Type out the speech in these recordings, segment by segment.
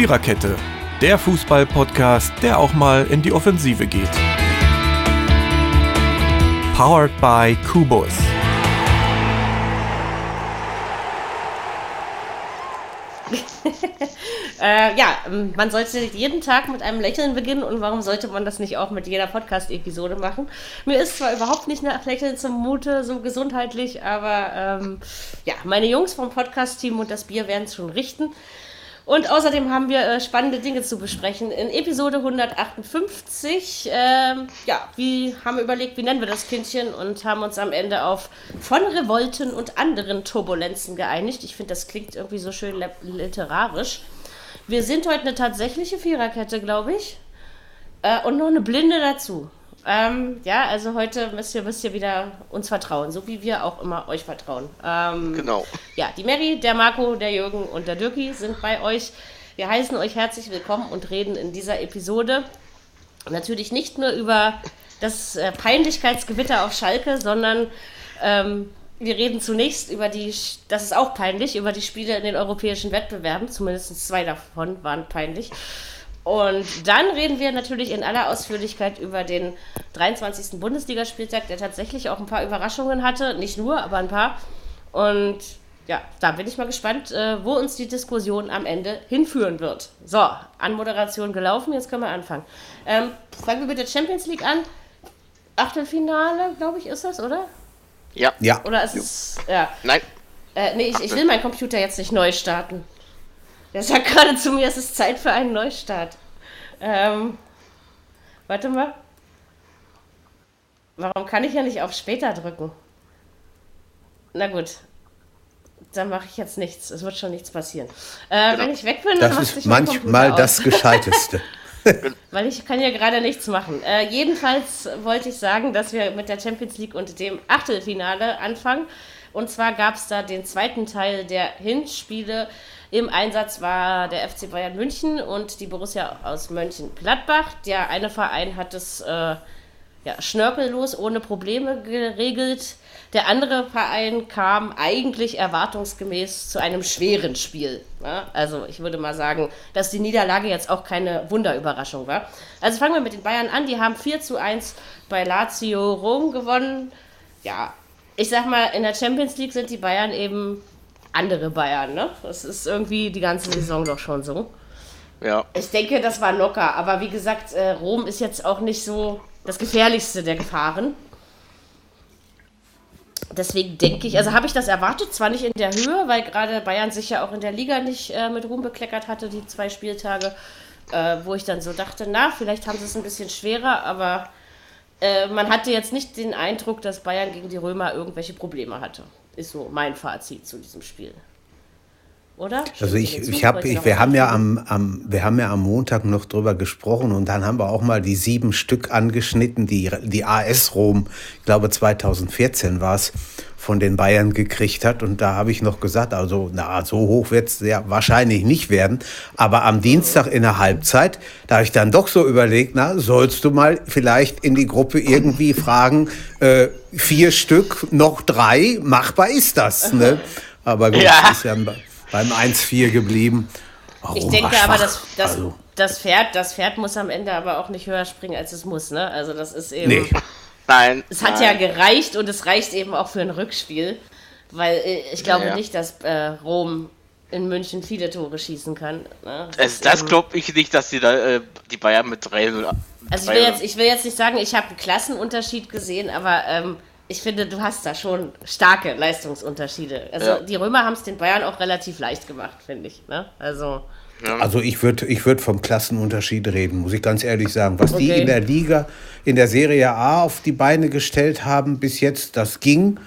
Viererkette, der Fußball-Podcast, der auch mal in die Offensive geht. Powered by Kubus. Äh, ja, man sollte jeden Tag mit einem Lächeln beginnen und warum sollte man das nicht auch mit jeder Podcast-Episode machen? Mir ist zwar überhaupt nicht nach Lächeln zumute, so gesundheitlich, aber ähm, ja, meine Jungs vom Podcast-Team und das Bier werden es schon richten. Und außerdem haben wir äh, spannende Dinge zu besprechen. In Episode 158, ähm, ja, wir haben überlegt, wie nennen wir das Kindchen und haben uns am Ende auf von Revolten und anderen Turbulenzen geeinigt. Ich finde, das klingt irgendwie so schön literarisch. Wir sind heute eine tatsächliche Viererkette, glaube ich. Äh, und noch eine Blinde dazu. Ähm, ja, also heute müsst ihr, müsst ihr wieder uns vertrauen, so wie wir auch immer euch vertrauen. Ähm, genau. Ja, die Mary, der Marco, der Jürgen und der Dirki sind bei euch. Wir heißen euch herzlich willkommen und reden in dieser Episode natürlich nicht nur über das äh, Peinlichkeitsgewitter auf Schalke, sondern ähm, wir reden zunächst über die, das ist auch peinlich, über die Spiele in den europäischen Wettbewerben. Zumindest zwei davon waren peinlich. Und dann reden wir natürlich in aller Ausführlichkeit über den 23. Bundesligaspieltag, der tatsächlich auch ein paar Überraschungen hatte. Nicht nur, aber ein paar. Und ja, da bin ich mal gespannt, äh, wo uns die Diskussion am Ende hinführen wird. So, Anmoderation gelaufen, jetzt können wir anfangen. Ähm, fangen wir mit der Champions League an. Achtelfinale, glaube ich, ist das, oder? Ja. Ja. Oder ist es. Ja. Nein. Äh, nee, ich, ich will meinen Computer jetzt nicht neu starten. Der sagt gerade zu mir, es ist Zeit für einen Neustart. Ähm, warte mal. Warum kann ich ja nicht auf später drücken? Na gut. Dann mache ich jetzt nichts. Es wird schon nichts passieren. Äh, Genau. Wenn ich weg bin, dann Das macht ist manchmal das Gescheiteste. Weil ich kann ja gerade nichts machen. Äh, jedenfalls wollte ich sagen, dass wir mit der Champions League und dem Achtelfinale anfangen. Und zwar gab es da den zweiten Teil der Hinspiele. Im Einsatz war der FC Bayern München und die Borussia aus Mönchengladbach. Der eine Verein hat es äh, ja, schnörkellos, ohne Probleme geregelt. Der andere Verein kam eigentlich erwartungsgemäß zu einem schweren Spiel. Ja? Also ich würde mal sagen, dass die Niederlage jetzt auch keine Wunderüberraschung war. Also fangen wir mit den Bayern an. Die haben 4 zu 1 bei Lazio Rom gewonnen. Ja, ich sag mal, in der Champions League sind die Bayern eben andere Bayern. Ne? Das ist irgendwie die ganze Saison doch schon so. Ja. Ich denke, das war locker. Aber wie gesagt, äh, Rom ist jetzt auch nicht so das gefährlichste der Gefahren. Deswegen denke ich, also habe ich das erwartet, zwar nicht in der Höhe, weil gerade Bayern sich ja auch in der Liga nicht äh, mit Ruhm bekleckert hatte, die zwei Spieltage, äh, wo ich dann so dachte, na, vielleicht haben sie es ein bisschen schwerer, aber äh, man hatte jetzt nicht den Eindruck, dass Bayern gegen die Römer irgendwelche Probleme hatte. Ist so mein Fazit zu diesem Spiel. Oder? Also ich, ich habe, ich, wir haben ja am, am, wir haben ja am Montag noch drüber gesprochen und dann haben wir auch mal die sieben Stück angeschnitten, die die AS Rom, ich glaube 2014 war es, von den Bayern gekriegt hat. Und da habe ich noch gesagt, also na, so hoch wird es ja wahrscheinlich nicht werden. Aber am Dienstag in der Halbzeit, da habe ich dann doch so überlegt, na, sollst du mal vielleicht in die Gruppe irgendwie fragen, äh, vier Stück, noch drei, machbar ist das. Ne? Aber gut, Ja. ist ja beim 1-4 geblieben. Ich Rom denke aber, schwach. das, das, Also, das, Pferd, das Pferd muss am Ende aber auch nicht höher springen, als es muss. Ne? Also das ist eben... nee. Nein. Es hat nein. ja gereicht und es reicht eben auch für ein Rückspiel, weil äh, ich glaube Ja. nicht, dass äh, Rom in München viele Tore schießen kann. Ne? Das eben- glaube ich nicht, dass die, da, äh, die Bayern mit 3-0. Also ich will, jetzt, ich will jetzt nicht sagen, ich habe einen Klassenunterschied gesehen, aber ähm, ich finde, du hast da schon starke Leistungsunterschiede. Also Ja. die Römer haben es den Bayern auch relativ leicht gemacht, finde ich. Ne? Also Also ich würde ich würd vom Klassenunterschied reden, muss ich ganz ehrlich sagen. Was die Okay. in der Liga, in der Serie A auf die Beine gestellt haben bis jetzt, das ging.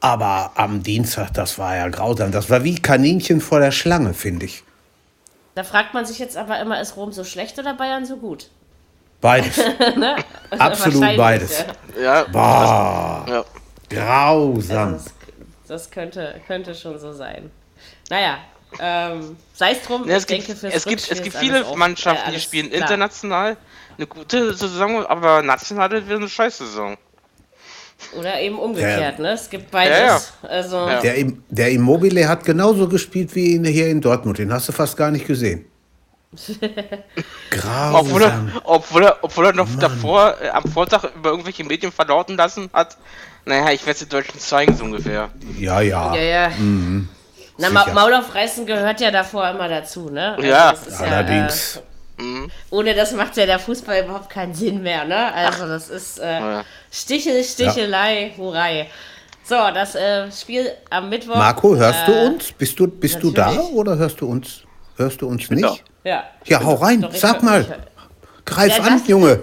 Aber am Dienstag, das war ja grausam. Das war wie Kaninchen vor der Schlange, finde ich. da fragt man sich jetzt aber immer, ist Rom so schlecht oder Bayern so gut? Beides. Absolut Wahrscheinlich, beides. ja. Boah, ja. grausam. Das, das könnte, könnte schon so sein. Naja, ähm, sei es drum, Ja, es ich gibt, denke, fürs es gibt, es gibt viele Mannschaften, äh, die spielen klar. international eine gute Saison, aber national wird eine Scheißsaison. Oder eben umgekehrt, ne? Es gibt beides. Ja, Also, Ja. Der, Im- der Immobile hat genauso gespielt wie hier in Dortmund. Den hast du fast gar nicht gesehen. Grausam. Obwohl er, obwohl er, obwohl er noch davor äh, am Vortag über irgendwelche Medien verlauten lassen hat. Naja, ich werde es den Deutschen zeigen, so ungefähr. Ja, ja. Ja, ja. Na, Ma. Maul aufreißen gehört ja davor immer dazu, ne? Also Ja, das ist Allerdings. Mhm. äh, ohne das macht ja der Fußball überhaupt keinen Sinn mehr, ne? Also das ist äh, Ja. Stichel, Stichelei, Hurrei. So, das äh, Spiel am Mittwoch. Marco, hörst du äh, uns? Bist du, bist du da oder hörst du uns? Hörst du uns nicht? Ja. Ja, hau rein, sag mal. Greif Ja, an, Junge.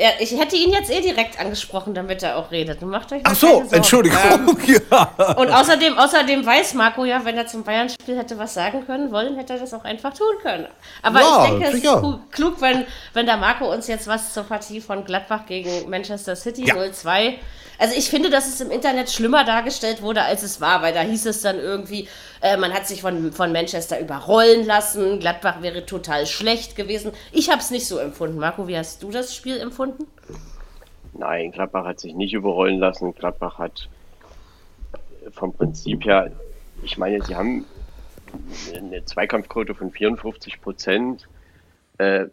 Ja, ich hätte ihn jetzt eh direkt angesprochen, damit er auch redet. Macht euch Ach so. Entschuldigung. Ja. Und außerdem, außerdem weiß Marco ja, wenn er zum Bayern-Spiel hätte was sagen können wollen, hätte er das auch einfach tun können. Aber Ja, ich denke, es sicher. ist ku- klug, wenn, wenn der Marco uns jetzt was zur Partie von Gladbach gegen Manchester City Ja. 0-2. Also ich finde, dass es im Internet schlimmer dargestellt wurde, als es war, weil da hieß es dann irgendwie, äh, man hat sich von, von Manchester überrollen lassen, Gladbach wäre total schlecht gewesen. Ich habe es nicht so empfunden. Marco, wie hast du das Spiel empfunden? Nein, Gladbach hat sich nicht überrollen lassen. Gladbach hat vom Prinzip her, ich meine, sie haben eine Zweikampfquote von 54 Prozent. Äh,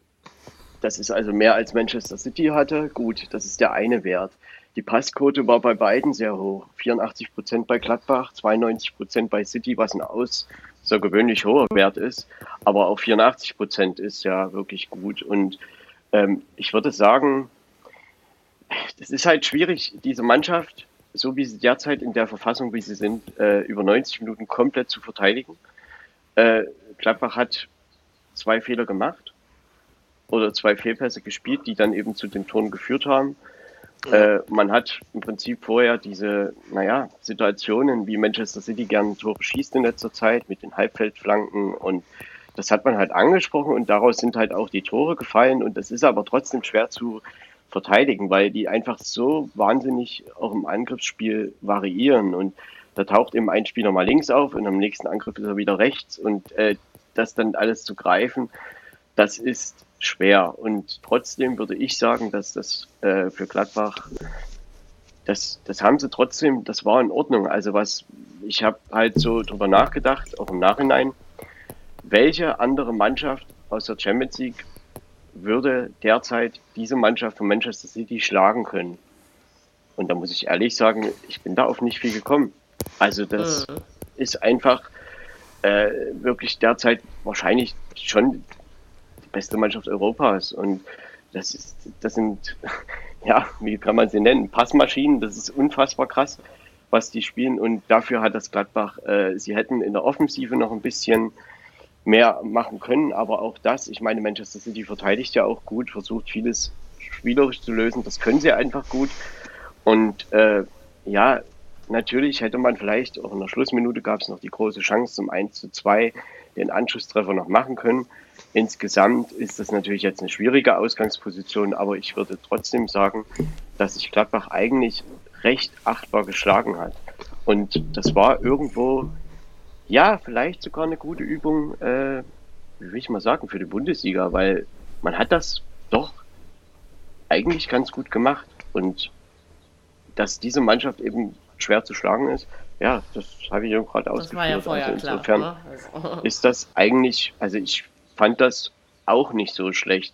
das ist also mehr als Manchester City hatte. Gut, das ist der eine Wert. Die Passquote war bei beiden sehr hoch. 84 Prozent bei Gladbach, 92 Prozent bei City, was ein außergewöhnlich hoher Wert ist. Aber auch 84 Prozent ist ja wirklich gut. Und ähm, ich würde sagen, das ist halt schwierig, diese Mannschaft, so wie sie derzeit in der Verfassung, wie sie sind, äh, über 90 Minuten komplett zu verteidigen. Äh, Gladbach hat zwei Fehler gemacht oder zwei Fehlpässe gespielt, die dann eben zu den Toren geführt haben. Äh, man hat im Prinzip vorher diese, naja, Situationen, wie Manchester City gern Tore schießt in letzter Zeit mit den Halbfeldflanken und das hat man halt angesprochen und daraus sind halt auch die Tore gefallen und das ist aber trotzdem schwer zu verteidigen, weil die einfach so wahnsinnig auch im Angriffsspiel variieren und da taucht eben ein Spieler mal links auf und am nächsten Angriff ist er wieder rechts und äh, das dann alles zu greifen, das ist schwer und trotzdem würde ich sagen, dass das äh, für Gladbach das, das haben sie trotzdem, das war in Ordnung. Also was, ich habe halt so drüber nachgedacht, auch im Nachhinein, welche andere Mannschaft aus der Champions League würde derzeit diese Mannschaft von Manchester City schlagen können? Und da muss ich ehrlich sagen, ich bin da auf nicht viel gekommen. Also das ist einfach äh, wirklich derzeit wahrscheinlich schon beste Mannschaft Europas. Und das ist, das sind, ja, wie kann man sie nennen? Passmaschinen, das ist unfassbar krass, was die spielen. Und dafür hat das Gladbach, äh, sie hätten in der Offensive noch ein bisschen mehr machen können, aber auch das, ich meine, Manchester City verteidigt ja auch gut, versucht vieles spielerisch zu lösen, das können sie einfach gut. Und äh, ja, natürlich hätte man vielleicht, auch in der Schlussminute gab es noch die große Chance zum 1 zu 2, den Anschlusstreffer noch machen können. Insgesamt ist das natürlich jetzt eine schwierige Ausgangsposition, aber ich würde trotzdem sagen, dass sich Gladbach eigentlich recht achtbar geschlagen hat. Und das war irgendwo, ja, vielleicht sogar eine gute Übung, äh, wie will ich mal sagen, für die Bundesliga, weil man hat das doch eigentlich ganz gut gemacht. Und dass diese Mannschaft eben schwer zu schlagen ist, ja, das habe ich ja gerade Das war ja ausgeführt. vorher also klar. insofern Ne? Also, ist das eigentlich, also ich fand das auch nicht so schlecht.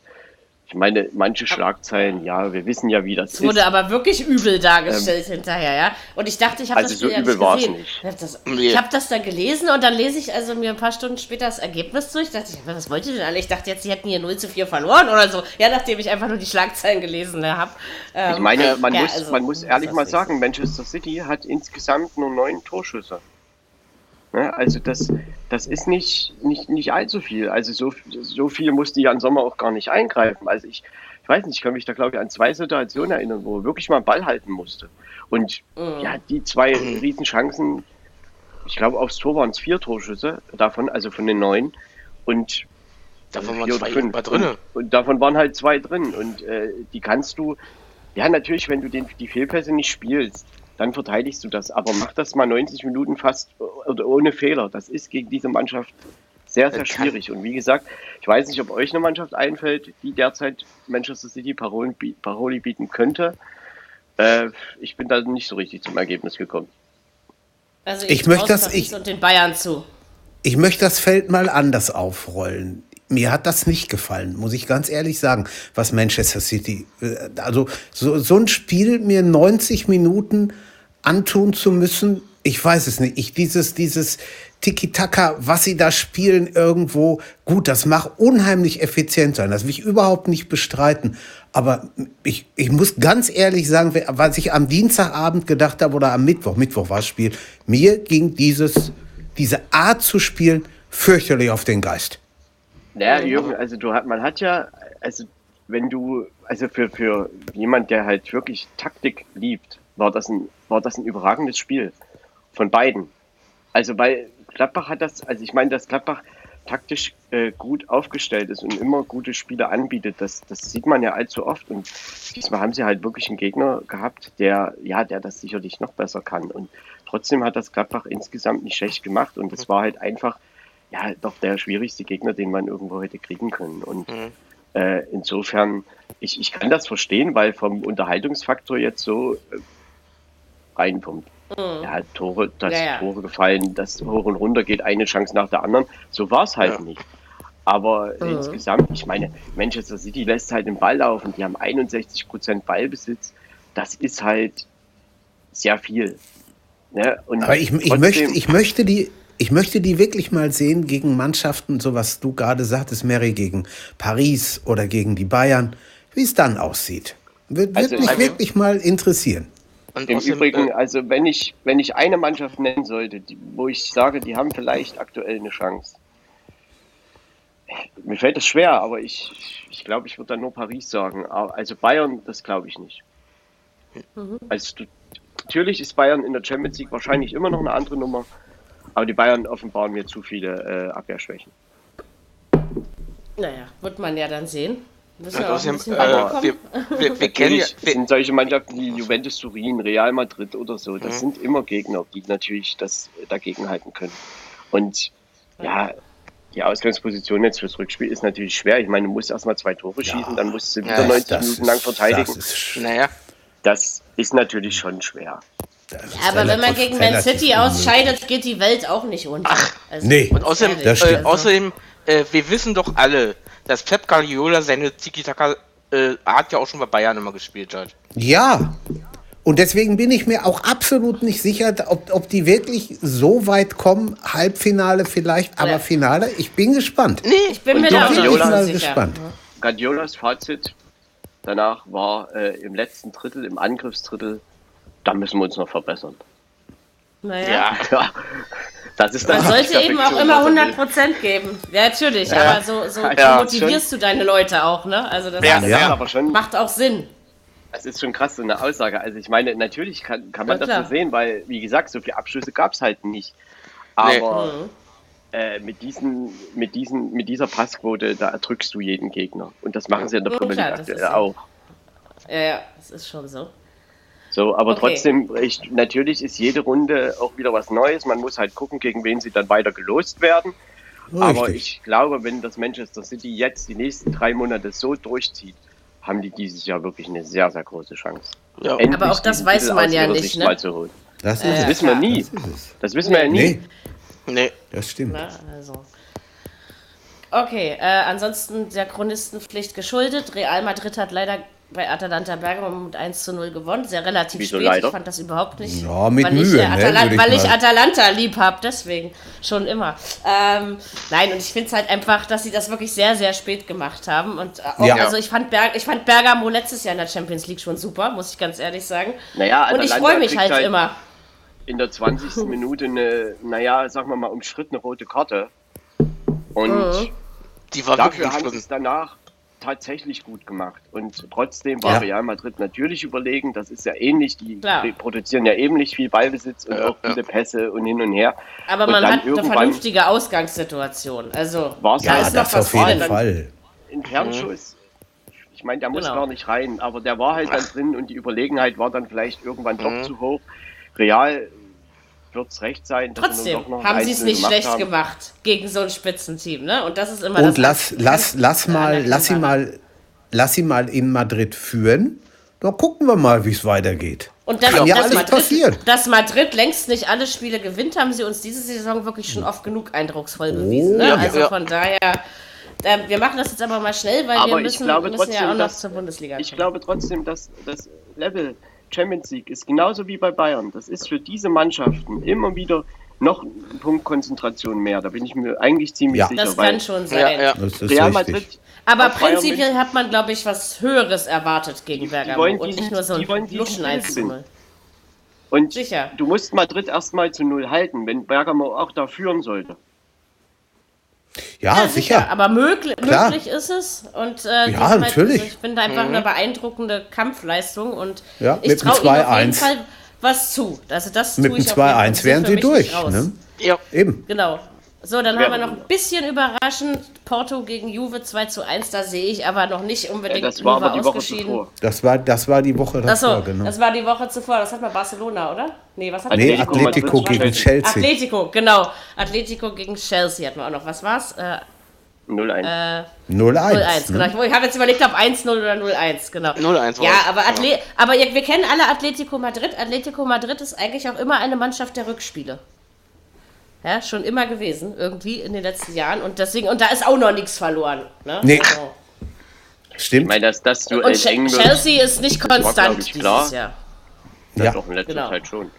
Ich meine, manche Schlagzeilen, ja, wir wissen ja, wie das Es wurde ist. aber wirklich übel dargestellt hinterher, ja. Und ich dachte, ich habe Also das so ja übel nicht war's gesehen. nicht. Ich habe das, Nee. hab das da gelesen und dann lese ich also mir ein paar Stunden später das Ergebnis durch. dachte ich, was wollt ihr denn alle? Ich dachte jetzt, sie hätten hier 0 zu 4 verloren oder so. Ja, nachdem ich einfach nur die Schlagzeilen gelesen habe. Ähm, Ich meine, man, ja, muss, also, man muss ehrlich mal sagen, Manchester City hat insgesamt nur neun Torschüsse. Ne, also das, das ist nicht, nicht, nicht allzu viel. Also so, so viel musste Jan Sommer auch gar nicht eingreifen. Also ich, ich weiß nicht, ich kann mich da glaube ich an zwei Situationen erinnern, wo er wirklich mal einen Ball halten musste. Und Mhm. ja, die zwei Riesenchancen, ich glaube aufs Tor waren es vier Torschüsse davon, also von den neun. Und Davon waren zwei fünf. war drinne. Und, und davon waren halt zwei drin. Und äh, die kannst du, ja, natürlich, wenn du den, die Fehlpässe nicht spielst, dann verteidigst du das. Aber mach das mal 90 Minuten fast oder ohne Fehler. Das ist gegen diese Mannschaft sehr, sehr kann- schwierig. Und wie gesagt, ich weiß nicht, ob euch eine Mannschaft einfällt, die derzeit Manchester City Parolen, Paroli bieten könnte. Äh, ich bin da nicht so richtig zum Ergebnis gekommen. Also Ich möchte trau's das- ich- und den Bayern zu. Ich möchte das Feld mal anders aufrollen. Mir hat das nicht gefallen, muss ich ganz ehrlich sagen, was Manchester City. äh, Also so, so ein Spiel mir 90 Minuten antun zu müssen, ich weiß es nicht. Ich, dieses, dieses Tiki-Taka, was sie da spielen irgendwo, gut, das mag unheimlich effizient sein. Das will ich überhaupt nicht bestreiten. Aber ich, ich muss ganz ehrlich sagen, was ich am Dienstagabend gedacht habe oder am Mittwoch, Mittwoch war das Spiel, mir ging dieses, diese Art zu spielen fürchterlich auf den Geist. Naja, Jürgen, also du hat, man hat ja, also wenn du, also für, für jemand, der halt wirklich Taktik liebt, war das ein, war das ein überragendes Spiel von beiden. Also weil Gladbach hat das, also ich meine, dass Gladbach taktisch äh, gut aufgestellt ist und immer gute Spiele anbietet, das, das sieht man ja allzu oft. Und diesmal haben sie halt wirklich einen Gegner gehabt, der, ja, der das sicherlich noch besser kann. Und trotzdem hat das Gladbach insgesamt nicht schlecht gemacht und es war halt einfach, ja, doch der schwierigste Gegner, den man irgendwo hätte kriegen können. Und äh, insofern, ich, ich kann das verstehen, weil vom Unterhaltungsfaktor jetzt so äh, rein vom ja, Tore, dass Ja, ja. Tore gefallen, dass hoch und runter geht, eine Chance nach der anderen. So war es halt Ja. nicht. Aber insgesamt, ich meine, Manchester City lässt halt den Ball laufen, die haben 61% Ballbesitz. Das ist halt sehr viel. Ne? Und Aber ich, ich, trotzdem- möchte, ich, möchte die, ich möchte die wirklich mal sehen gegen Mannschaften, so was du gerade sagtest, Mary, gegen Paris oder gegen die Bayern, wie es dann aussieht. Wird, wird Also, mich also- wirklich mal interessieren. Und Im Übrigen, äh, also wenn ich, wenn ich eine Mannschaft nennen sollte, die, wo ich sage, die haben vielleicht aktuell eine Chance. Mir fällt das schwer, aber ich, ich glaube, ich würde dann nur Paris sagen. Aber- Also Bayern, das glaube ich nicht. Also du- natürlich ist Bayern in der Champions League wahrscheinlich immer noch eine andere Nummer, aber die Bayern offenbaren mir zu viele äh, Abwehrschwächen. Naja, wird man ja dann sehen. Müssen und wir auch ein außerdem, bisschen äh, wir, wir, wir kennen ja, wir, sind solche Mannschaften wie Juventus Turin, Real Madrid oder so, das Mhm. sind immer Gegner, die natürlich das dagegen halten können. Und ja, die Ausgangsposition jetzt fürs Rückspiel ist natürlich schwer. Ich meine, du musst erstmal zwei Tore schießen, dann musst du wieder Ja, 90 Das Minuten lang ist- verteidigen. Das ist, naja, Das ist natürlich schon schwer. Das ist Aber wenn man gegen Man City unmöglich. ausscheidet, geht die Welt auch nicht unter. Also, nee. und außerdem, äh, stimmt. außerdem äh, wir wissen doch alle, dass Pep Guardiola seine Tiki-Taka-Art ja auch schon bei Bayern immer gespielt hat. Ja. Und deswegen bin ich mir auch absolut nicht sicher, ob, ob die wirklich so weit kommen. Halbfinale vielleicht, aber Ja. Finale. Ich bin gespannt. ich bin Und mir da auch Guardiola- sicher. gespannt. Guardiolas Fazit danach war äh, im letzten Drittel, im Angriffsdrittel, da müssen wir uns noch verbessern. Naja. Ja, das ist dann Man sollte eben auch immer was er will. 100 Prozent geben. Ja, natürlich. Aber so, so Ja, motivierst du deine Leute auch, ne? Also das Ja. Ja. aber schon, macht auch Sinn. Das ist schon krass, so eine Aussage. Also ich meine, natürlich kann, kann man Ja, das klar. so sehen, weil, wie gesagt, so viele Abschlüsse gab es halt nicht. Nee. Aber äh, mit, diesen, mit, diesen, mit dieser Passquote, da erdrückst du jeden Gegner. Und das machen sie in der Ja, Premier klar, League aktuell auch. Ja, ja, das ist schon so. So, aber Okay. trotzdem, ich, natürlich ist jede Runde auch wieder was Neues. Man muss halt gucken, gegen wen sie dann weiter gelost werden. Aber Richtig. ich glaube, wenn das Manchester City jetzt die nächsten drei Monate so durchzieht, haben die dieses Jahr wirklich eine sehr, sehr große Chance. Ja. Aber auch das weiß Titel man ja nicht, ne? mal zu holen. Das es. Das wissen wir nie. Das. Das wissen wir ja nie. Nee, Nee. das stimmt. Ne? Also. Okay, äh, ansonsten der Chronistenpflicht geschuldet. Real Madrid hat leider bei Atalanta Bergamo mit 1 zu 0 gewonnen. Sehr relativ Wieso spät. leider? Ich fand das überhaupt nicht. Ja, mit weil ich, Mühe, äh, ne, Atalan- würde ich weil ich Atalanta lieb habe, deswegen schon immer. Ähm, nein, und ich finde es halt einfach, dass sie das wirklich sehr, sehr spät gemacht haben. Und äh, auch, Ja. also ich fand, Berg, ich fand Bergamo letztes Jahr in der Champions League schon super, muss ich ganz ehrlich sagen. Naja, und ich freue mich halt, halt immer. In der 20. Minute eine, naja, sagen wir mal, umschrittene rote Karte. Und Mhm. Die war dafür wirklich haben sie es danach tatsächlich gut gemacht. Und trotzdem war Ja. Real Madrid natürlich überlegen. Das ist ja ähnlich. Die Klar. produzieren ja ähnlich viel Ballbesitz und Ja, auch viele Pässe und hin und her. Aber und man hat eine vernünftige Ausgangssituation. Also, War's da ja, ist noch das was auf jeden. Fall. ein Fernschuss. Ich meine, der muss Genau. gar nicht rein, aber der war halt dann drin und die Überlegenheit war dann vielleicht irgendwann doch Mhm. zu hoch. Real wird es recht sein. Trotzdem haben sie es 1-0 nicht gemacht schlecht haben. gemacht gegen so ein Spitzenteam, ne? Und das ist immer Und das. lass, lass, lass mal, lass sie mal, lass sie mal in Madrid führen. Dann gucken wir mal, wie es weitergeht. Und das, Kann ja dass, alles Madrid, passieren. dass Madrid längst nicht alle Spiele gewinnt, haben sie uns diese Saison wirklich schon oft genug eindrucksvoll bewiesen. Ne? ja, also ja. von daher wir machen das jetzt aber mal schnell, weil Aber wir ich müssen, glaube müssen trotzdem, ja auch noch dass- zur Bundesliga Ich kommen. glaube trotzdem, dass das Level Champions League ist genauso wie bei Bayern. Das ist für diese Mannschaften immer wieder noch ein Punkt Konzentration mehr. Da bin ich mir eigentlich ziemlich Ja. sicher. das kann schon Ja, sein. ja. Das ist Real richtig. Madrid, Aber auf Bayern prinzipiell hat man, glaube ich, was Höheres erwartet gegen Bergamo wollen und diesen- nicht nur so die ein Luschen Titel 1 zu 0. Und Sicher. du musst Madrid erstmal zu Null halten, wenn Bergamo auch da führen sollte. Ja, sicher. Aber möglich, möglich ist es. Und, äh, Ja, natürlich. Also ich finde einfach eine beeindruckende Kampfleistung und Ja, ich mit dem traue ihnen auf jeden 2-1. Fall was zu. Also das Mit tue dem ich auf jeden Fall. 2-1 Die wären sie durch. Ne? Ja. Eben. Genau. So, dann Ja. haben wir noch ein bisschen überraschend Porto gegen Juve 2 zu 1. Da sehe ich aber noch nicht Ja, unbedingt das war Juve aber die Woche ausgeschieden. zuvor. Das war, das war die Woche davor, Achso, genau. das war die Woche zuvor. Das hat mal Barcelona, oder? Nee, was hat Nee, Atletico Atletico gegen Chelsea. Chelsea. Atletico, genau. Atletico gegen Chelsea hatten wir auch noch. Was war's? Äh, 0-1. äh, 0-1. 0-1, genau. ne? Ich, ich habe jetzt überlegt, ob 1-0 oder 0-1, genau. 0-1 war Ja, aber, ja. Atle aber ihr, wir kennen alle Atletico Madrid. Atletico Madrid ist eigentlich auch immer eine Mannschaft der Rückspiele. Ja, schon immer gewesen, irgendwie in den letzten Jahren. Und deswegen, und da ist auch noch nichts verloren. Ne? Nee. Also, Ich Stimmt. meine, dass das Duell und Che- eng wird, Chelsea ist nicht war, konstant glaub ich, dieses klar. Jahr. das Ja. doch in letzter Genau. Zeit schon.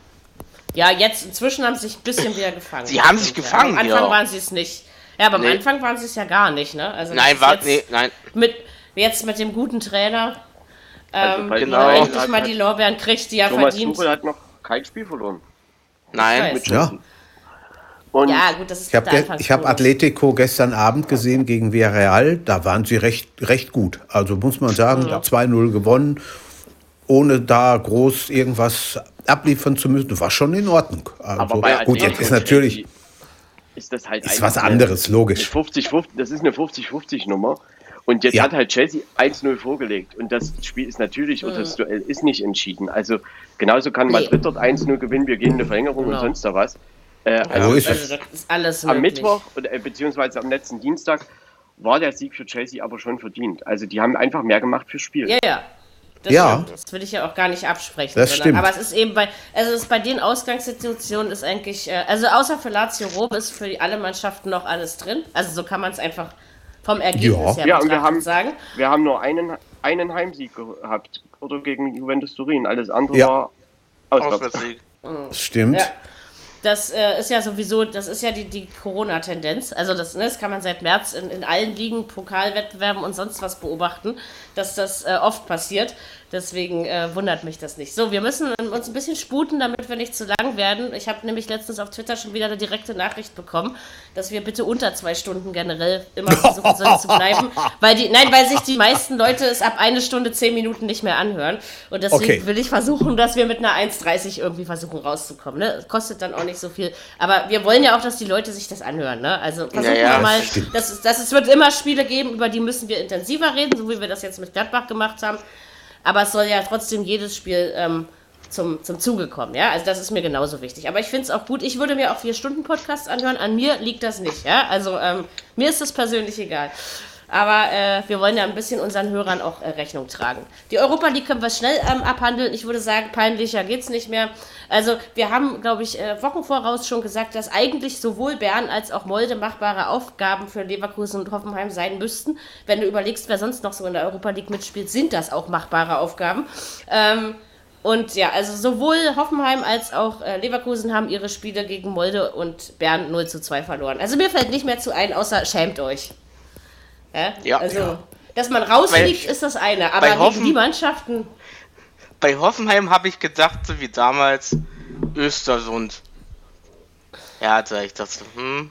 Ja, jetzt inzwischen haben sie sich ein bisschen wieder gefangen. Sie haben sich gefangen, Am Anfang ja. waren sie es nicht. Ja, aber am Nee. Anfang waren sie es ja gar nicht, ne? Also Nein, war, jetzt nee, nein. Mit, jetzt mit dem guten Trainer, Also ähm, bei- genau. endlich mal die Lorbeeren kriegt, die er Thomas verdient. Tuchel hat noch kein Spiel verloren. Nein. weiß. Ja. Und Ja, gut, das ist Ich habe hab. Atletico gestern Abend gesehen gegen Villarreal. Da waren sie recht, recht gut. Also muss man sagen, 2-0 gewonnen, ohne da groß irgendwas abliefern zu müssen. War schon in Ordnung. Also, aber bei gut, jetzt ist natürlich ist das halt ist was anderes, eine logisch. 50, 50, das ist eine 50-50-Nummer. Und jetzt Ja. hat halt Chelsea 1-0 vorgelegt. Und das Spiel ist natürlich, oder das Duell ist nicht entschieden. Also genauso kann. Madrid dort 1-0 gewinnen, wir gehen in eine Verlängerung Genau. und sonst da was. Äh, Also es. das ist alles am möglich. Mittwoch, oder, äh, beziehungsweise am letzten Dienstag, war der Sieg für Chelsea aber schon verdient. Also die haben einfach mehr gemacht fürs Spiel. Ja, ja. Das, Ja. stimmt. das will ich ja auch gar nicht absprechen. Das sondern- stimmt. Aber es ist eben bei, also es ist bei den Ausgangssituationen ist eigentlich, äh, also außer für Lazio Rom ist für die- alle Mannschaften noch alles drin. Also so kann man es einfach vom Ergebnis Ja. her Ja, und wir haben- sagen. Wir haben nur einen, einen Heimsieg gehabt. Oder gegen Juventus Turin. Alles andere Ja. war auswärts. Auswärtssieg. Stimmt. Ja. Das äh, ist ja sowieso, das ist ja die, die Corona-Tendenz. Also das, ne, das kann man seit März in, in allen Ligen, Pokalwettbewerben und sonst was beobachten, dass das äh, oft passiert. Deswegen äh, wundert mich das nicht. So, wir müssen uns ein bisschen sputen, damit wir nicht zu lang werden. Ich habe nämlich letztens auf Twitter schon wieder eine direkte Nachricht bekommen, dass wir bitte unter zwei Stunden generell immer versuchen sollen zu bleiben. Weil die, nein, weil sich die meisten Leute es ab eine Stunde zehn Minuten nicht mehr anhören. Und deswegen Okay. will ich versuchen, dass wir mit einer 1,30 irgendwie versuchen rauszukommen. Ne? Kostet dann auch nicht so viel. Aber wir wollen ja auch, dass die Leute sich das anhören. Ne? Also versuchen Ja, ja, wir mal, dass es, dass es wird immer Spiele geben, über die müssen wir intensiver reden, so wie wir das jetzt mit Gladbach gemacht haben. Aber es soll ja trotzdem jedes Spiel ähm, zum, zum Zuge kommen. Ja? Also das ist mir genauso wichtig. Aber ich finde es auch gut. Ich würde mir auch vier Stunden Podcast anhören. An mir liegt das nicht. Ja? Also ähm, mir ist das persönlich egal. Aber äh, wir wollen ja ein bisschen unseren Hörern auch äh, Rechnung tragen. Die Europa League können wir schnell ähm, abhandeln. Ich würde sagen, peinlicher geht's nicht mehr. Also wir haben, glaube ich, äh, Wochen voraus schon gesagt, dass eigentlich sowohl Bern als auch Molde machbare Aufgaben für Leverkusen und Hoffenheim sein müssten. Wenn du überlegst, wer sonst noch so in der Europa League mitspielt, sind das auch machbare Aufgaben. Ähm, und ja, also sowohl Hoffenheim als auch äh, Leverkusen haben ihre Spiele gegen Molde und Bern 0 zu 2 verloren. Also mir fällt nicht mehr zu ein, außer schämt euch. Ja, Ja. also, Ja. dass man rausfliegt, ist das eine. bei Aber Hoffen- die Mannschaften, Bei Hoffenheim habe ich gedacht, so wie damals Östersund. Ja, also ich dachte, hm.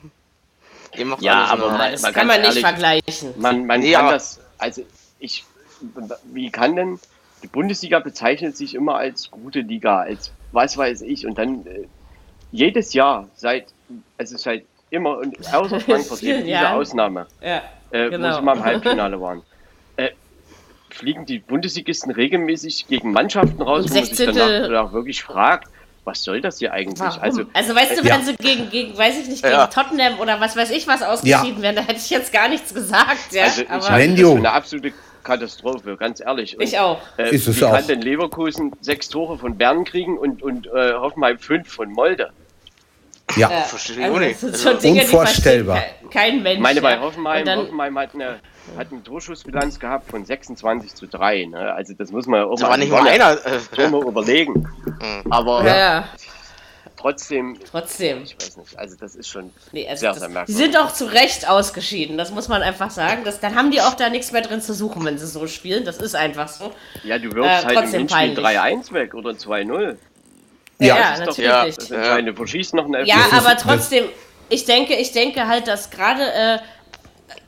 Ihr macht Ja, alles aber mal- das kann ganz man nicht ehrlich, vergleichen. Man, man Nee, kann das, also ich, wie kann denn, die Bundesliga bezeichnet sich immer als gute Liga, als was weiß ich, und dann äh, jedes Jahr seit, also seit immer, und außer Frankfurt diese. Ausnahme, Ja, äh, genau. wo sie mal im Halbfinale waren, äh, fliegen die Bundesligisten regelmäßig gegen Mannschaften raus, wo man sich danach auch wirklich fragt, was soll das hier eigentlich? Warum? Also, Also, weißt du, Ja. wenn sie gegen, gegen, weiß ich nicht, gegen Ja. Tottenham oder was weiß ich was ausgeschieden wären, da hätte ich jetzt gar nichts gesagt. Ja? also ich aber halte das eine absolute Katastrophe, ganz ehrlich. Und ich auch. Äh, Ist es wie auch. kann denn Leverkusen sechs Tore von Bern kriegen und, und äh, Hoffenheim fünf von Molde? Ja, Ja, verstehe ich also auch nicht. das Also schon Dinge, unvorstellbar. kein Mensch. Ich meine, bei ja. Hoffenheim, dann, Hoffenheim hat eine, hat eine Torschussbilanz gehabt von 26 zu 3. Ne? Also das muss man auch Da war nicht mal einer. Äh, mal überlegen. Aber ja, ja, trotzdem, trotzdem. ich weiß nicht, also das ist schon Nee, also sehr, das, sehr die sind auch zu Recht ausgeschieden, das muss man einfach sagen. Das, dann haben die auch da nichts mehr drin zu suchen, wenn sie so spielen. Das ist einfach so. Ja, du wirfst Äh, halt im trotzdem Hinspiel peinlich. 3-1 weg oder 2-0. Ja, ja das ist natürlich. Das Entscheidende, du schießt noch einen Ja, aber trotzdem, ich denke, ich denke halt, dass gerade, äh,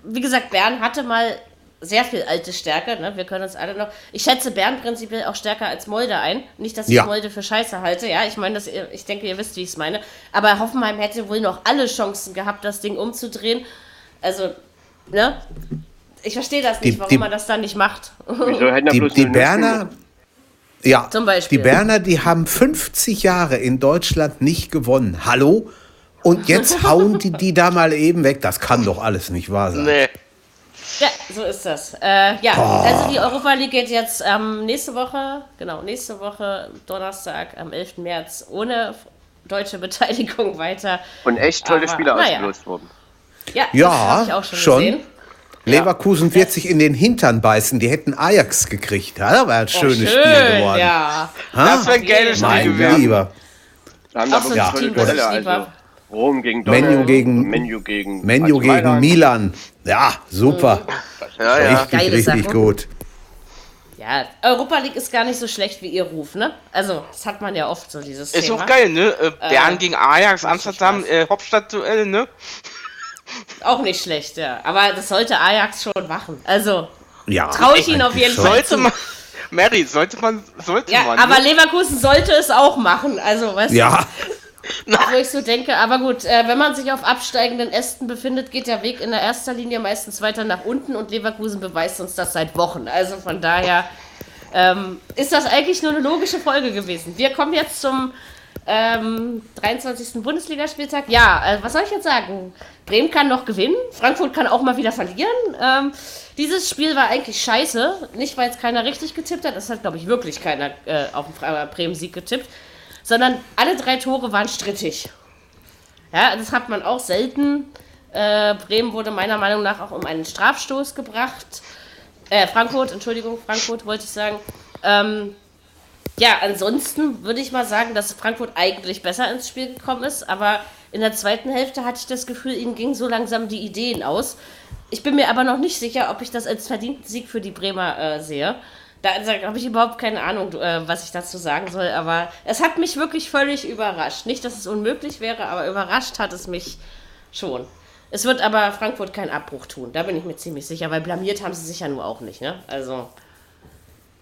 wie gesagt, Bern hatte mal sehr viel alte Stärke, ne? Wir können uns alle noch. Ich schätze Bern prinzipiell auch stärker als Molde ein. Nicht, dass ich Ja. Molde für Scheiße halte, ja. Ich meine, dass ihr- ich denke, ihr wisst, wie ich es meine. Aber Hoffenheim hätte wohl noch alle Chancen gehabt, das Ding umzudrehen. Also, ne? Ich verstehe das nicht, Die- warum die- man das dann nicht macht. Wieso hätten ja Die, bloß die 0-0 Berner, ja, Zum Beispiel. die Berner, die haben 50 Jahre in Deutschland nicht gewonnen. Hallo? Und jetzt hauen die die da mal eben weg. Das kann doch alles nicht wahr sein. nee. Ja, so ist das. Äh, ja, also die Europa League geht jetzt ähm, nächste Woche, genau, nächste Woche, Donnerstag, am 11. März, ohne deutsche Beteiligung weiter. Und echt tolle Aber, Spieler naja. ausgelost worden. Ja, Ja, das habe ich auch schon, schon. gesehen. Leverkusen wird sich in den Hintern beißen. Die hätten Ajax gekriegt. Ja, Das wäre ein Oh, schönes schön, Spiel geworden. Ja, Das wäre ein geiles Spiel Mein gewesen. Lieber. Da haben da wirklich ein tolle Duelle. Also. Rom gegen Menu Donald, gegen- Menu gegen, Menu gegen. Milan. Ja, super. Ja, ja. Richtig, Geile richtig Sache. gut. ja, Europa League ist gar nicht so schlecht wie ihr Ruf, ne? Also, das hat man ja oft so, dieses Ist Thema. auch geil, ne? Äh, Bern gegen Ajax, Amsterdam, äh, Hauptstadtduell, ne? Auch nicht schlecht, ja. Aber das sollte Ajax schon machen. Also, Ja, Traue ich Ihnen auf jeden schon. Fall. Sollte man. Mary, sollte man. Sollte ja, man. aber ne? Leverkusen sollte es auch machen. Also, weißt du, Ja, wo ich so denke, aber gut, äh, wenn man sich auf absteigenden Ästen befindet, geht der Weg in der erster Linie meistens weiter nach unten und Leverkusen beweist uns das seit Wochen. Also von daher ähm, ist das eigentlich nur eine logische Folge gewesen. Wir kommen jetzt zum ähm, 23. Bundesligaspieltag. Ja, äh, was soll ich jetzt sagen? Bremen kann noch gewinnen, Frankfurt kann auch mal wieder verlieren. Ähm, dieses Spiel war eigentlich scheiße, nicht weil es keiner richtig getippt hat, es hat glaube ich wirklich keiner äh, auf den Fra- Bremen-Sieg getippt, sondern alle drei Tore waren strittig. Ja, das hat man auch selten. Äh, Bremen wurde meiner Meinung nach auch um einen Strafstoß gebracht. Äh, Frankfurt, Entschuldigung, Frankfurt wollte ich sagen. Ähm, ja, ansonsten würde ich mal sagen, dass Frankfurt eigentlich besser ins Spiel gekommen ist, aber in der zweiten Hälfte hatte ich das Gefühl, ihnen gingen so langsam die Ideen aus. Ich bin mir aber noch nicht sicher, ob ich das als verdienten Sieg für die Bremer äh, sehe. Da, da habe ich überhaupt keine Ahnung, äh, was ich dazu sagen soll, aber es hat mich wirklich völlig überrascht. Nicht, dass es unmöglich wäre, aber überrascht hat es mich schon. Es wird aber Frankfurt keinen Abbruch tun, da bin ich mir ziemlich sicher, weil blamiert haben sie sich ja nur auch nicht, ne? Also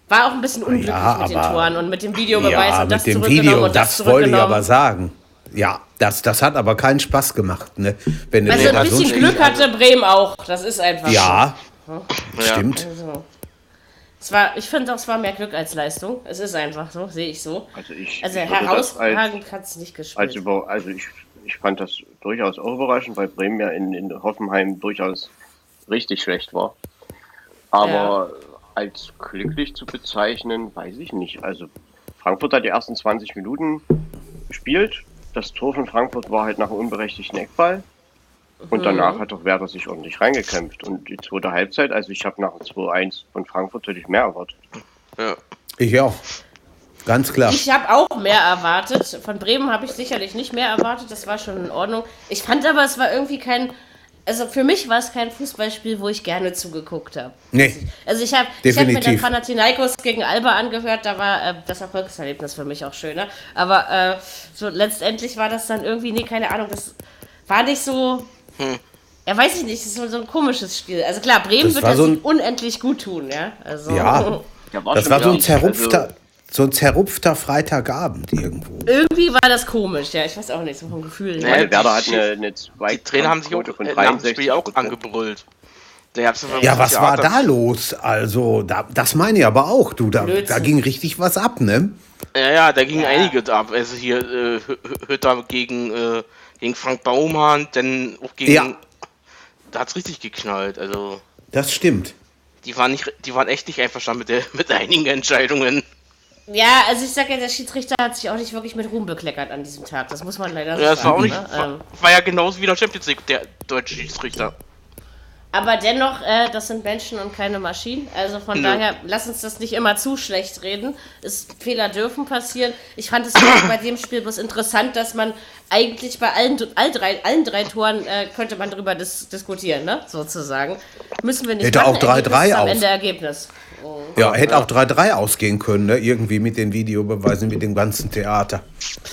war auch ein bisschen unglücklich Ja, mit den Toren und mit dem Videobeweis ja und das mit dem zurückgenommen Video, und das das wollte ich zurückgenommen. aber sagen. Ja, das, das hat aber keinen Spaß gemacht, ne? Wenn Also ein so bisschen Spiel- Glück hatte Bremen auch, das ist einfach so. Ja, Ja. stimmt. Also, es war, ich finde auch, es war mehr Glück als Leistung. Es ist einfach so, sehe ich so. Also ich, Also herausragend hat es nicht gespielt. als über, also ich, ich fand das durchaus auch überraschend, weil Bremen ja in, in Hoffenheim durchaus richtig schlecht war. Aber als glücklich zu bezeichnen, weiß ich nicht. Also Frankfurt hat die ersten 20 Minuten gespielt. Das Tor von Frankfurt war halt nach einem unberechtigten Eckball. Und danach hat doch Werder sich ordentlich reingekämpft. Und die zweite Halbzeit, also ich habe nach dem 2-1 von Frankfurt natürlich mehr erwartet. Ja. Ich auch. Ganz klar. Ich habe auch mehr erwartet. Von Bremen habe ich sicherlich nicht mehr erwartet. Das war schon in Ordnung. Ich fand aber, es war irgendwie kein. Also für mich war es kein Fußballspiel, wo ich gerne zugeguckt habe. Nee. Also ich habe ich hab mir dann. Panathinaikos gegen Alba angehört, da war äh, das Erfolgserlebnis für mich auch schöner. Aber äh, so letztendlich war das dann irgendwie, nee, keine Ahnung, das war nicht so. Ja, weiß ich nicht, das ist so, so ein komisches Spiel. Also klar, Bremen Das wird das so ein- unendlich gut tun, ja. Also, Ja. Das war so ein zerrupfter, also- so ein zerrupfter Freitagabend irgendwo. Irgendwie war das komisch, ja. Ich weiß auch nicht, so vom Gefühl. Ja, her. Meine Werder hat eine, eine Die Trainer haben sich auch von äh, nach dem 63 Spiel auch angebrüllt. Ja, was war da los? Also, da, das meine ich aber auch, du. Da, Blödsinn. da ging richtig was ab, ne? Ja, ja, da ging Ja. einiges ab. Also hier äh, Hü- Hü- Hütter gegen, äh, gegen Frank Baumann, dann auch gegen. Ja. Da hat's richtig geknallt. Also Das stimmt. die waren nicht, die waren echt nicht einverstanden mit, der, mit einigen Entscheidungen. Ja, also ich sag ja, der Schiedsrichter hat sich auch nicht wirklich mit Ruhm bekleckert an diesem Tag. Das muss man leider Ja, das war auch nicht. Ne? War, Ähm, war ja genauso wie der Champions League, der deutsche Schiedsrichter. aber dennoch, äh, das sind Menschen und keine Maschinen. Also von Nö. daher, lass uns das nicht immer zu schlecht reden. Es, Fehler dürfen passieren. Ich fand es bei dem Spiel bloß interessant, dass man eigentlich bei allen, all drei, allen drei Toren äh, könnte man darüber dis diskutieren, ne? sozusagen. Müssen wir nicht Hätte machen. auch 3-3 Ergebnis ist am. Ende Ergebnis. Ja, hätte auch 3-3 ausgehen können, ne? irgendwie mit den Videobeweisen, mit dem ganzen Theater.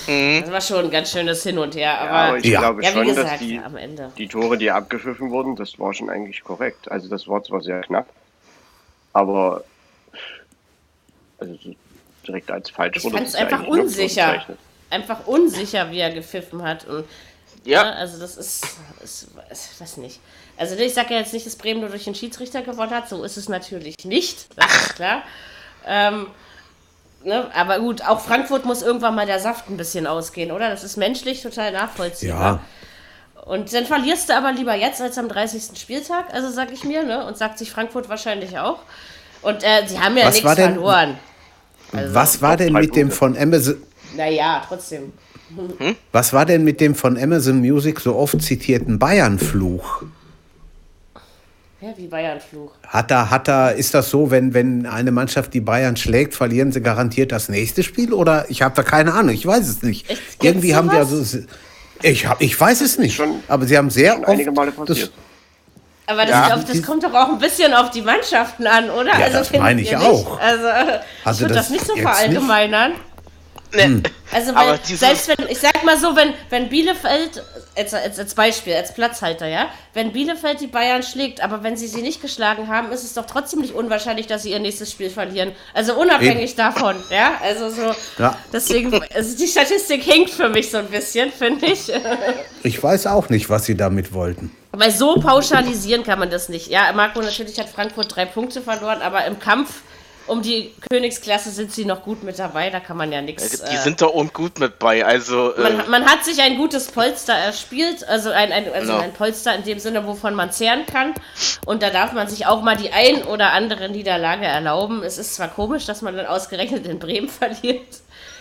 Das war schon ein ganz schönes Hin und Her. Ja, Aber aber ich Ja. glaube Ja, schon, dass gesagt, die, am Ende. die Tore, die abgepfiffen wurden, das war schon eigentlich korrekt. Also das war zwar sehr knapp, aber also so direkt als falsch Ich wurde fand es einfach unsicher. Einfach unsicher, wie er gepfiffen hat. Und, Ja. ne, also das ist, ist, ist weiß nicht. Also ich sage ja jetzt nicht, dass Bremen nur durch den Schiedsrichter gewonnen hat. So ist es natürlich nicht. Das ist klar. Ähm, ne, aber gut, auch Frankfurt muss irgendwann mal der Saft ein bisschen ausgehen, oder? Das ist menschlich total nachvollziehbar. Ja, Und dann verlierst du aber lieber jetzt als am 30. Spieltag, also sag ich mir, ne? Und sagt sich Frankfurt wahrscheinlich auch. Und äh, sie haben ja Was nichts war denn- verloren. Also, was war denn mit dem von Amazon, Naja, trotzdem. was war denn mit dem von Amazon Music so oft zitierten Bayern-Fluch? Ja, wie Bayern-Fluch. Hat da, hat da, ist das so, wenn, wenn eine Mannschaft die Bayern schlägt, verlieren sie garantiert das nächste Spiel? Oder ich habe da keine Ahnung, ich weiß es nicht. Echt? Irgendwie Gibt's haben die sowas? also. Ich, hab, ich weiß es nicht. Schon- aber sie haben sehr Schon einige oft. Male das, passiert. Aber das, Ja. auf, das kommt doch auch ein bisschen auf die Mannschaften an, oder? Ja, das findet meine ich nicht? auch. Also, äh, ich würde das das nicht so verallgemeinern. Ne. Also, Aber weil, selbst wenn, ich sag mal so, wenn, wenn Bielefeld, als, als, als Beispiel, als Platzhalter, ja, wenn Bielefeld die Bayern schlägt, aber wenn sie sie nicht geschlagen haben, ist es doch trotzdem nicht unwahrscheinlich, dass sie ihr nächstes Spiel verlieren. Also unabhängig davon, ja, also so, Ja. deswegen, also die Statistik hinkt für mich so ein bisschen, finde ich. Ich weiß auch nicht, was sie damit wollten. Weil so pauschalisieren kann man das nicht. Ja, Marco, natürlich hat Frankfurt drei Punkte verloren, aber im Kampf um die Königsklasse sind sie noch gut mit dabei, da kann man ja nichts. Die sind da und gut mit bei. Also, äh, man, man hat sich ein gutes Polster erspielt, also ein, ein, also Genau. ein Polster in dem Sinne, wovon man zehren kann. Und da darf man sich auch mal die ein oder andere Niederlage erlauben. Es ist zwar komisch, dass man dann ausgerechnet in Bremen verliert,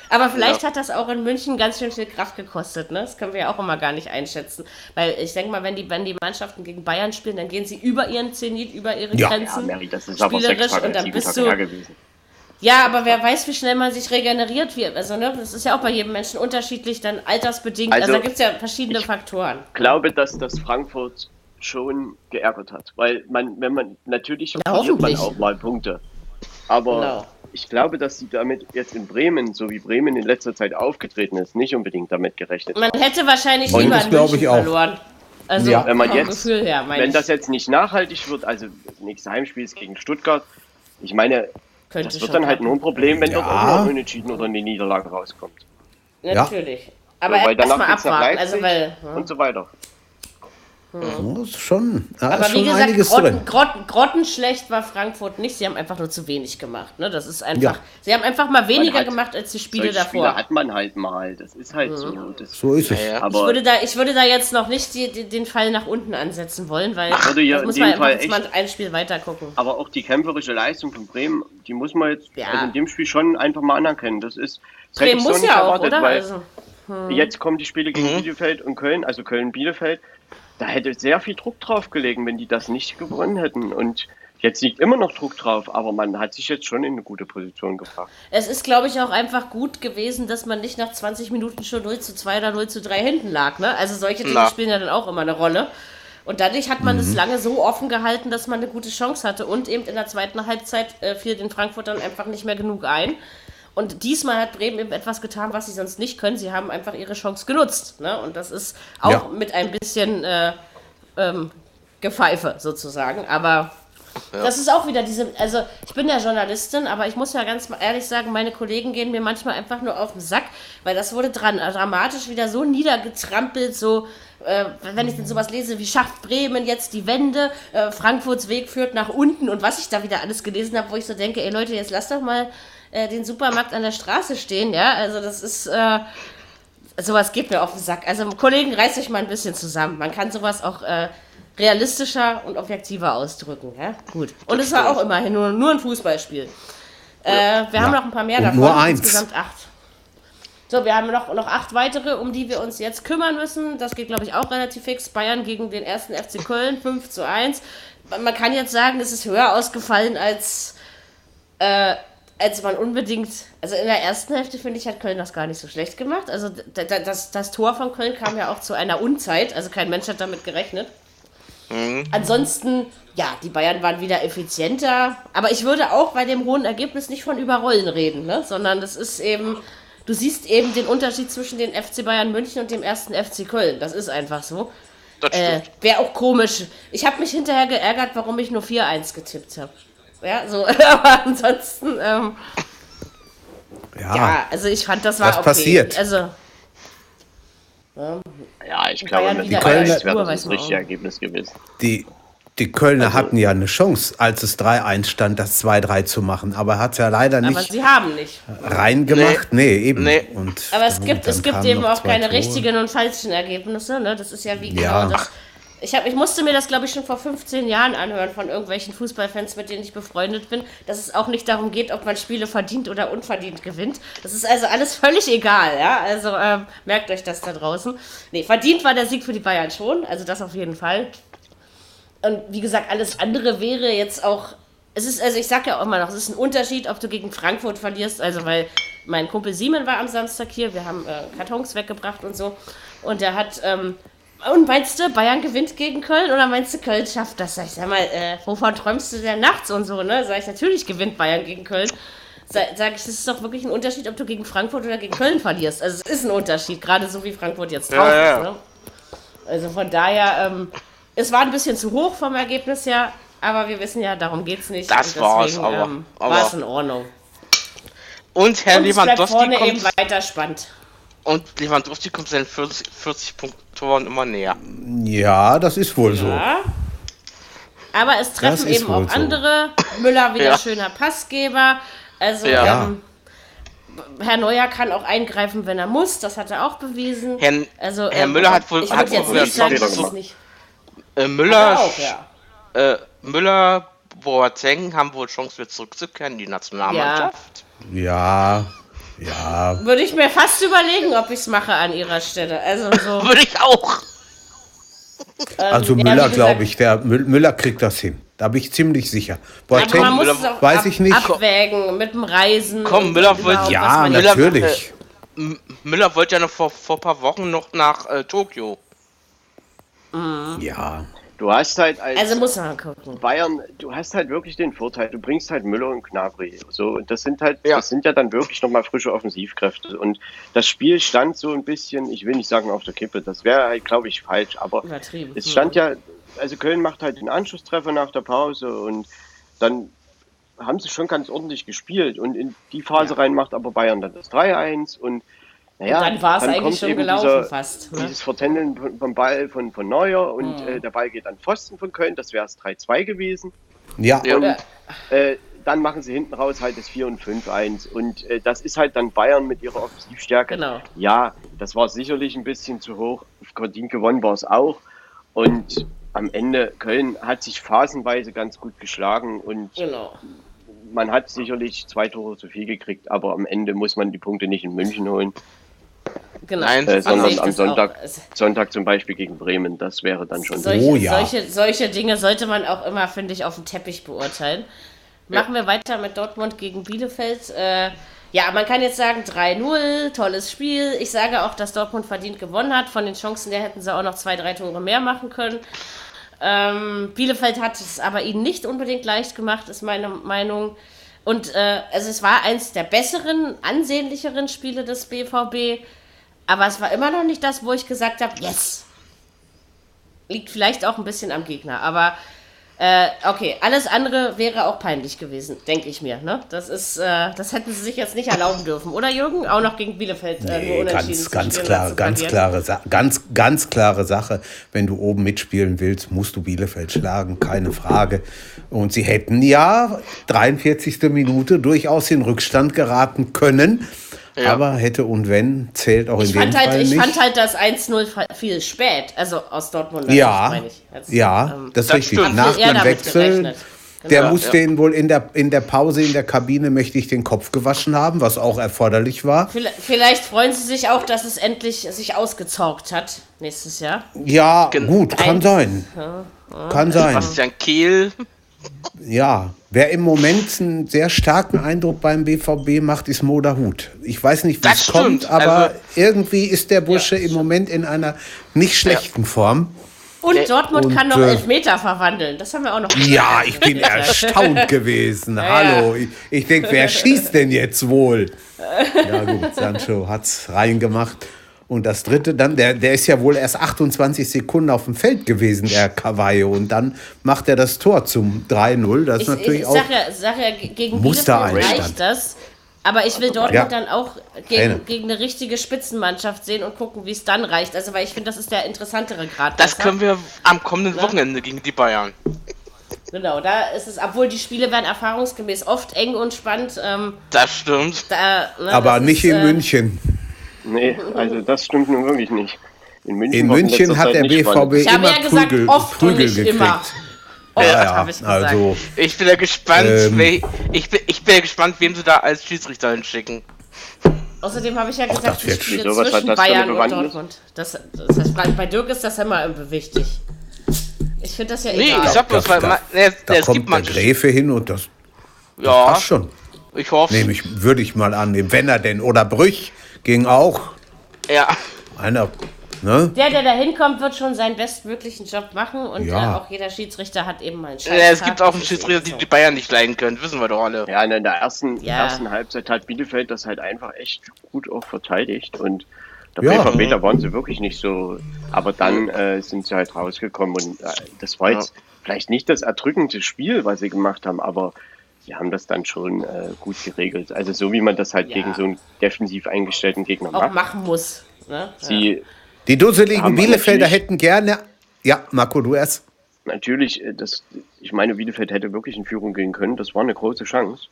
aber vielleicht Ja. hat das auch in München ganz schön viel Kraft gekostet. Ne? Das können wir ja auch immer gar nicht einschätzen. Weil ich denke mal, wenn die, wenn die Mannschaften gegen Bayern spielen, dann gehen sie über ihren Zenit, über ihre Ja. Ja, Grenzen. Mary, das ist aber sechs spielerisch Tage, und dann sieben bist du ja, aber wer weiß, wie schnell man sich regeneriert wird. Also, ne, das ist ja auch bei jedem Menschen unterschiedlich, dann altersbedingt. Also, Also, da gibt es ja verschiedene Faktoren. glaube, dass das Frankfurt schon geärgert hat. Weil man, wenn man, natürlich Na, verliert man auch mal Punkte. Aber Genau. Ich glaube, dass sie damit jetzt in Bremen, so wie Bremen in letzter Zeit aufgetreten ist, nicht unbedingt damit gerechnet Man hätte wahrscheinlich Und lieber das München ich auch. verloren. Also, Ja. Wenn man jetzt, Gefühl her, wenn ich. das jetzt nicht nachhaltig wird, also nächste Heimspiel ist gegen Stuttgart, ich meine, Könnte das wird dann halt nur ein Problem, wenn dort Ja. auch nur unentschieden oder eine Niederlage rauskommt. Natürlich. Aber So, weil danach nach abwarten. Also, weil, ja. und so weiter. Das ist schon, da Aber ist wie schon gesagt, einiges Grotten, drin. Grotten, grottenschlecht war Frankfurt nicht. Sie haben einfach nur zu wenig gemacht. Ne? Das ist einfach. Ja. Sie haben einfach mal weniger hat- gemacht als die Spiele davor. Spiele hat man halt mal. Das ist halt so. Das, So ist es. ja, ja. Ich aber würde, da, ich würde da jetzt noch nicht die, die, den Fall nach unten ansetzen wollen, weil Ich würde ja muss man einfach Fall jetzt mal ein Spiel weiter gucken. Aber auch die kämpferische Leistung von Bremen, die muss man jetzt Ja. also in dem Spiel schon einfach mal anerkennen. Das ist das Bremen so muss ja auch, erwartet, oder? weil Also, jetzt kommen die Spiele gegen Bielefeld und Köln, also Köln-Bielefeld. Da hätte sehr viel Druck drauf gelegen, wenn die das nicht gewonnen hätten. Und jetzt liegt immer noch Druck drauf, aber man hat sich jetzt schon in eine gute Position gebracht. es ist, glaube ich, auch einfach gut gewesen, dass man nicht nach 20 Minuten schon 0 zu 2 oder 0 zu 3 hinten lag. Ne? Also solche Dinge Na. spielen ja dann auch immer eine Rolle. Und dadurch hat man es lange so offen gehalten, dass man eine gute Chance hatte. Und eben in der zweiten Halbzeit äh, fiel den Frankfurtern einfach nicht mehr genug ein. Und diesmal hat Bremen eben etwas getan, was sie sonst nicht können. Sie haben einfach ihre Chance genutzt. Ne? Und das ist auch Ja. mit ein bisschen äh, ähm, Gepfeife sozusagen. Aber das ist auch wieder diese, also ich bin ja Journalistin, aber ich muss ja ganz ehrlich sagen, meine Kollegen gehen mir manchmal einfach nur auf den Sack, weil das wurde dran, dramatisch wieder so niedergetrampelt, so, äh, wenn ich denn sowas lese, wie schafft Bremen jetzt die Wende, äh, Frankfurts Weg führt nach unten und was ich da wieder alles gelesen habe, wo ich so denke, ey Leute, jetzt lasst doch mal äh, den Supermarkt an der Straße stehen, ja, also das ist, äh, sowas geht mir auf den Sack. Also Kollegen, reißt euch mal ein bisschen zusammen. Man kann sowas auch äh, realistischer und objektiver ausdrücken. Ja? Gut. Und es war auch immerhin nur, nur ein Fußballspiel. Äh, wir haben noch ein paar mehr Und davon. nur eins. Insgesamt acht. So, wir haben noch, noch acht weitere, um die wir uns jetzt kümmern müssen. Das geht, glaube ich, auch relativ fix. Bayern gegen den ersten FC Köln, 5 zu 1. Man kann jetzt sagen, es ist höher ausgefallen als, äh, als man unbedingt. Also in der ersten Hälfte, finde ich, hat Köln das gar nicht so schlecht gemacht. Also da- da- das, das Tor von Köln kam ja auch zu einer Unzeit. Also kein Mensch hat damit gerechnet. Ansonsten, ja, die Bayern waren wieder effizienter. Aber ich würde auch bei dem hohen Ergebnis nicht von Überrollen reden, ne? sondern das ist eben, du siehst eben den Unterschied zwischen den FC Bayern München und dem ersten FC Köln. Das ist einfach so. Das Äh. Wäre auch komisch. Ich habe mich hinterher geärgert, warum ich nur 4-1 getippt habe. Ja, so, aber ansonsten, ähm, Ja, ja, also ich fand, das war Was okay. passiert? Also, Ja, ich glaube, mit dem Kölner wäre das das richtige. Ergebnis gewesen. die, die Kölner hatten ja eine Chance, als es 3-1 stand, das 2-3 zu machen. Aber hat es ja leider aber nicht sie haben nicht. reingemacht. Nee, eben. Nee. Und Aber es gibt, es gibt eben auch keine Tore. richtigen und falschen Ergebnisse. Ne? Das ist ja wie Ja. genau das. Ich, hab, ich musste mir das, glaube ich, schon vor 15 Jahren anhören von irgendwelchen Fußballfans, mit denen ich befreundet bin, dass es auch nicht darum geht, ob man Spiele verdient oder unverdient gewinnt. Das ist also alles völlig egal, ja. Also ähm, merkt euch das da draußen. Nee, verdient war der Sieg für die Bayern schon, also das auf jeden Fall. Und wie gesagt, alles andere wäre jetzt auch. Es ist, also ich sag ja auch immer noch, es ist ein Unterschied, ob du gegen Frankfurt verlierst, also weil mein Kumpel Simon war am Samstag hier, wir haben äh, Kartons weggebracht und so. Und der hat, ähm, und meinst du, Bayern gewinnt gegen Köln oder meinst du, Köln schafft das? Sag ich, sag mal, äh, wovon träumst du denn nachts und so, ne? Sag ich, natürlich gewinnt Bayern gegen Köln. Sag, sag ich, das ist doch wirklich ein Unterschied, ob du gegen Frankfurt oder gegen Köln verlierst. Also es ist ein Unterschied, gerade so wie Frankfurt jetzt drauf Ja, ist, ne? Also von daher, ähm, es war ein bisschen zu hoch vom Ergebnis her, aber wir wissen ja, darum geht's nicht. Das Und war's, deswegen, aber- ähm, aber- war's in Ordnung. Und Herr Und Lewandowski vorne eben kommt, weiter spannend. Und Lewandowski kommt seinen 40, 40 Punkt Toren immer näher. Ja, das ist wohl so. Ja. Aber es treffen ist eben auch so. andere. Müller wieder Ja. schöner Passgeber. Also Ja. ähm, Herr Neuer kann auch eingreifen, wenn er muss. Das hat er auch bewiesen. Herr, also, Herr ähm, Müller hat wohl ich hat jetzt wohl nicht sagen, es gemacht. nicht. äh, Müller, er auch, ja. äh, Müller, Boateng haben wohl Chance, wieder zurückzukehren in die Nationalmannschaft. Ja, ja. Würde ich mir fast überlegen, ob ich es mache an ihrer Stelle. Also so. Würde ich auch. ähm, Also ja, wie Müller, glaube ich, der Mü- Müller kriegt das hin. Da bin ich ziemlich sicher. Aber man Boateng, muss Müller- es auch weiß ab, ich nicht. abwägen mit dem Reisen. Komm, Müller wollte- was ja, jetzt- Müller- natürlich. M Müller wollte ja noch vor, vor ein paar Wochen noch nach äh, Tokio. Ja, Du hast halt als Also muss man gucken. Bayern, du hast halt wirklich den Vorteil, du bringst halt Müller und Gnabry. So, und das sind halt, Ja. das sind ja dann wirklich nochmal frische Offensivkräfte. Und das Spiel stand so ein bisschen, ich will nicht sagen auf der Kippe, das wäre halt, glaube ich, falsch, aber Übertrieben. es stand ja, also Köln macht halt den Anschlusstreffer nach der Pause und dann haben sie schon ganz ordentlich gespielt und in die Phase rein macht aber Bayern dann das 3-1 und naja, Und dann war es eigentlich schon gelaufen dieser- fast. Ne? dieses Vertändeln vom Ball von, von Neuer und Mhm. äh, der Ball geht an Pfosten von Köln, das wäre es 3-2 gewesen. ja, Ja. Und Ja. äh, dann machen sie hinten raus halt das 4 und 5-1 und äh, das ist halt dann Bayern mit ihrer Offensivstärke. Genau. Ja, das war sicherlich ein bisschen zu hoch, verdient gewonnen war es auch und am Ende Köln hat sich phasenweise ganz gut geschlagen und Genau. man hat sicherlich zwei Tore zu viel gekriegt, aber am Ende muss man die Punkte nicht in München holen, genau. Nein, äh, sondern am Sonntag. Es- Sonntag zum Beispiel gegen Bremen. Das wäre dann schon Solche, Oh ja. solche, solche Dinge sollte man auch immer, finde ich, auf dem Teppich beurteilen. Machen wir weiter mit Dortmund gegen Bielefeld. Äh, ja, man kann jetzt sagen 3-0, tolles Spiel. Ich sage auch, dass Dortmund verdient gewonnen hat. Von den Chancen her hätten sie auch noch zwei, drei Tore mehr machen können. Ähm, Bielefeld hat es aber ihnen nicht unbedingt leicht gemacht, ist meine Meinung. Und äh, also es war eins der besseren, ansehnlicheren Spiele des BVB. Aber es war immer noch nicht das, wo ich gesagt habe, yes, Liegt vielleicht auch ein bisschen am Gegner, aber äh, okay, alles andere wäre auch peinlich gewesen, denke ich mir. Ne? Das ist, äh, das hätten sie sich jetzt nicht erlauben dürfen, oder Jürgen? Auch noch gegen Bielefeld äh, Nee, ganz, ganz klar, ganz klare, ganz, ganz klare Sache. Wenn du oben mitspielen willst, musst du Bielefeld schlagen, keine Frage. Und sie hätten ja 43. Minute durchaus in Rückstand geraten können. Ja. Aber hätte und wenn zählt auch Ich in dem halt, Fall ich nicht. fand halt das 1-0 fa- viel spät, also aus Dortmund. ja, meine ich. Jetzt, ja, ähm, das ist richtig. stimmt. Nach dem Wechsel. Der Ja, muss ja. den wohl in der, in der Pause in der Kabine mächtig den Kopf gewaschen haben, was auch erforderlich war. Vielleicht- freuen sie sich auch, dass es endlich sich ausgezaugt hat nächstes Jahr. Ja, Gen- gut, kann Eins. sein. Kann sein. Bastian Kehl. Ja, wer im Moment einen sehr starken Eindruck beim BVB macht, ist Moda Hut. Ich weiß nicht, wie es kommt, aber also- irgendwie ist der Bursche im Moment in einer nicht schlechten Form. Und Äh, Dortmund und, kann noch äh, Elfmeter verwandeln. Das haben wir auch noch. Ja, ich bin erstaunt gewesen. Hallo, ich, ich denke, wer schießt denn jetzt wohl? Ja gut, Sancho hat's reingemacht. Und das dritte dann, der, der ist ja wohl erst 28 Sekunden auf dem Feld gewesen, der Cavallo. Und dann macht er das Tor zum 3-0. Das ist Ich, natürlich ich auch. sag ja, sag ja, ge- gegen. Bielefeld reicht das. Aber ich will Dortmund Ja. dann auch gegen, gegen eine richtige Spitzenmannschaft sehen und gucken, wie es dann reicht. Also, weil ich finde, das ist der interessantere Grad. Das können wir am kommenden Wochenende gegen die Bayern. Genau, da ist es, obwohl die Spiele werden erfahrungsgemäß oft eng und spannend. Ähm, Das stimmt. da, ne, aber das nicht ist, in äh, München. Nee, also das stimmt nun wirklich nicht. In München, In München hat der nicht spannend. BVB Ich habe immer ja gesagt, Prügel, oft und Prügel nicht gekriegt. immer. Oft, Ja, habe ich gesagt. also Ich bin ja gespannt, Ähm. ich, bin, ich bin ja gespannt, wem sie da als Schiedsrichter hinschicken. Außerdem habe ich ja gesagt, das die wird Spiele hat zwischen das Bayern und? Dortmund. Das, das heißt, bei Dirk ist das immer irgendwie wichtig. Ich finde das ja Nee, egal. ich sag bloß, weil da, man, ne, da es kommt gibt der. Gräfe hin und das Ja, passt schon. ich hoffe. Nehme ich, würde ich mal annehmen. Wenn er denn, oder Brüch ging auch. Ja, Einer, ne? Der, der da hinkommt, wird schon seinen bestmöglichen Job machen und Ja. äh, auch jeder Schiedsrichter hat eben mal einen Ja, es gibt auch einen Schiedsrichter, die die Bayern nicht leiden können, wissen wir doch alle. Ja, in der ersten, Ja. ersten Halbzeit hat Bielefeld das halt einfach echt gut auch verteidigt und der Ja. Da waren sie wirklich nicht so, aber dann äh, sind sie halt rausgekommen und äh, das war jetzt vielleicht nicht das erdrückende Spiel, was sie gemacht haben, aber sie haben das dann schon äh, gut geregelt. Also so wie man das halt Ja. gegen so einen defensiv eingestellten Gegner auch macht. machen muss. Ne? Sie Die dusseligen Bielefelder hätten gerne. Ja, Marco, du erst. natürlich, äh, das, ich meine, Bielefeld hätte wirklich in Führung gehen können. Das war eine große Chance,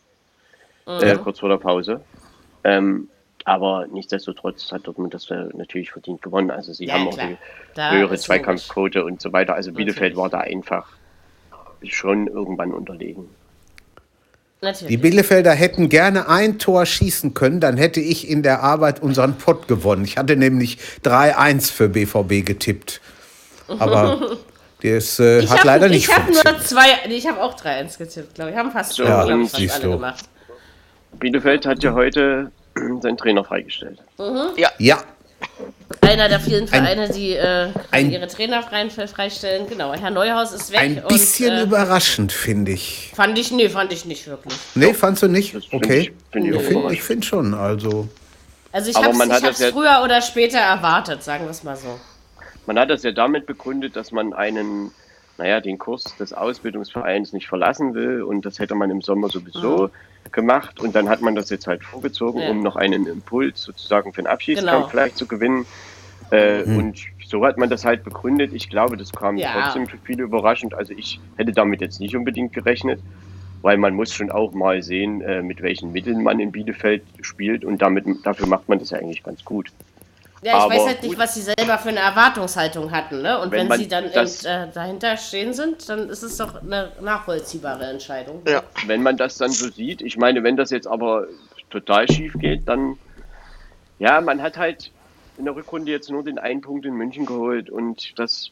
Mhm. äh, kurz vor der Pause. Ähm, aber nichtsdestotrotz hat Dortmund das äh, natürlich verdient gewonnen. Also sie Ja, haben auch klar. die Da höhere Zweikampfquote und so weiter. Also Bielefeld Natürlich. war da einfach schon irgendwann unterlegen. Natürlich. Die Bielefelder hätten gerne ein Tor schießen können, dann hätte ich in der Arbeit unseren Pott gewonnen. Ich hatte nämlich 3-1 für BVB getippt. Aber das äh, hat habe leider nicht ich hab nur funktioniert. zwei, nee, ich habe auch 3-1 getippt, glaube ich. Haben fast, glaub fast siehst alle du. gemacht. Bielefeld hat ja heute seinen Trainer freigestellt. Ja, Einer der vielen Vereine, die äh, ein- ihre Trainer frei, freistellen. Genau, Herr Neuhaus ist weg. ein bisschen und, äh, überraschend, finde ich. Fand ich, nee, fand ich nicht wirklich. Nee, fandst du nicht? Das find Okay. ich- find ich finde überraschend. find schon, also. Also ich habe es man hat das ja- früher oder später erwartet, sagen wir es mal so. Man hat das ja damit begründet, dass man einen, naja, den Kurs des Ausbildungsvereins nicht verlassen will und das hätte man im Sommer sowieso gemacht und dann hat man das jetzt halt vorgezogen, Ja. um noch einen Impuls sozusagen für den Abschiedskampf Genau. vielleicht zu gewinnen. Äh, Und so hat man das halt begründet. Ich glaube, das kam Ja. trotzdem für viele überraschend. Also ich hätte damit jetzt nicht unbedingt gerechnet, weil man muss schon auch mal sehen, äh, mit welchen Mitteln man in Bielefeld spielt und damit dafür macht man das ja eigentlich ganz gut. Ja, ich Aber weiß halt nicht, gut. was sie selber für eine Erwartungshaltung hatten, ne? Und Wenn wenn, sie dann das- eben, äh, dahinter stehen sind, dann ist es doch eine nachvollziehbare Entscheidung. Ja. wenn man das dann so sieht, ich meine, wenn das jetzt aber total schief geht, dann ja, man hat halt in der Rückrunde jetzt nur den einen Punkt in München geholt und das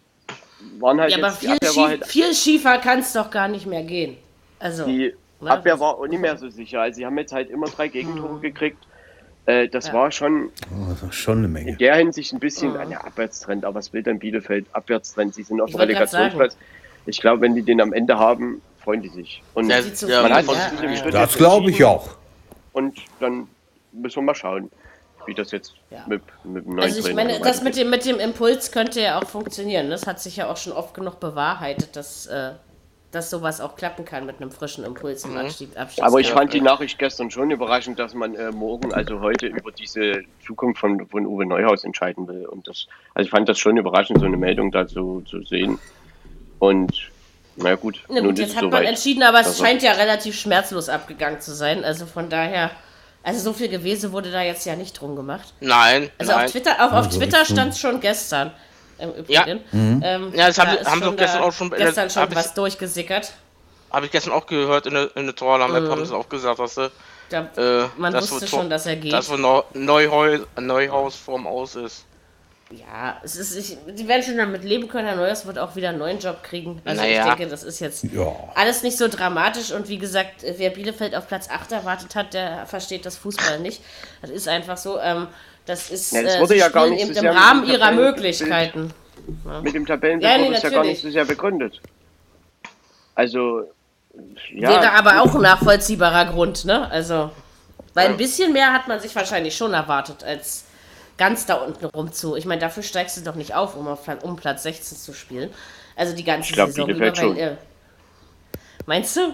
waren halt Ja, aber viel, Abwehr war schief, halt, viel schiefer kann es doch gar nicht mehr gehen. Also, die ne, Abwehr war auch nicht mehr so sicher. Also sie haben jetzt halt immer drei Gegentore gekriegt. Äh, das Ja. war schon Oh, das schon eine in Menge. der Hinsicht ein bisschen ein Abwärtstrend, aber was will dann Bielefeld? Abwärtstrend, sie sind auf dem Relegationsplatz. Ich glaube, wenn die den am Ende haben, freuen die sich. Und Ja, ja, man hat ja, Das glaube ich auch. Und dann müssen wir mal schauen, wie das jetzt Ja. mit, mit dem neuen Also ich Trainer meine, das mit dem, mit dem Impuls könnte ja auch funktionieren. Das hat sich ja auch schon oft genug bewahrheitet, dass, äh, dass sowas auch klappen kann mit einem frischen Impuls im. Mhm. Aber ich fand die Nachricht gestern schon überraschend, dass man äh, morgen, also heute, über diese Zukunft von, von Uwe Neuhaus entscheiden will. Und das, also ich fand das schon überraschend, so eine Meldung dazu zu sehen. Und na gut, Na nun gut, jetzt es hat man soweit. entschieden, aber es Also- scheint ja relativ schmerzlos abgegangen zu sein. Also von daher, also so viel gewesen wurde da jetzt ja nicht drum gemacht. Nein, Also nein. auf Twitter, auf, auf Twitter stand es schon gestern. Im Ja. Übrigen. Ähm, Ja, das haben da haben sie auch gestern auch schon- Gestern das schon hab ich- was durchgesickert. habe ich gestern auch gehört in der, in der Torler-Map, Mhm. haben sie auch gesagt, dass sie, Da, äh, man dass wusste schon, dass er geht. dass wohl Neu Neuhaus, vorm Aus ist. Ja, es ist, ich, die werden schon damit leben können. Herr Neuers wird auch wieder einen neuen Job kriegen. Also Naja. ich denke, das ist jetzt Ja. alles nicht so dramatisch. Und wie gesagt, wer Bielefeld auf Platz 8 erwartet hat, der versteht das Fußball nicht. Das ist einfach so. Ähm, das ist Ja, das äh, wurde ja gar nicht so im Rahmen ihrer. Möglichkeiten. Mit dem Tabellenbild Ja, nee, wurde es ja gar nicht so sehr begründet. Also, ja. Wäre aber auch ein nachvollziehbarer Grund, ne? Also, weil ein bisschen mehr hat man sich wahrscheinlich schon erwartet, als ganz da unten rum zu. Ich meine, dafür steigst du doch nicht auf, um, auf, um Platz 16 zu spielen. Also die ganze Ich glaub, Saison über. Äh, meinst du?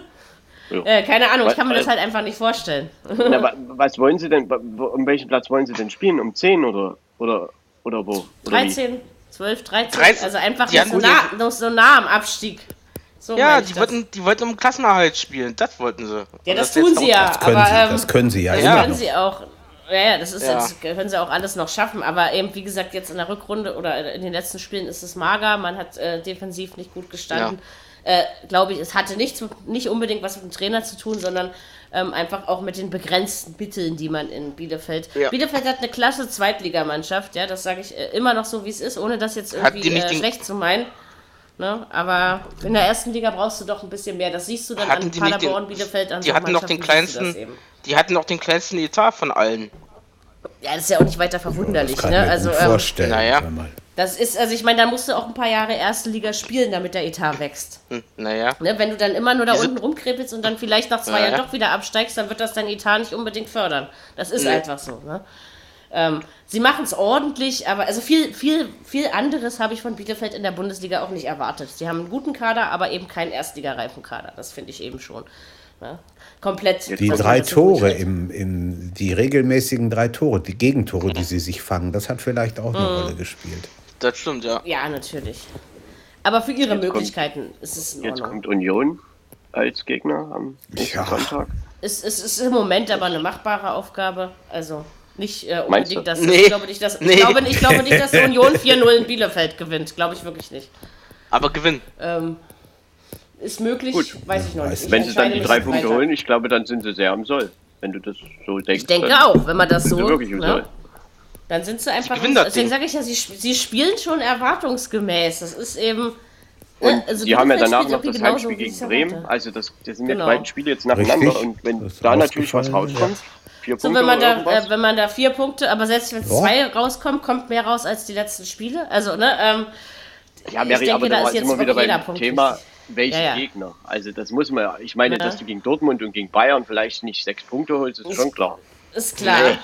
Ja. Äh, keine Ahnung, ich kann mir das halt einfach nicht vorstellen. Na, wa- was wollen Sie denn, um welchen Platz wollen Sie denn spielen? Um 10 oder, oder, oder wo? Oder wie? 13, 12, 13, 13, also einfach so, nah, noch so nah am Abstieg. So Ja, die das. wollten, die wollten um Klassenerhalt spielen, das wollten sie. Ja, das jetzt tun sie ja, Das können aber sie, ähm, das können sie ja, ja. immer können sie auch. Ja, ja, das ist Ja. jetzt, können sie auch alles noch schaffen, aber eben, wie gesagt, jetzt in der Rückrunde oder in den letzten Spielen ist es mager, man hat äh, defensiv nicht gut gestanden. Äh, Glaube ich, es hatte nichts, nicht unbedingt was mit dem Trainer zu tun, sondern ähm, einfach auch mit den begrenzten Mitteln, die man in Bielefeld. Ja. Bielefeld hat eine klasse Zweitligamannschaft, ja, das sage ich äh, immer noch so, wie es ist, ohne das jetzt irgendwie äh, schlecht zu meinen. Ne? Aber in der ersten Liga brauchst du doch ein bisschen mehr. Das siehst du dann Hatten an nicht den- Paderborn, Bielefeld, an Die so hatten noch den kleinsten, die hatten noch den kleinsten Etat von allen. Ja, das ist ja auch nicht weiter verwunderlich. Das kann ne? ich mir Also, gut ähm, vorstellen. Naja. sag mal. das ist, also ich meine, da musst du auch ein paar Jahre erste Liga spielen, damit der Etat wächst. Hm, naja. Ne? Wenn du dann immer nur da Diese- unten rumkrepelst und dann vielleicht nach zwei Ja, Jahren ja. doch wieder absteigst, dann wird das dein Etat nicht unbedingt fördern. Das ist Nee. einfach so. Ne? Ähm, sie machen es ordentlich, aber also viel, viel, viel anderes habe ich von Bielefeld in der Bundesliga auch nicht erwartet. Sie haben einen guten Kader, aber eben keinen erstligareifen Kader. Das finde ich eben schon. Ne? Komplett. Die drei. Tore, im, im, die regelmäßigen drei Tore, die Gegentore, die sie sich fangen, das hat vielleicht auch Mhm. eine Rolle gespielt. Das stimmt, ja. Ja, natürlich. Aber für ihre Jetzt kommt- Möglichkeiten ist es in Jetzt Ordnung. kommt Union als Gegner am Ja. Sonntag. Es, es ist im Moment aber eine machbare Aufgabe. Also nicht äh, unbedingt, dass Nee. ich glaube nicht, dass Nee. ich glaube, ich glaube nicht, dass Union 4-0 in Bielefeld gewinnt. Glaube ich wirklich nicht. Aber Gewinn. Ähm, ist möglich, Gut. weiß ich noch nicht. Ich Wenn sie dann die drei am Punkte Freitag. holen, ich glaube, dann sind sie sehr am Soll. Wenn du das so denkst. Ich denke auch, wenn man das so. wirklich im Ne? Soll. Dann sind sie einfach. das deswegen sage ich ja, sie, sp- sie spielen schon erwartungsgemäß. Das ist eben. Und ne, also die haben ja danach noch das Heimspiel gegen es Bremen. Also das, das sind Genau. ja beiden Spiele jetzt nacheinander. Richtig. Und wenn da natürlich was rauskommt, vier So, Punkte wenn man, oder da, äh, wenn man da vier Punkte, aber selbst wenn Ja. zwei rauskommt, kommt mehr raus als die letzten Spiele. Also, ne, ähm, ja, ich Mary, denke, aber da ist jetzt wir wieder beim Punkt Thema, wichtig. Welche Ja, ja. Gegner. Also das muss man, ich meine, Ja. dass du gegen Dortmund und gegen Bayern vielleicht nicht sechs Punkte holst, ist schon klar. ist klar. Nee.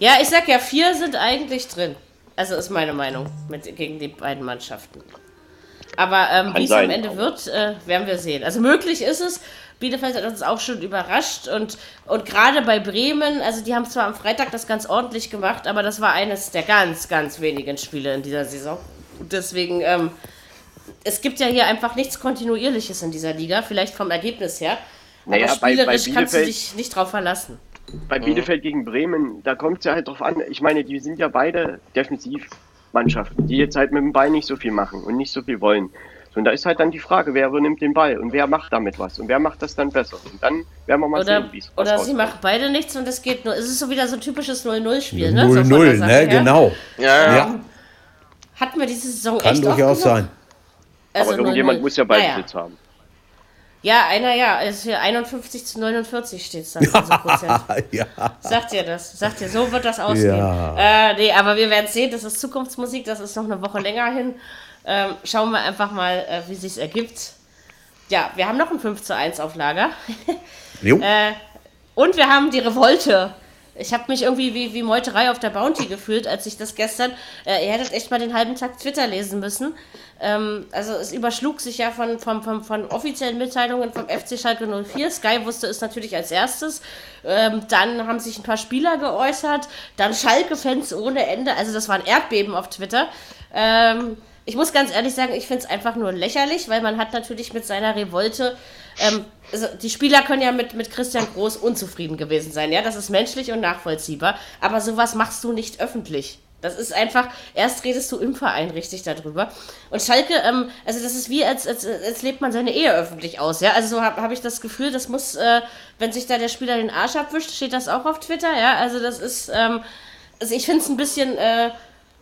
Ja, ich sag ja, vier sind eigentlich drin. Also ist meine Meinung mit, gegen die beiden Mannschaften. Aber ähm, wie es am. Ende wird, äh, werden wir sehen. Also möglich ist es. Bielefeld hat uns auch schon überrascht und, und gerade bei Bremen, also die haben zwar am Freitag das ganz ordentlich gemacht, aber das war eines der ganz, ganz wenigen Spiele in dieser Saison. Deswegen, ähm, es gibt ja hier einfach nichts Kontinuierliches in dieser Liga, vielleicht vom Ergebnis her. Naja, aber bei- bei spielerisch kannst du Bielefeld- dich nicht drauf verlassen. Bei Bielefeld gegen Bremen, da kommt es ja halt drauf an. Ich meine, die sind ja beide Defensivmannschaften, die jetzt halt mit dem Ball nicht so viel machen und nicht so viel wollen. So, Und da ist halt dann die Frage, wer übernimmt den Ball und wer macht damit was und wer macht das dann besser. Und dann werden wir mal Oder, sehen, wie es oder sie machen beide nichts und es geht nur. Es ist so wieder so ein typisches 0-0-Spiel, ne? So von 0-0, der Sache ne? her. Genau. Ja, ja. Ja, Hatten wir diese Saison kann echt durchaus sein. Also Aber irgendjemand 0-0. muss ja Naja. Ballbesitz haben. Ja, einer ja. Es ist hier 51 zu 49 steht es dann. Also ja. Sagt ihr das? Sagt ihr, so wird das ausgehen. Ja. Äh, nee, aber wir werden sehen, das ist Zukunftsmusik, das ist noch eine Woche länger hin. Ähm, schauen wir einfach mal, äh, wie sich's ergibt. Ja, wir haben noch ein 5 zu 1 auf Lager. Jo. Äh, und wir haben die Revolte. Ich habe mich irgendwie wie, wie Meuterei auf der Bounty gefühlt, als ich das gestern. Äh, ihr hättet echt mal den halben Tag Twitter lesen müssen. Ähm, also es überschlug sich ja von, von, von, von offiziellen Mitteilungen vom FC Schalke 04. Sky wusste es natürlich als erstes. Ähm, dann haben sich ein paar Spieler geäußert. Dann Schalke-Fans ohne Ende. Also das war ein Erdbeben auf Twitter. Ähm, ich muss ganz ehrlich sagen, ich finde es einfach nur lächerlich, weil man hat natürlich mit seiner Revolte, ähm, also die Spieler können ja mit, mit Christian Groß unzufrieden gewesen sein, ja, das ist menschlich und nachvollziehbar, aber sowas machst du nicht öffentlich. Das ist einfach, erst redest du im Verein richtig darüber. Und Schalke, ähm, also das ist wie, als, als, als lebt man seine Ehe öffentlich aus, ja. Also so habe hab ich das Gefühl, das muss, äh, wenn sich da der Spieler den Arsch abwischt, steht das auch auf Twitter, ja. Also das ist, ähm, also ich finde es ein bisschen äh,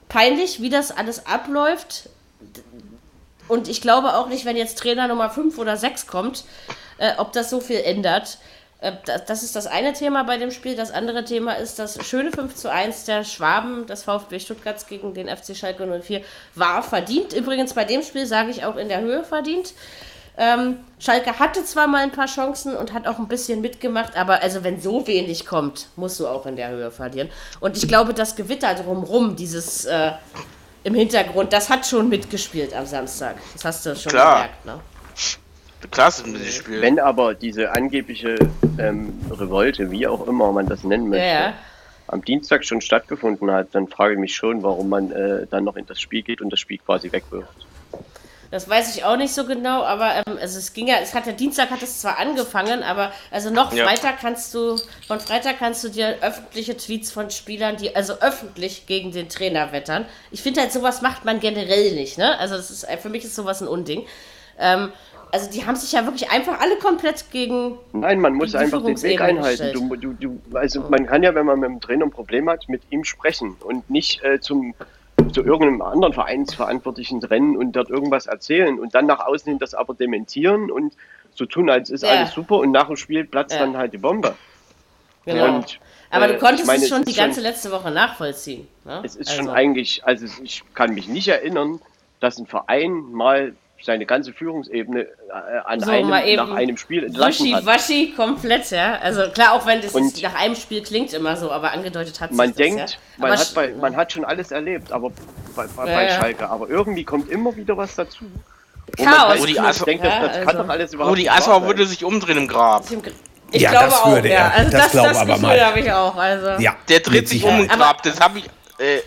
peinlich, wie das alles abläuft. Und ich glaube auch nicht, wenn jetzt Trainer Nummer 5 oder 6 kommt, äh, ob das so viel ändert. Äh, das ist das eine Thema bei dem Spiel. Das andere Thema ist das schöne 5 zu 1 der Schwaben des VfB Stuttgarts gegen den FC Schalke 04 war verdient. Übrigens bei dem Spiel sage ich auch in der Höhe verdient. Ähm, Schalke hatte zwar mal ein paar Chancen und hat auch ein bisschen mitgemacht, aber also wenn so wenig kommt, musst du auch in der Höhe verlieren. Und ich glaube, das Gewitter drumrum, dieses äh, im Hintergrund, das hat schon mitgespielt am Samstag. Das hast du schon Klar. gemerkt, ne? Klasse in diesem Spiel. Wenn aber diese angebliche ähm, Revolte, wie auch immer man das nennen möchte, Ja, ja. am Dienstag schon stattgefunden hat, dann frage ich mich schon, warum man äh, dann noch in das Spiel geht und das Spiel quasi wegwirft. Das weiß ich auch nicht so genau, aber ähm, also es ging ja, es hat ja Dienstag hat es zwar angefangen, aber also noch Ja. Freitag kannst du, von Freitag kannst du dir öffentliche Tweets von Spielern, die also öffentlich gegen den Trainer wettern. Ich finde halt, sowas macht man generell nicht, ne? Also das ist, für mich ist sowas ein Unding. Ähm, also die haben sich ja wirklich einfach alle komplett gegen. Nein, man muss einfach den Weg einhalten. Du, du, du, also man kann ja, wenn man mit dem Trainer ein Problem hat, mit ihm sprechen und nicht äh, zum zu irgendeinem anderen Vereinsverantwortlichen rennen und dort irgendwas erzählen und dann nach außen hin das aber dementieren und so tun, als ist Ja. alles super und nach dem Spiel platzt Ja. dann halt die Bombe. Genau. Und, aber äh, du konntest ich meine, es schon die ganze schon- letzte Woche nachvollziehen. Ne? Es ist also, schon eigentlich, also ich kann mich nicht erinnern, dass ein Verein mal seine ganze Führungsebene äh, an So, einem, nach einem Spiel entlassen Wischi, hat. waschi, komplett, ja. Also klar, auch wenn das Und- ist, nach einem Spiel klingt immer so, aber angedeutet hat sich Man das, denkt, ja. man, Aber hat bei, man hat schon alles erlebt, aber bei, bei, Ja, bei. Schalke. Aber irgendwie kommt immer wieder was dazu. Wo Chaos. man halt Rudi nicht Assauer- denkt, das, das Ja, kann also- doch alles überhaupt Rudi Assauer würde sich umdrehen im Grab. Ich Ja, glaube das auch, würde ja. er. Also Das das, glauben das, aber mal. habe ich auch. Also, Ja, Der dreht sich um im Grab. Das habe ich. Äh,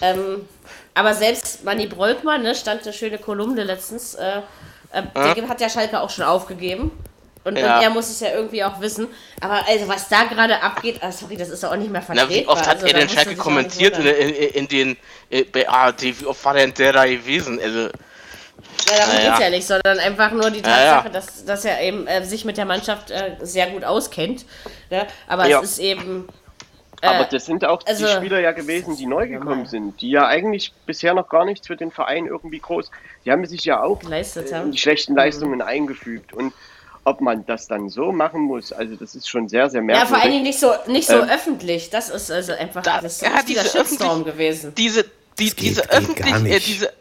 ähm, aber selbst Manni Breukmann, ne, stand eine schöne Kolumne letztens, äh, äh, der hat ja Schalke auch schon aufgegeben. Und, Ja. und er muss es ja irgendwie auch wissen. Aber also, was da gerade abgeht, ah, sorry, das ist ja auch nicht mehr na, vertretbar. wie oft hat also, er denn Schalke kommentiert in, in, in den äh? Wie oft war denn der da gewesen? Also, Ja, darum Ja, geht's ja. ja nicht, sondern einfach nur die Ja, ja. Tatsache, Dass, dass er eben äh, sich mit der Mannschaft äh, sehr gut auskennt. Ne? Aber Ja. es ist eben. Aber äh, das sind auch also- die Spieler ja gewesen, die neu gekommen sind, die ja eigentlich bisher noch gar nichts für den Verein irgendwie groß. Die haben sich ja auch Geleistet äh, haben. die schlechten Leistungen eingefügt. Und ob man das dann so machen muss, also das ist schon sehr, sehr Ja, merkwürdig. vor allen Dingen nicht so, nicht so Ähm, öffentlich. Das ist also einfach Da- das ist ja, ein richtiger diese Shitstorm gewesen. diese, die, geht- diese, geht öffentlich, äh, diese,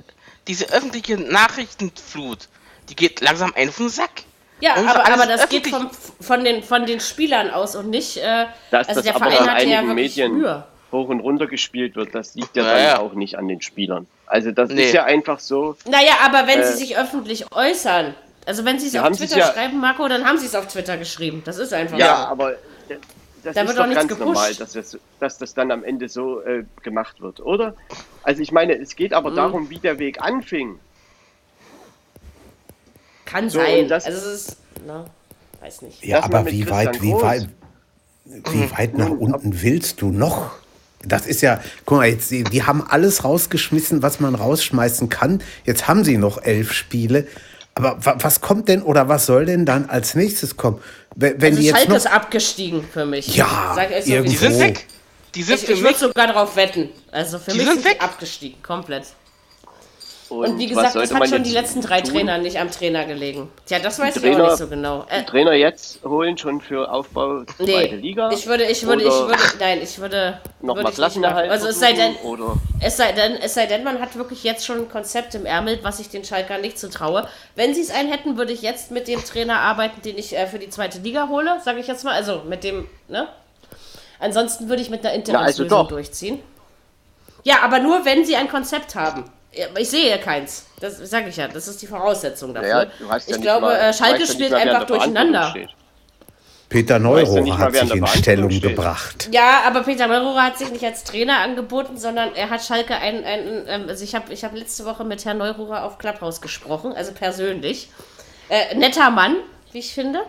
diese öffentliche Nachrichtenflut, die geht langsam einen auf den Sack. Ja, aber, aber das geht vom, von, den, von den Spielern aus und nicht. Äh, Dass also das der aber Verein von hatte ja Medien Mühe. hoch und runter gespielt wird, das liegt ja, Ja, dann ja. auch nicht an den Spielern. Also das Nee. ist ja einfach so, Naja, aber wenn Äh, sie sich öffentlich äußern, also wenn sie es auf Twitter ja- schreiben, Marco, dann haben sie es auf Twitter geschrieben. Das ist einfach ja, so. aber das Da ist wird doch ganz gepusht. normal, dass das, dass das dann am Ende so äh, gemacht wird, oder? Also ich meine, es geht Mhm. aber darum, wie der Weg anfing. Kann So, sein. das- also es ist. Na, weiß nicht. Ja, mal aber wie Christian weit, wie Groß. weit, wie weit nach unten willst du noch? Das ist ja, guck mal, jetzt, die die haben alles rausgeschmissen, was man rausschmeißen kann. Jetzt haben sie noch elf Spiele. Aber wa- was kommt denn oder was soll denn dann als nächstes kommen? Wenn, wenn Also die jetzt Schalke noch. ist abgestiegen für mich. Ja, so. Die sind weg. Die sind Ich, ich würde sogar darauf wetten. Also für Die mich sind sind weg. abgestiegen, komplett. Und, Und wie gesagt, das hat schon die letzten drei tun? Trainer nicht am Trainer gelegen. Tja, das weiß ich Trainer- auch nicht so genau. Äh, Trainer jetzt holen schon für Aufbau zweite nee, Liga? ich würde, ich würde, ich würde, nein, ich würde, noch würde mal ich nicht machen. Klassenerhalt Also es sei denn, oder es sei denn, es sei denn, man hat wirklich jetzt schon ein Konzept im Ärmel, was ich den Schalkern nicht zutraue. Wenn sie es einen hätten, würde ich jetzt mit dem Trainer arbeiten, den ich äh, für die zweite Liga hole, sage ich jetzt mal. Also mit dem, ne? Ansonsten würde ich mit einer Interimslösung doch. durchziehen. Ja, aber nur wenn sie ein Konzept haben. Ja, Ich sehe keins. Das sage ich ja. Das ist die Voraussetzung dafür. Naja, ja ich glaube, mal- äh, Schalke ja spielt mal, einfach durcheinander. Peter ja Neurohrer mal, hat sich in Stellung steht. gebracht. Ja, aber Peter Neururer hat sich nicht als Trainer angeboten, sondern er hat Schalke ein, ein ähm, also ich habe ich hab letzte Woche mit Herrn Neururer auf Clubhouse gesprochen, also persönlich. Äh, netter Mann, wie ich finde.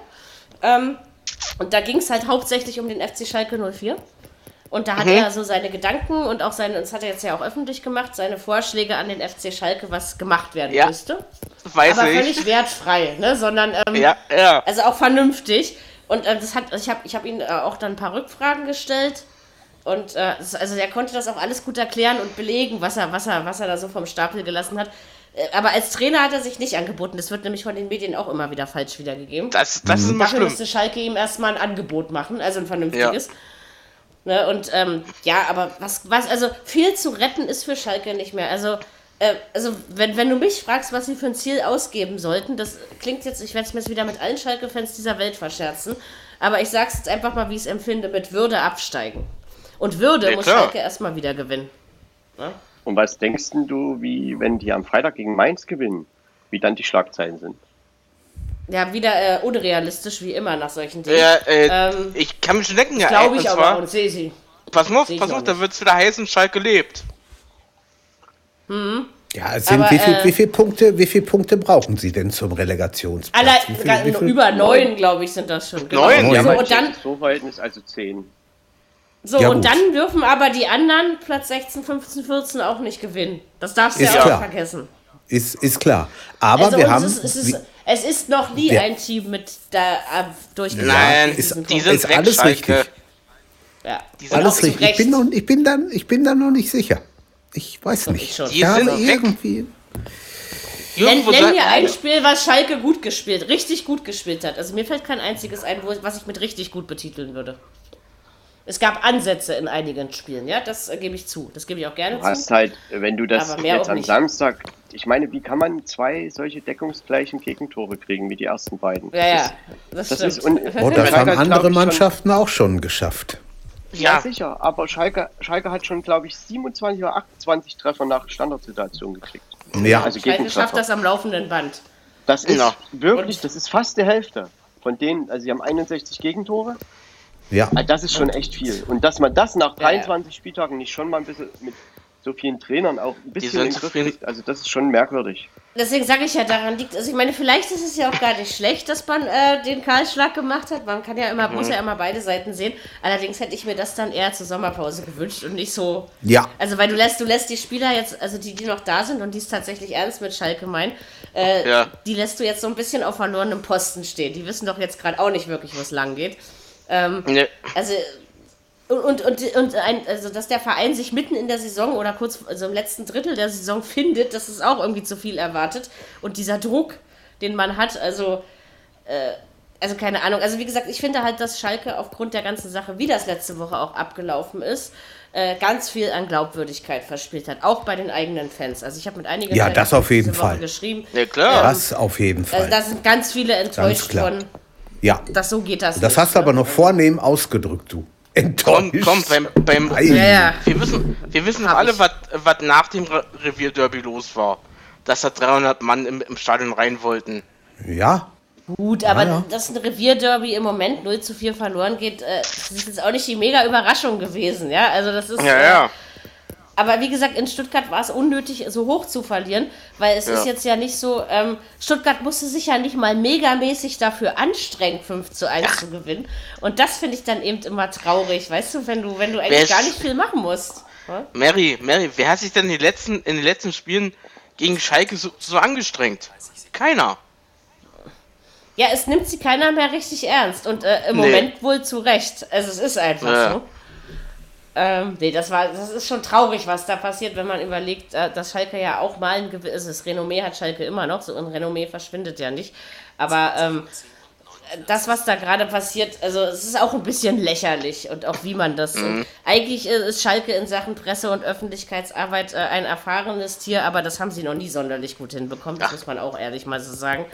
Ähm, und da ging es halt hauptsächlich um den FC Schalke 04. Und da hat Mhm. er so seine Gedanken und auch seine, das hat er jetzt ja auch öffentlich gemacht, seine Vorschläge an den FC Schalke, was gemacht werden Ja. müsste. Weiß Aber ich. völlig wertfrei, ne? Sondern ähm, Ja, ja. also auch vernünftig. Und äh, das hat, ich habe ich hab ihm äh, auch dann ein paar Rückfragen gestellt. Und äh, das, also er konnte das auch alles gut erklären und belegen, was er, was er, was er da so vom Stapel gelassen hat. Äh, Aber als Trainer hat er sich nicht angeboten. Das wird nämlich von den Medien auch immer wieder falsch wiedergegeben. Das, das ist immer Dafür schlimm. müsste Schalke ihm erstmal ein Angebot machen, also ein vernünftiges. Ne, und ähm, ja, aber was, was, also viel zu retten ist für Schalke nicht mehr. Also, äh, also wenn, wenn du mich fragst, was sie für ein Ziel ausgeben sollten, das klingt jetzt, ich werde es mir jetzt wieder mit allen Schalke-Fans dieser Welt verscherzen, aber ich sag's jetzt einfach mal, wie ich es empfinde, mit Würde absteigen. Und Würde Ja, muss klar. Schalke erstmal wieder gewinnen. Und was denkst denn du, wie wenn die am Freitag gegen Mainz gewinnen, wie dann die Schlagzeilen sind? Ja, wieder äh, unrealistisch wie immer nach solchen Dingen. Ja, äh, Ähm, ich kann mich schon denken, ja. Glaube ich und aber und sehe sie. Pass mal auf, pass auf, da nicht. wird's wieder heißen, Schalke lebt. Ja, es sind Aber, wie, viel, äh, wie, viel Punkte, wie viele Punkte brauchen Sie denn zum Relegationsplatz? Alle, wie viel, wie viel? über neun, glaube ich, sind das schon. Genau. Neun? Haben So, und dann, so Verhältnis, also 10. so, Ja, und gut. dann dürfen aber die anderen Platz 16, 15, 14 auch nicht gewinnen. Das darfst du ja auch klar. vergessen. Ist, ist klar. Aber Also wir haben. ist, es, ist, es ist noch nie Wir- ein Team mit da äh, durchgegangen. Nein, ist- die sind ist alles Schalke. richtig. ja. die sind alles richtig. Ich bin, noch, ich, bin dann, ich bin dann noch nicht sicher. Ich weiß Doch, nicht. ich schon. Die Ich habe irgendwie. Nenn, Irgendwo nenn mir ein Spiel, was Schalke gut gespielt, richtig gut gespielt hat. Also mir fällt kein einziges ein, wo, was ich mit richtig gut betiteln würde. Es gab Ansätze in einigen Spielen, ja, das äh, gebe ich zu. Das gebe ich auch gerne Du hast zu. halt, wenn du das jetzt am nicht. Samstag, ich meine, wie kann man zwei solche deckungsgleichen Gegentore kriegen wie die ersten beiden? Ja, ja, das, Das stimmt. ist un Oh, das haben andere ich, schon- Mannschaften auch schon geschafft. Ja, Ja, sicher, aber Schalke, Schalke hat schon, glaube ich, 27 oder 28 Treffer nach Standardsituation gekriegt. Ja, Also Schalke schafft das am laufenden Band. Das ist Ja. wirklich, das ist fast die Hälfte von denen, also sie haben 61 Gegentore. Ja. Ah, Das ist schon echt viel. Und dass man das nach Ja, ja. 23 Spieltagen nicht schon mal ein bisschen mit so vielen Trainern auch ein bisschen in den Griff kriegt, also das ist schon merkwürdig. Deswegen sage ich ja, daran liegt, also ich meine, vielleicht ist es ja auch gar nicht schlecht, dass man äh, den Kahlschlag gemacht hat. Man kann ja immer, muss Mhm. ja immer beide Seiten sehen. Allerdings hätte ich mir das dann eher zur Sommerpause gewünscht und nicht so. Ja. Also weil du lässt, du lässt die Spieler jetzt, also die, die noch da sind und die es tatsächlich ernst mit Schalke meinen, äh, Ja. die lässt du jetzt so ein bisschen auf verlorenem Posten stehen. Die wissen doch jetzt gerade auch nicht wirklich, wo es lang geht. Ähm, ne, also und, und, und ein, also dass der Verein sich mitten in der Saison oder kurz also im letzten Drittel der Saison findet, das ist auch irgendwie zu viel erwartet. Und dieser Druck, den man hat, also äh, also keine Ahnung. Also wie gesagt, ich finde halt, dass Schalke aufgrund der ganzen Sache, wie das letzte Woche auch abgelaufen ist, äh, ganz viel an Glaubwürdigkeit verspielt hat, auch bei den eigenen Fans. Also ich habe mit einigen Ja, Fans das auf jeden Fall. geschrieben. ja klar. Das auf jeden Also Fall. da sind ganz viele enttäuscht klar. von, Ja. dass so geht das. Das nicht, hast du ne? aber noch vornehm ausgedrückt, du. Komm, Enttäuscht. komm, beim, beim, Ei. Ja, ja. wir wissen, wir wissen Hab alle, was nach dem Re Revierderby los war. Dass da 300 Mann im, im Stadion rein wollten. Ja. Gut, aber ja. dass ein Revierderby im Moment 0 zu 4 verloren geht, äh, das ist jetzt auch nicht die mega Überraschung gewesen, ja. Also das ist. Ja, äh, ja. Aber wie gesagt, in Stuttgart war es unnötig, so hoch zu verlieren, weil es Ja. ist jetzt ja nicht so, ähm, Stuttgart musste sich ja nicht mal megamäßig dafür anstrengen, 5 zu 1 zu gewinnen. Und das finde ich dann eben immer traurig, weißt du, wenn du, wenn du eigentlich gar nicht viel machen musst. Ja? Mary, Mary, wer hat sich denn in den letzten, in den letzten Spielen gegen Schalke so, so angestrengt? Keiner. Ja, es nimmt sie keiner mehr richtig ernst und äh, im Nee. Moment wohl zu Recht. Also es ist einfach Ja. so. Ähm, nee, das war, das ist schon traurig, was da passiert, wenn man überlegt, äh, dass Schalke ja auch mal ein gewisses das Renommee hat Schalke immer noch, so ein Renommee verschwindet ja nicht. Aber ähm, das, was da gerade passiert, also es ist auch ein bisschen lächerlich und auch wie man das. Und eigentlich äh, ist Schalke in Sachen Presse- und Öffentlichkeitsarbeit äh, ein erfahrenes Tier, aber das haben sie noch nie sonderlich gut hinbekommen, das muss man auch ehrlich mal so sagen.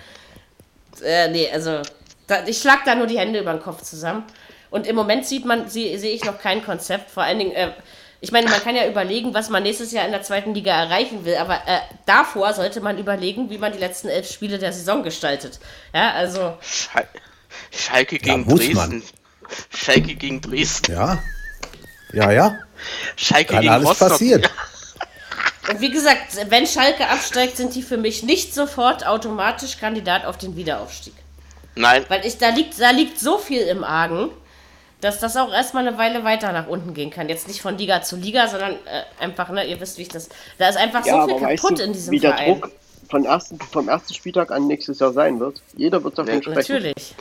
Äh, nee, also da, ich schlag da nur die Hände über den Kopf zusammen. Und im Moment sieht man, sie- sehe ich noch kein Konzept. Vor allen Dingen, äh, ich meine, man kann ja überlegen, was man nächstes Jahr in der zweiten Liga erreichen will, aber äh, davor sollte man überlegen, wie man die letzten elf Spiele der Saison gestaltet. Ja, also Schal Schalke gegen muss Dresden. man. Schalke gegen Dresden. Ja. Ja, ja. Schalke Kann gegen alles Rostock. passieren. Und wie gesagt, wenn Schalke absteigt, sind die für mich nicht sofort automatisch Kandidat auf den Wiederaufstieg. Nein, Weil ich, da liegt, da liegt so viel im Argen. Dass das auch erstmal eine Weile weiter nach unten gehen kann. Jetzt nicht von Liga zu Liga, sondern äh, einfach, ne, ihr wisst, wie ich das. Da ist einfach Ja, so viel aber weißt kaputt du, in diesem wie der Verein. Druck von ersten, vom ersten Spieltag an nächstes Jahr sein wird. Jeder wird davon sprechen. Natürlich.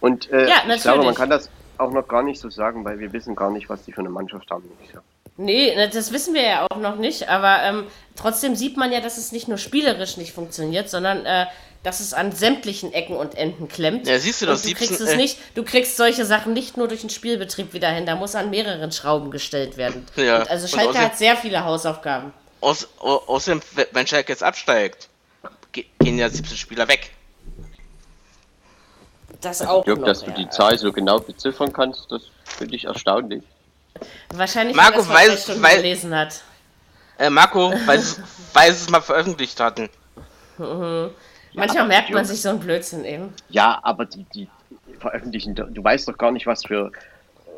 Und äh, Ja, ich glaube, man natürlich. kann das auch noch gar nicht so sagen, weil wir wissen gar nicht, was die für eine Mannschaft haben. nächstes Jahr. Nee, ne, das wissen wir ja auch noch nicht, aber ähm, trotzdem sieht man ja, dass es nicht nur spielerisch nicht funktioniert, sondern äh, dass es an sämtlichen Ecken und Enden klemmt. Ja, siehst du und doch, du 17, kriegst es äh, nicht, du kriegst solche Sachen nicht nur durch den Spielbetrieb wieder hin, da muss an mehreren Schrauben gestellt werden. Ja, Und also und Schalke außerdem- hat sehr viele Hausaufgaben. Aus, au- außerdem, wenn Schalke jetzt absteigt, ge- gehen ja 17 Spieler weg. Das auch Jörg, noch, dass du ja. die Zahl so genau beziffern kannst, das finde ich erstaunlich. Wahrscheinlich, Marco weil es Stunden weil- gelesen hat. Äh, Marco, weil sie weil sie es mal veröffentlicht hatten. Manchmal aber merkt man sich so einen Blödsinn eben. Ja, aber die, die veröffentlichen, du weißt doch gar nicht, was für,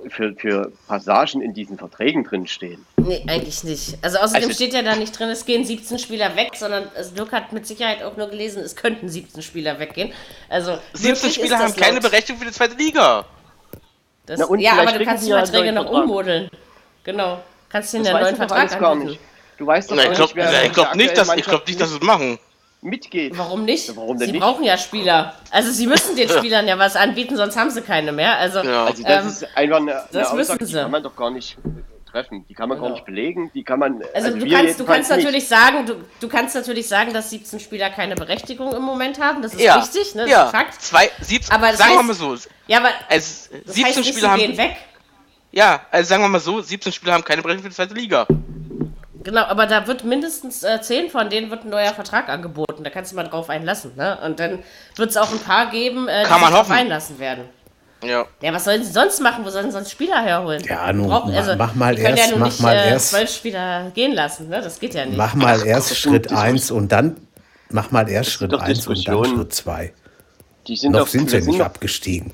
für, für Passagen in diesen Verträgen drin stehen. Nee, eigentlich nicht. Also außerdem Also- steht ja da nicht drin, es gehen 17 Spieler weg, sondern also Dirk hat mit Sicherheit auch nur gelesen, es könnten 17 Spieler weggehen. Also 17 möglich ist Spieler haben keine laut. Berechtigung für die zweite Liga. Das, Na und ja, aber du kannst die Verträge noch Vertrag. ummodeln. Genau. Kannst Das einen weißt neuen du doch Vertrag gar anbieten. nicht. Du weißt doch ich glaube nicht, wer ich glaub in nicht, der dass, ich glaub nicht, dass sie es machen. Mitgeht. Warum nicht? Warum denn sie nicht? brauchen ja Spieler. Also sie müssen den Spielern ja was anbieten, sonst haben sie keine mehr. Also Ja. Also das ähm, ist einfach eine, eine das Aussage, wissen die sie. kann man doch gar nicht treffen. Die kann man Genau. gar nicht belegen. Die kann man. Also, du wir kannst, du kannst nicht. natürlich sagen, du, du kannst natürlich sagen, dass 17 Spieler keine Berechtigung im Moment haben. Das ist Ja, richtig, ne? Das ja. ist ein Fakt. Zwei, 17, Aber das sagen wir heißt- mal so. Ja, aber das 17 heißt Spieler sie haben. gehen weg. Ja, also sagen wir mal so, 17 Spieler haben keine Berechtigung für die zweite Liga. Genau, aber da wird mindestens äh, 10 von denen wird ein neuer Vertrag angeboten. Da kannst du mal drauf einlassen, ne? Und dann wird es auch ein paar geben, äh, die Kann man sich drauf hoffen. einlassen werden. Ja. Ja, was sollen sie sonst machen? Wo sollen sie sonst Spieler herholen? Ja, nun, Brauchen- mach- mach mal die können erst- ja nun mach nicht mal äh, erst- zwölf Spieler gehen lassen, ne? Das geht ja nicht. Mach mal erst das Schritt ist- 1 und dann mach mal erst sind Schritt doch 1 und dann. Schritt 2. Die sind Noch doch, sind sie nicht doch abgestiegen.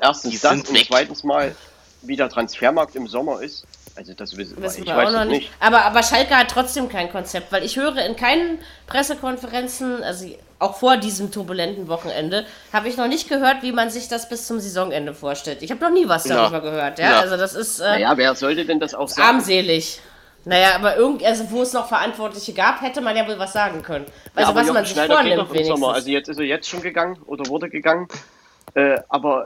Erstens Die das sind und zweitens mal, wie der Transfermarkt im Sommer ist. Also das wissen wir. Wissen wir auch noch nicht. nicht. Aber, aber Schalke hat trotzdem kein Konzept, weil ich höre in keinen Pressekonferenzen, also auch vor diesem turbulenten Wochenende, habe ich noch nicht gehört, wie man sich das bis zum Saisonende vorstellt. Ich habe noch nie was Ja. darüber gehört. Ja? Ja. Also das ist äh, Naja, wer sollte denn das auch sagen? armselig. Naja, aber irgend, also wo es noch Verantwortliche gab, hätte man ja wohl was sagen können. Ja, Also aber was man Jochen sich Schneider vornimmt wenigstens. Sommer. Also jetzt ist er jetzt schon gegangen oder wurde gegangen. Äh, aber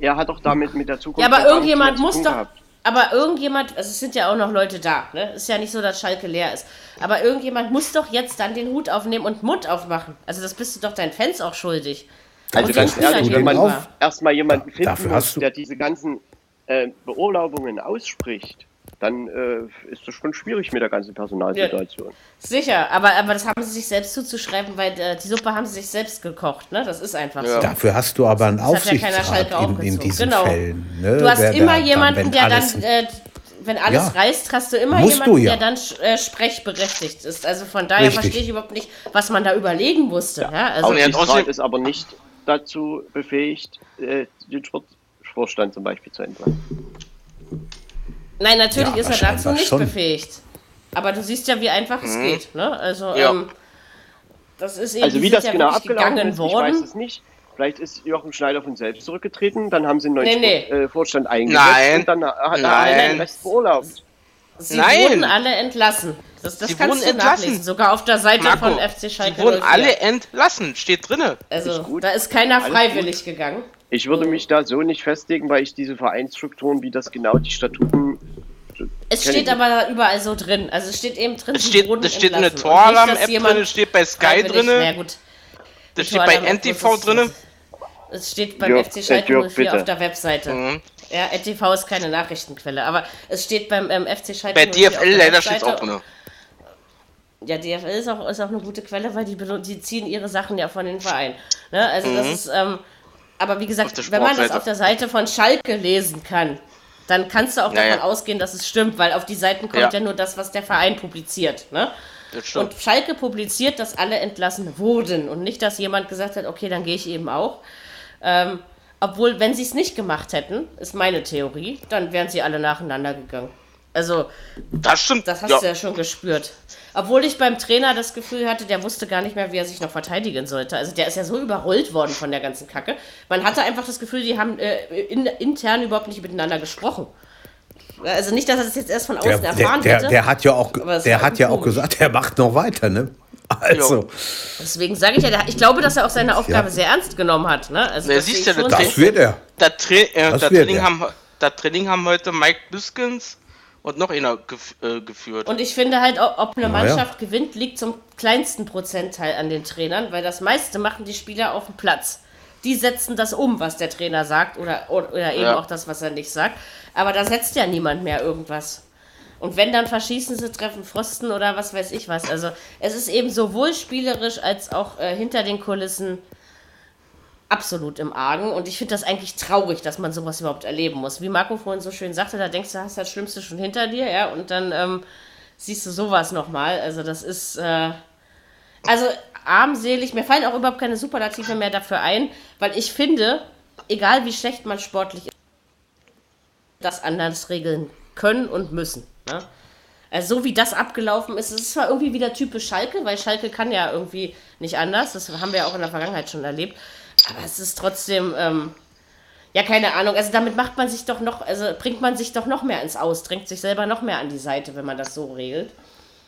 er hat doch damit mit der Zukunft. Ja, aber irgendjemand muss doch. gehabt. Aber irgendjemand, also es sind ja auch noch Leute da, ne? Ist ja nicht so, dass Schalke leer ist. Aber irgendjemand muss doch jetzt dann den Hut aufnehmen und Mund aufmachen. Also das bist du doch deinen Fans auch schuldig. Also Und ganz ehrlich, wenn man erstmal jemanden Da- finden muss, der diese ganzen äh, Beurlaubungen ausspricht, dann äh, ist das schon schwierig mit der ganzen Personalsituation. Sicher, aber, aber das haben sie sich selbst zuzuschreiben, weil äh, die Suppe haben sie sich selbst gekocht, ne? Das ist einfach Ja. so. Dafür hast du aber einen hat ja keiner Schalke Aufsichtsrat in, in aufgezogen. diesen Genau. Fällen. Ne? Du hast Wer immer da- jemanden, wenn der alles- dann, äh, wenn alles Ja. reißt, hast du immer Musst jemanden, du ja. der dann äh, sprechberechtigt ist. Also von daher Richtig. verstehe ich überhaupt nicht, was man da überlegen musste. Ja, also, Aufsichtsrat ist aber nicht dazu befähigt, äh, den Sportvorstand zum Beispiel zu entlassen. Nein, natürlich Ja, ist er dazu nicht schon. befähigt. Aber du siehst ja, wie einfach es geht. Ne? Also, Ja. ähm, das ist eben Also wie das ja genau abgelaufen ist, ich weiß worden. es nicht. Vielleicht ist Jochen Schneider von selbst zurückgetreten, dann haben sie einen neuen Nee, nee. Äh, Vorstand eingesetzt Nein. und dann hat er den Rest beurlaubt. Sie Nein. wurden alle entlassen. Das, das Sie kannst wurden du entlassen. nachlesen. Sogar auf der Seite Marco, von FC Schalke die wurden 04. alle entlassen, steht drinne. Also, Ist gut. da ist keiner Alles freiwillig gegangen. Ich würde mich da so nicht festlegen, weil ich diese Vereinsstrukturen, wie das genau die Statuten. Es steht aber da überall so drin. Also es steht eben drin, Es steht, das steht in der jemand drin, es steht bei Sky drinne, Na gut. das steht bei NTV drinne. Es steht beim Jörg, FC äh, Schalke Jörg, 04 bitte. auf der Webseite. Mhm. Ja, NTV ist keine Nachrichtenquelle, aber es steht beim ähm, FC Schalke Bei 04 auf DFL der leider steht es Webseite. auch drinne. Ja, DFL ist auch, ist auch eine gute Quelle, weil die, die ziehen ihre Sachen ja von den Vereinen. Ne? Also das ist, ähm, aber wie gesagt, wenn man das auf der Seite von Schalke lesen kann, dann kannst du auch Ja, davon ausgehen, dass es stimmt, weil auf die Seiten kommt Ja. ja, nur das, was der Verein publiziert. Ne? Und Schalke publiziert, dass alle entlassen wurden und nicht, dass jemand gesagt hat, okay, dann gehe ich eben auch. Ähm, obwohl, wenn sie es nicht gemacht hätten, ist meine Theorie, dann wären sie alle nacheinander gegangen. Also, Das stimmt. das hast ja. du ja schon gespürt. Obwohl ich beim Trainer das Gefühl hatte, der wusste gar nicht mehr, wie er sich noch verteidigen sollte. Also der ist ja so überrollt worden von der ganzen Kacke. Man hatte einfach das Gefühl, die haben äh, in, intern überhaupt nicht miteinander gesprochen. Also nicht, dass er das jetzt erst von außen Der, der, erfahren der, hätte. der hat ja auch, der hat ja auch gesagt, er macht noch weiter, ne? Also, Deswegen sage ich ja, der, ich glaube, dass er auch seine Aufgabe Ja. sehr ernst genommen hat. Ne? Also Na, das siehst du, das- das wird er. Das, Tra äh, Das das, wird Training er. haben, das Training haben heute Mike Biskins und noch einer gef äh, geführt. Und ich finde halt, ob eine Na ja. Mannschaft gewinnt, liegt zum kleinsten Prozentteil an den Trainern, weil das meiste machen die Spieler auf dem Platz. Die setzen das um, was der Trainer sagt oder, oder, oder eben Ja. auch das, was er nicht sagt. Aber da setzt ja niemand mehr irgendwas. Und wenn, dann verschießen sie, treffen Pfosten oder was weiß ich was. Also es ist eben sowohl spielerisch als auch äh, hinter den Kulissen absolut im Argen. Und ich finde das eigentlich traurig, dass man sowas überhaupt erleben muss. Wie Marco vorhin so schön sagte, da denkst du, hast das Schlimmste schon hinter dir, ja, und dann ähm, siehst du sowas nochmal. Also das ist, äh, also armselig, mir fallen auch überhaupt keine Superlative mehr dafür ein, weil ich finde, egal wie schlecht man sportlich ist, das anders regeln können und müssen. Ne? Also so wie das abgelaufen ist, es ist zwar irgendwie wieder typisch Schalke, weil Schalke kann ja irgendwie nicht anders, das haben wir ja auch in der Vergangenheit schon erlebt, aber es ist trotzdem, ähm, ja keine Ahnung, also damit macht man sich doch noch, also bringt man sich doch noch mehr ins Aus, drängt sich selber noch mehr an die Seite, wenn man das so regelt.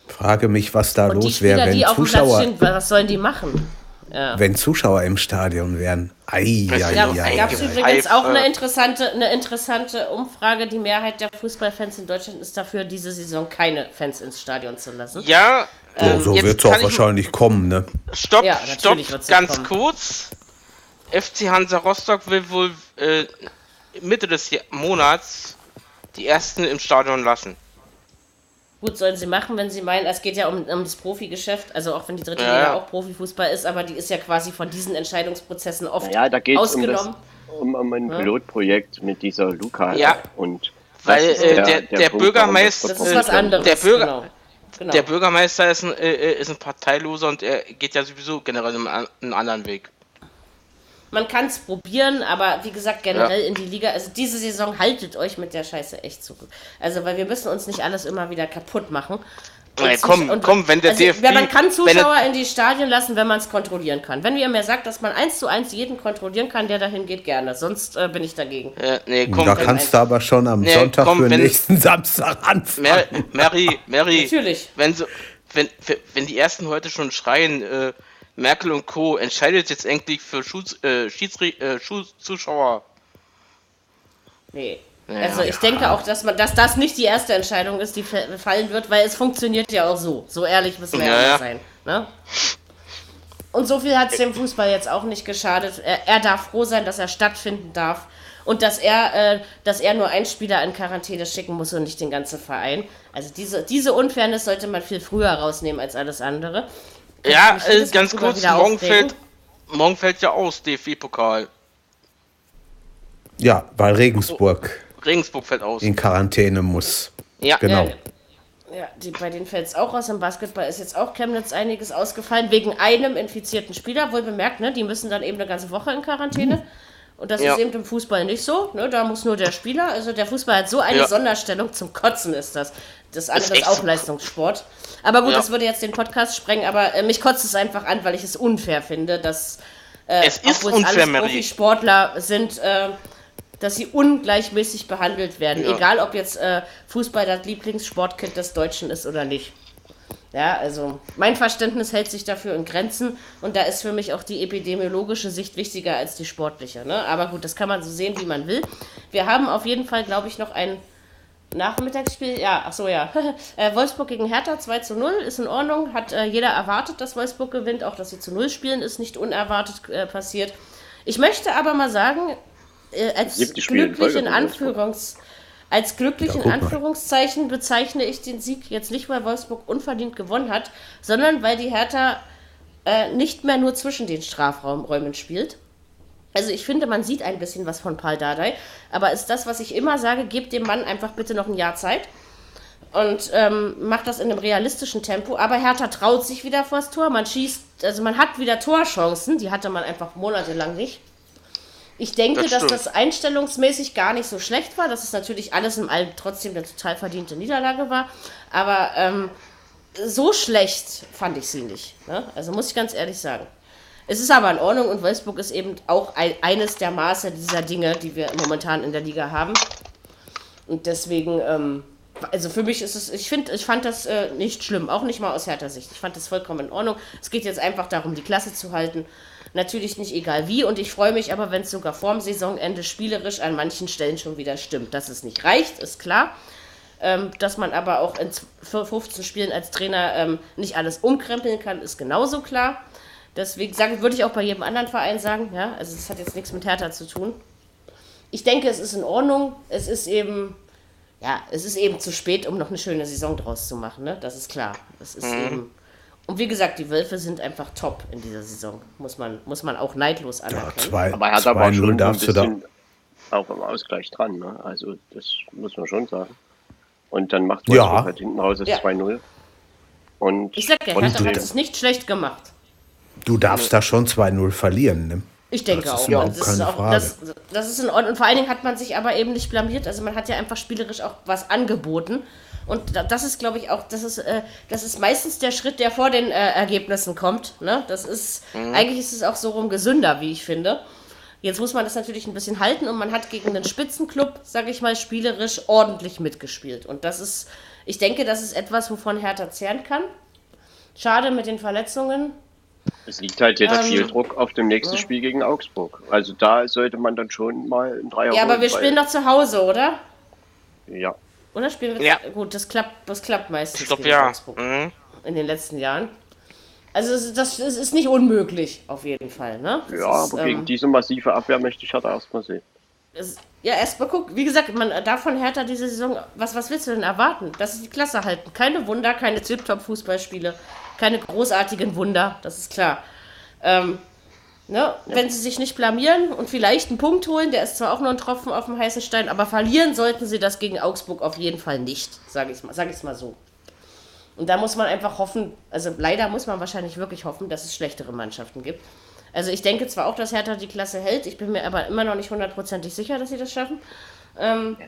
Frage mich, was da Und los wäre, wenn die auf dem Platz Zuschauer, stehen, was sollen die machen? wenn Zuschauer im Stadion wären. Ei, ei, Ja, ei, gab es ei. übrigens auch eine Pfeife. interessante, eine interessante Umfrage. Die Mehrheit der Fußballfans in Deutschland ist dafür, diese Saison keine Fans ins Stadion zu lassen. ja, So, ähm, so jetzt wird es auch wahrscheinlich kommen, ne? Stopp, Ja, stopp, so ganz kommen. kurz. FC Hansa Rostock will wohl äh, Mitte des Monats die ersten im Stadion lassen. Gut, sollen sie machen, wenn sie meinen, es geht ja um, um das Profigeschäft, also auch wenn die dritte Ja, Liga ja. auch Profifußball ist, aber die ist ja quasi von diesen Entscheidungsprozessen oft Naja, da geht es um, das, ausgenommen. um, um ein Pilotprojekt mit dieser Luca. Ja. Und Weil, das ist äh, der- der Punkt, Bürgermeister- Das ist was anderes. Der Bürger- genau. Genau. Der Bürgermeister ist ein, äh, ist ein Parteiloser und er geht ja sowieso generell einen, einen anderen Weg. Man kann es probieren, aber wie gesagt, generell in die Liga, also diese Saison haltet euch mit der Scheiße echt zu. Also, weil wir müssen uns nicht alles immer wieder kaputt machen. Und Ey, Zusch- komm, komm, wenn der also, DFB ja, man kann Zuschauer in die Stadien lassen, wenn man es kontrollieren kann. Wenn ihr mir sagt, dass man eins zu eins jeden kontrollieren kann, der dahin geht, gerne. Sonst äh, bin ich dagegen. Äh, nee, komm, da kannst du aber schon am Nee, Sonntag komm, für wenn- nächsten Samstag anfangen. Mary, Mary, Mary Natürlich. wenn, so, wenn, wenn die ersten heute schon schreien, äh, Merkel und Co. entscheidet jetzt endlich für Schuss, äh, äh, Schusszuschauer. Nee. Ja. Also ich denke auch, dass man, dass das nicht die erste Entscheidung ist, die fa- fallen wird, weil es funktioniert ja auch so. So ehrlich müssen wir Ja, ja. sein. Ne? Und so viel hat es dem Fußball jetzt auch nicht geschadet. Er, er darf froh sein, dass er stattfinden darf. Und dass er, äh, dass er nur einen Spieler in Quarantäne schicken muss und nicht den ganzen Verein. Also diese, diese Unfairness sollte man viel früher rausnehmen als alles andere. Ja, äh, ganz kurz, morgen fällt, morgen fällt ja aus, DFB-Pokal. Ja, weil Regensburg Regensburg fällt aus. in Quarantäne muss. Ja, Genau. Ja, ja die, bei denen fällt es auch aus. Im Basketball ist jetzt auch Chemnitz einiges ausgefallen, wegen einem infizierten Spieler. Wohl bemerkt, ne? die müssen dann eben eine ganze Woche in Quarantäne. Und das Ja. ist eben im Fußball nicht so. Ne? Da muss nur der Spieler. Also der Fußball hat so eine Ja. Sonderstellung. Zum Kotzen ist das. Das andere ist auch so. Leistungssport. Aber gut, Ja. das würde jetzt den Podcast sprengen. Aber äh, mich kotzt es einfach an, weil ich es unfair finde, dass äh, Es ist obwohl unfair, alles Marie. Profisportler sind, äh, dass sie ungleichmäßig behandelt werden. Ja. Egal, ob jetzt äh, Fußball das Lieblingssportkind des Deutschen ist oder nicht. Ja, also mein Verständnis hält sich dafür in Grenzen und da ist für mich auch die epidemiologische Sicht wichtiger als die sportliche. Ne? Aber gut, das kann man so sehen, wie man will. Wir haben auf jeden Fall, glaube ich, noch ein Nachmittagsspiel. Ja, ach so, ja. äh, Wolfsburg gegen Hertha 2 zu 0 ist in Ordnung. Hat äh, jeder erwartet, dass Wolfsburg gewinnt. Auch, dass sie zu 0 spielen, ist nicht unerwartet äh, passiert. Ich möchte aber mal sagen, äh, als glücklich in. Anführungs als glücklich Ja, in. Anführungszeichen bezeichne ich den Sieg jetzt nicht, weil Wolfsburg unverdient gewonnen hat, sondern weil die Hertha äh, nicht mehr nur zwischen den Strafräumen spielt. Also ich finde, man sieht ein bisschen was von Paul Dardai, aber ist das, was ich immer sage, gebt dem Mann einfach bitte noch ein Jahr Zeit und ähm, macht das in einem realistischen Tempo. Aber Hertha traut sich wieder vors Tor, man schießt, also man hat wieder Torchancen, die hatte man einfach monatelang nicht. Ich denke, Das dass das einstellungsmäßig gar nicht so schlecht war, dass es natürlich alles in allem trotzdem eine total verdiente Niederlage war. Aber ähm, so schlecht fand ich sie nicht. Ne? Also muss ich ganz ehrlich sagen. Es ist aber in Ordnung und Wolfsburg ist eben auch ein, eines der Maße dieser Dinge, die wir momentan in der Liga haben. Und deswegen, ähm, also für mich ist es, ich finde, ich fand das äh, nicht schlimm, auch nicht mal aus härter Sicht. Ich fand das vollkommen in Ordnung. Es geht jetzt einfach darum, die Klasse zu halten. Natürlich nicht egal wie und ich freue mich aber, wenn es sogar vorm Saisonende spielerisch an manchen Stellen schon wieder stimmt. Dass es nicht reicht, ist klar. Ähm, dass man aber auch in z- 15 Spielen als Trainer ähm, nicht alles umkrempeln kann, ist genauso klar. Deswegen sage, würde ich auch bei jedem anderen Verein sagen, ja, also es hat jetzt nichts mit Hertha zu tun. Ich denke, es ist in Ordnung. Es ist eben, ja, es ist eben zu spät, um noch eine schöne Saison draus zu machen, ne? Das ist klar. Es ist eben. Und wie gesagt, die Wölfe sind einfach top in dieser Saison. Muss man, muss man auch neidlos Ja, anerkennen. zwei- Aber Hertha war 2-0 schon ein darfst du da. bisschen auch im Ausgleich dran. Ne? Also das muss man schon sagen. Und dann macht Ja. Wolfsburg halt hinten raus das Ja. 2-0. Und ich sag ja, Hertha hat es nicht schlecht gemacht. Du darfst da schon 2-0 verlieren. Ne? Ich denke Das ist auch. überhaupt Und das, keine ist auch Frage. das, das ist in Ordnung. Und vor allen Dingen hat man sich aber eben nicht blamiert. Also man hat ja einfach spielerisch auch was angeboten. Und da- das ist, glaube ich, auch, das ist, äh, das ist meistens der Schritt, der vor den äh, Ergebnissen kommt. Ne? Das ist, eigentlich ist es auch so rum gesünder, wie ich finde. Jetzt muss man das natürlich ein bisschen halten und man hat gegen den Spitzenclub, sage ich mal, spielerisch ordentlich mitgespielt. Und das ist, ich denke, das ist etwas, wovon Hertha zehren kann. Schade mit den Verletzungen. Es liegt halt jetzt Ähm, viel Druck auf dem nächsten Spiel gegen Augsburg. Also da sollte man dann schon mal ein Dreier Ja, aber wir spielen doch zu Hause, oder? Ja, Oder spielen wir Ja. Gut, das klappt, das klappt meistens Ich glaube gegen ja. Augsburg Mhm. in den letzten Jahren. Also ist- das ist nicht unmöglich, auf jeden Fall. Ne? Das ja ist, aber gegen ähm, diese massive Abwehr möchte ich Hertha erstmal sehen. es- ja, erstmal guck, wie gesagt, man darf von Hertha diese Saison, was, was willst du denn erwarten? Dass sie die Klasse halten. Keine Wunder, keine Tip-Top-Fußballspiele, keine großartigen Wunder, das ist klar. Ähm, ne? Wenn sie sich nicht blamieren und vielleicht einen Punkt holen, der ist zwar auch nur ein Tropfen auf dem heißen Stein, aber verlieren sollten sie das gegen Augsburg auf jeden Fall nicht, sage ich mal, sag ich's mal so. Und da muss man einfach hoffen, also leider muss man wahrscheinlich wirklich hoffen, dass es schlechtere Mannschaften gibt. Also ich denke zwar auch, dass Hertha die Klasse hält, ich bin mir aber immer noch nicht hundertprozentig sicher, dass sie das schaffen. Ähm,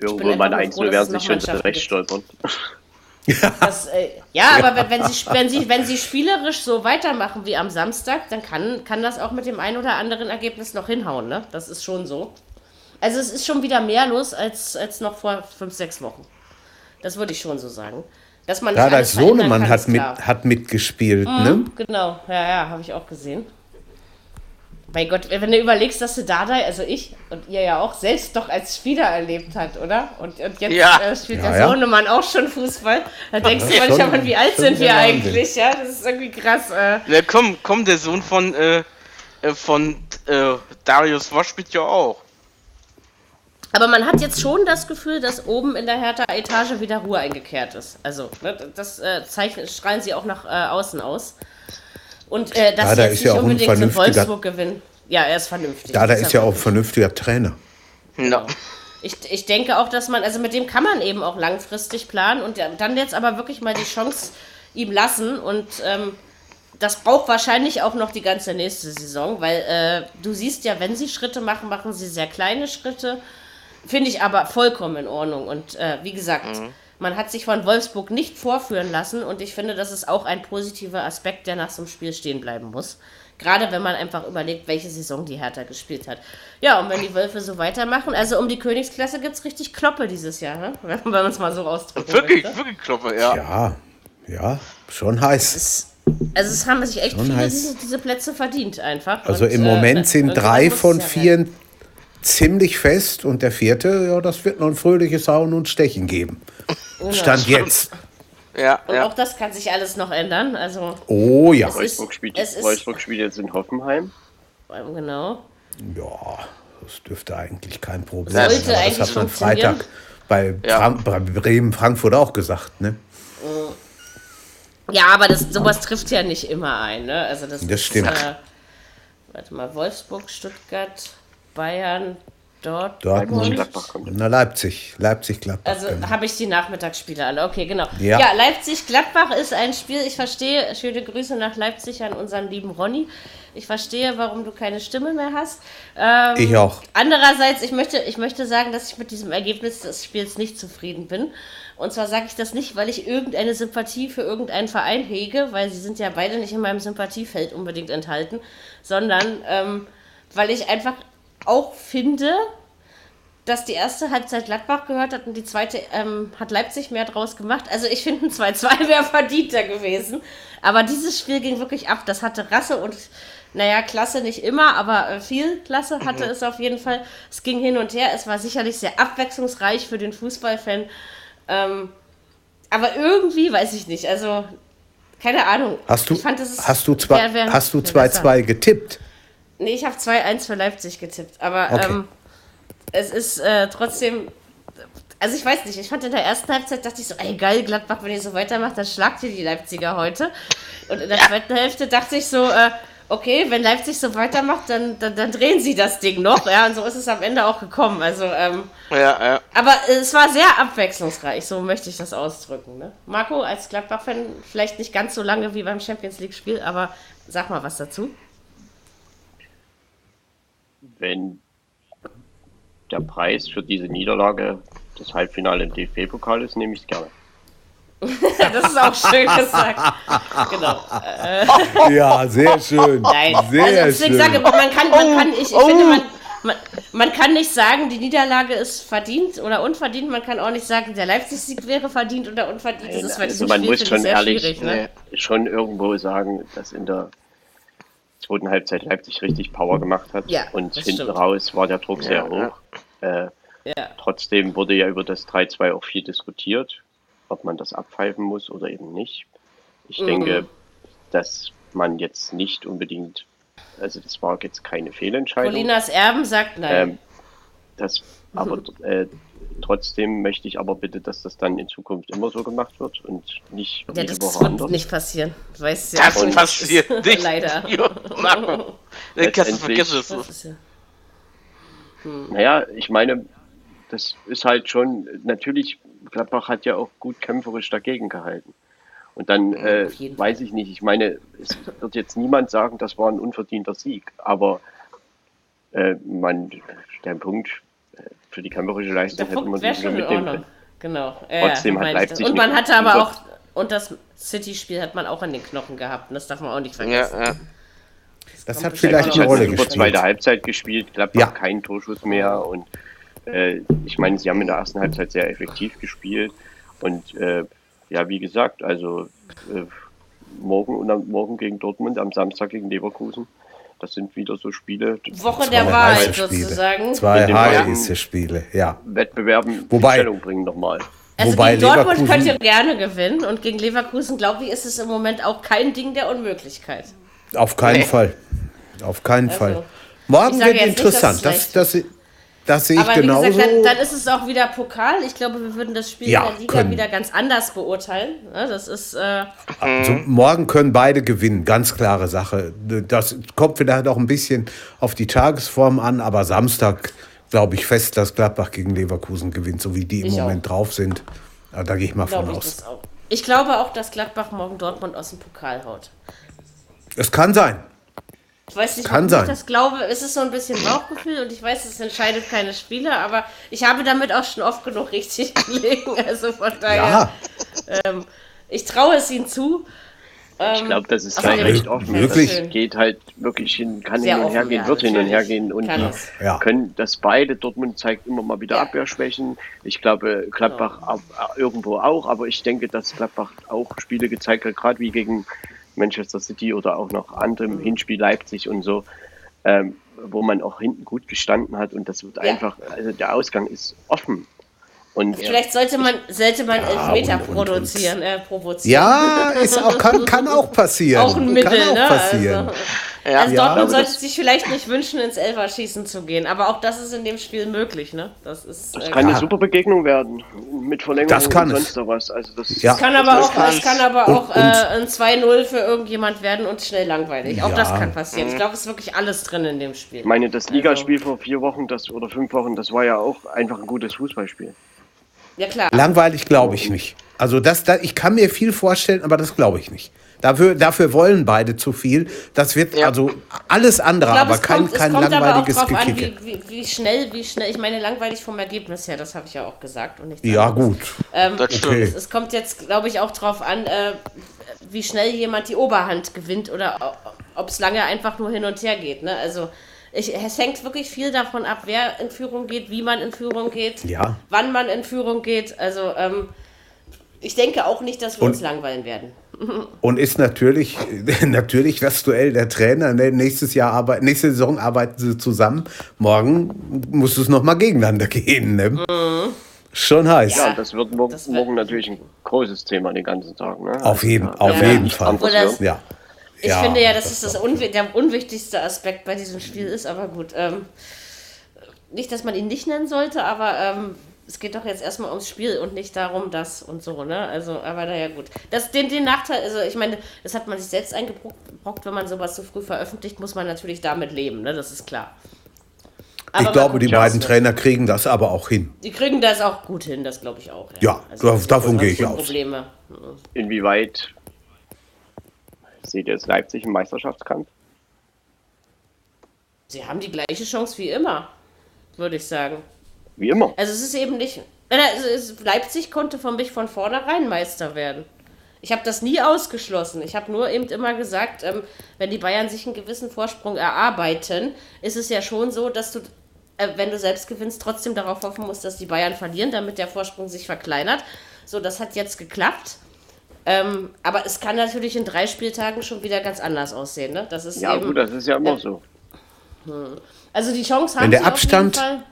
Irgendwo einfach mal nur ein froh, Einzel dass werden es sich schon recht stolpern. Das, äh, ja, aber wenn, wenn, sie, wenn, sie, wenn sie spielerisch so weitermachen wie am Samstag, dann kann, kann das auch mit dem ein oder anderen Ergebnis noch hinhauen. Ne? Das ist schon so. Also es ist schon wieder mehr los als, als noch vor fünf, sechs Wochen. Das würde ich schon so sagen. Dass man Ja, verändern Sohnemann kann, hat, mit, hat mitgespielt. Ne? Genau, ja, ja, habe ich auch gesehen. Mein Gott, wenn du überlegst, dass du Dardai, also ich und ihr ja auch selbst doch als Spieler erlebt hat, oder? Und, und jetzt Ja. äh, spielt Ja, der ja. Sohnemann auch schon Fußball. Da denkst du manchmal, schon- Mann, wie alt sind wir eigentlich? Ja, das ist irgendwie krass. Äh. Na komm, komm, der Sohn von, äh, äh, von äh, Darius Wosch spielt ja auch. Aber man hat jetzt schon das Gefühl, dass oben in der Hertha-Etage wieder Ruhe eingekehrt ist. Also, ne, das äh, zeichnen, strahlen sie auch nach äh, außen aus. Und äh, dass Ja, sie da jetzt ist ja auch ein unbedingt in vernünftiger- Wolfsburg gewinnen. Ja, er ist vernünftig. Da, da Das ist ja auch ein vernünftiger Trainer. Ja. Ich, ich denke auch, dass man, also mit dem kann man eben auch langfristig planen und dann jetzt aber wirklich mal die Chance ihm lassen und ähm, das braucht wahrscheinlich auch noch die ganze nächste Saison, weil äh, du siehst ja, wenn sie Schritte machen, machen sie sehr kleine Schritte. Finde ich aber vollkommen in Ordnung. Und äh, wie gesagt, man hat sich von Wolfsburg nicht vorführen lassen und ich finde, das ist auch ein positiver Aspekt, der nach so einem Spiel stehen bleiben muss. Gerade wenn man einfach überlegt, welche Saison die Hertha gespielt hat. Ja, und wenn die Wölfe so weitermachen, also um die Königsklasse gibt es richtig Kloppe dieses Jahr, ne? wenn man es mal so ausdrücken Wirklich, möchte. wirklich Kloppe, ja. Ja, ja, schon heiß. Es, also es haben sich echt Schon viele diese, diese Plätze verdient einfach. Also Und, im äh, Moment sind irgendwann drei von vier. Ziemlich fest und der vierte, ja, das wird noch ein fröhliches Hauen und Stechen geben. Stand jetzt. Ja, Und ja. auch das kann sich alles noch ändern. Also, Oh ja. Wolfsburg spielt, es ist- Wolfsburg spielt jetzt in Hoffenheim. genau. Ja, das dürfte eigentlich kein Problem sein. Eigentlich das hat man. Freitag bei, Ja. Bremen, Frankfurt auch gesagt. Ne? Ja, aber das, sowas trifft ja nicht immer ein. Ne? Also das, Das ist, stimmt. Äh, warte mal, Wolfsburg, Stuttgart, Bayern, Dort. Dortmund. Gladbach kommt. Na, Leipzig. Leipzig, Gladbach. Also genau. habe ich die Nachmittagsspiele alle. Okay, genau. Ja. Ja, Leipzig-Gladbach ist ein Spiel. Ich verstehe, schöne Grüße nach Leipzig an unseren lieben Ronny. Ich verstehe, warum du keine Stimme mehr hast. Ähm, Ich auch. Andererseits, ich möchte, ich möchte sagen, dass ich mit diesem Ergebnis des Spiels nicht zufrieden bin. Und zwar sage ich das nicht, weil ich irgendeine Sympathie für irgendeinen Verein hege, weil sie sind ja beide nicht in meinem Sympathiefeld unbedingt enthalten, sondern ähm, weil ich einfach auch finde, dass die erste Halbzeit Gladbach gehört hat und die zweite ähm, hat Leipzig mehr draus gemacht. Also ich finde, ein 2-2 wäre verdienter gewesen. Aber dieses Spiel ging wirklich ab. Das hatte Rasse und, naja, Klasse nicht immer, aber äh, viel Klasse hatte es auf jeden Fall. Es ging hin und her. Es war sicherlich sehr abwechslungsreich für den Fußballfan. Ähm, aber irgendwie, weiß ich nicht. Also, keine Ahnung. Hast du, fand, hast du zwei- wär- wär- hast du wär besser. 2-2 getippt? Nee, ich habe 2-1 für Leipzig getippt. Aber Okay. ähm, es ist äh, trotzdem. Also ich weiß nicht, ich fand in der ersten Halbzeit, dachte ich so, ey geil, Gladbach, wenn ihr so weitermacht, dann schlagt ihr die Leipziger heute. Und in der zweiten Hälfte dachte ich so, äh, okay, wenn Leipzig so weitermacht, dann, dann, dann drehen sie das Ding noch. Ja, und so ist es am Ende auch gekommen. Also, ähm, Ja, ja. aber es war sehr abwechslungsreich, so möchte ich das ausdrücken. Ne? Marco, als Gladbach-Fan, vielleicht nicht ganz so lange wie beim Champions League-Spiel, aber sag mal was dazu. Wenn der Preis für diese Niederlage das Halbfinale im DFB-Pokal ist, nehme ich es gerne. Das ist auch schön gesagt. Genau. Ja, sehr schön. Nein, Sehr also deswegen schön. sage, man kann, man kann, ich, ich finde, man, man, man kann nicht sagen, die Niederlage ist verdient oder unverdient. Man kann auch nicht sagen, der Leipzig-Sieg wäre verdient oder unverdient. Das ist also man muss schon ehrlich schwierig. Ne? schon irgendwo sagen, dass in der zweiten Halbzeit Leipzig richtig Power gemacht hat. Ja, und hinten stimmt. raus war der Druck sehr Ja, ja. hoch. Äh, Ja. Trotzdem wurde ja über das 3-2 auch viel diskutiert, ob man das abpfeifen muss oder eben nicht. Ich Mhm. denke, dass man jetzt nicht unbedingt, also das war jetzt keine Fehlentscheidung. Colinas Erben sagt nein. Ähm, das, aber äh, trotzdem möchte ich aber bitte, dass das dann in Zukunft immer so gemacht wird und nicht ja, das wird anders. nicht passieren. Du weißt ja, Das passiert ist- nicht. Leider. Marco. Kannst du Letztendlich- vergessen. es. Das ja- Naja, ich meine, das ist halt schon, natürlich, Gladbach hat ja auch gut kämpferisch dagegen gehalten. Und dann äh, weiß ich nicht, ich meine, es wird jetzt niemand sagen, das war ein unverdienter Sieg, aber äh, man, der Punkt für die kämpferische Der Leistung hätte man Punkt wäre die schon in mitnehmen Ordnung. können. Genau. Ja, Trotzdem ja, hat das. Leipzig Und man nicht- hatte aber auch, und das City-Spiel hat man auch an den Knochen gehabt. Und das darf man auch nicht Ja, vergessen. ja. Das hat Leipzig vielleicht eine hat Rolle gespielt. zweite Halbzeit gespielt, Gladbach Ja. keinen Torschuss mehr und äh, ich meine, sie haben in der ersten Halbzeit sehr effektiv gespielt und äh, ja, wie gesagt, also äh, morgen und am, morgen gegen Dortmund, am Samstag gegen Leverkusen, das sind wieder so Spiele, Woche der Wahrheit sozusagen. Zwei heiße Spiele, ja. Wettbewerben Wobei- in Stellung bringen nochmal. Also Wobei gegen Dortmund Leverkusen- könnt ihr gerne gewinnen und gegen Leverkusen, glaube ich, ist es im Moment auch kein Ding der Unmöglichkeit. Auf keinen Nee. Fall. Auf keinen Also, Fall. Morgen wird nicht, interessant. es Das, das, das sehe ich Aber genauso. gesagt, dann, dann ist es auch wieder Pokal. Ich glaube, wir würden das Spiel Ja, in der Liga können. wieder ganz anders beurteilen. Ja, das ist, äh, Also, morgen können beide gewinnen, ganz klare Sache. Das kommt vielleicht auch ein bisschen auf die Tagesform an, aber Samstag glaube ich fest, dass Gladbach gegen Leverkusen gewinnt, so wie die im Ich Moment drauf sind. Da gehe ich mal glaube von ich aus. auch. Ich glaube auch, dass Gladbach morgen Dortmund aus dem Pokal haut. Es kann sein. Ich weiß nicht, Kann sein. ich das glaube. Es ist so ein bisschen Bauchgefühl und ich weiß, es entscheidet keine Spieler, aber ich habe damit auch schon oft genug richtig gelegen. Also von daher, Ja, ich traue es ihnen zu. Ich glaube, das ist gleich recht offen. Wirklich? Das geht halt wirklich hin, kann Sehr hin und her gehen, ja, wird hin und her gehen und. Ja. können das beide. Dortmund zeigt immer mal wieder Ja. Abwehrschwächen. Ich glaube, Gladbach ab- irgendwo auch, aber ich denke, dass Gladbach auch Spiele gezeigt hat, gerade wie gegen Manchester City oder auch noch andere im Hinspiel Leipzig und so, ähm, wo man auch hinten gut gestanden hat und das wird einfach, also der Ausgang ist offen. Und Vielleicht sollte man, sollte man Elfmeter und- und- und- produzieren, äh, provozieren. ja ist auch, kann, kann auch passieren. Auch ein Mittel, kann auch ne? passieren. Also, Ja. Also Ja. Dortmund sollte das- sich vielleicht nicht wünschen, ins Elferschießen zu gehen. Aber auch das ist in dem Spiel möglich, ne? Das ist. Das äh, kann eine super Begegnung werden. Mit Verlängerung Das kann und es. sonst sowas. Also das Ja. Es kann aber Das auch, kann's. es kann aber Und- auch und- äh, ein 2-0 für irgendjemand werden und schnell langweilig. Auch Ja. das kann passieren. Ich glaube, es ist wirklich alles drin in dem Spiel. Ich meine, das Also- Ligaspiel vor vier Wochen das, oder fünf Wochen, das war ja auch einfach ein gutes Fußballspiel. Ja, klar. Langweilig glaube ich nicht. Also das, da, ich kann mir viel vorstellen, aber das glaube ich nicht. Dafür, dafür wollen beide zu viel. Das wird Ja. also alles andere, Ich glaube, aber es kein, kommt, es kein kommt aber auch langweiliges drauf an, wie, wie, wie schnell, wie schnell. Ich meine, langweilig vom Ergebnis her, das habe ich ja auch gesagt. Und nichts Ja, anderes. gut. Ähm, Das stimmt. Okay. es, es kommt jetzt, glaube ich, auch drauf an, äh, wie schnell jemand die Oberhand gewinnt oder ob es lange einfach nur hin und her geht. Ne? Also ich, es hängt wirklich viel davon ab, wer in Führung geht, wie man in Führung geht, Ja. wann man in Führung geht. Also ähm, ich denke auch nicht, dass wir Und- uns langweilen werden. Und ist natürlich, natürlich das Duell der Trainer. Ne? Nächstes Jahr arbeit, nächste Saison arbeiten sie zusammen. Morgen muss es nochmal gegeneinander gehen. Ne? Schon heiß. Ja, das wird morgen, das wird- morgen natürlich ein großes Thema den ganzen Tag. Ne? Auf jeden, ja, auf Ja. jeden Fall. das-. Ja. Ich Ja, finde ja, dass das es das unwi der unwichtigste Aspekt bei diesem Spiel ist, aber gut. Ähm, nicht, dass man ihn nicht nennen sollte, aber ähm, es geht doch jetzt erstmal ums Spiel und nicht darum, das und so, ne? Also, aber naja, gut. Das, den, den Nachteil, also ich meine, das hat man sich selbst eingebrockt, wenn man sowas so früh veröffentlicht, muss man natürlich damit leben, ne? Das ist klar. Aber Ich glaube, die beiden wird. Trainer kriegen das aber auch hin. Die kriegen das auch gut hin, das glaube ich auch. Ja, Also, da- das ist davon gehe ich aus. Probleme. Inwieweit seht ihr jetzt Leipzig im Meisterschaftskampf? Sie haben die gleiche Chance wie immer, würde ich sagen. Wie immer. Also es ist eben nicht. Es ist, Leipzig konnte von mich von vornherein Meister werden. Ich habe das nie ausgeschlossen. Ich habe nur eben immer gesagt, ähm, wenn die Bayern sich einen gewissen Vorsprung erarbeiten, ist es ja schon so, dass du, äh, wenn du selbst gewinnst, trotzdem darauf hoffen musst, dass die Bayern verlieren, damit der Vorsprung sich verkleinert. So, das hat jetzt geklappt. Ähm, aber es kann natürlich in drei Spieltagen schon wieder ganz anders aussehen. Ne? Das ist Ja, eben, gut, das ist ja immer Ja. so. Also die Chance haben Wenn der sie Abstand- auf jeden Fall.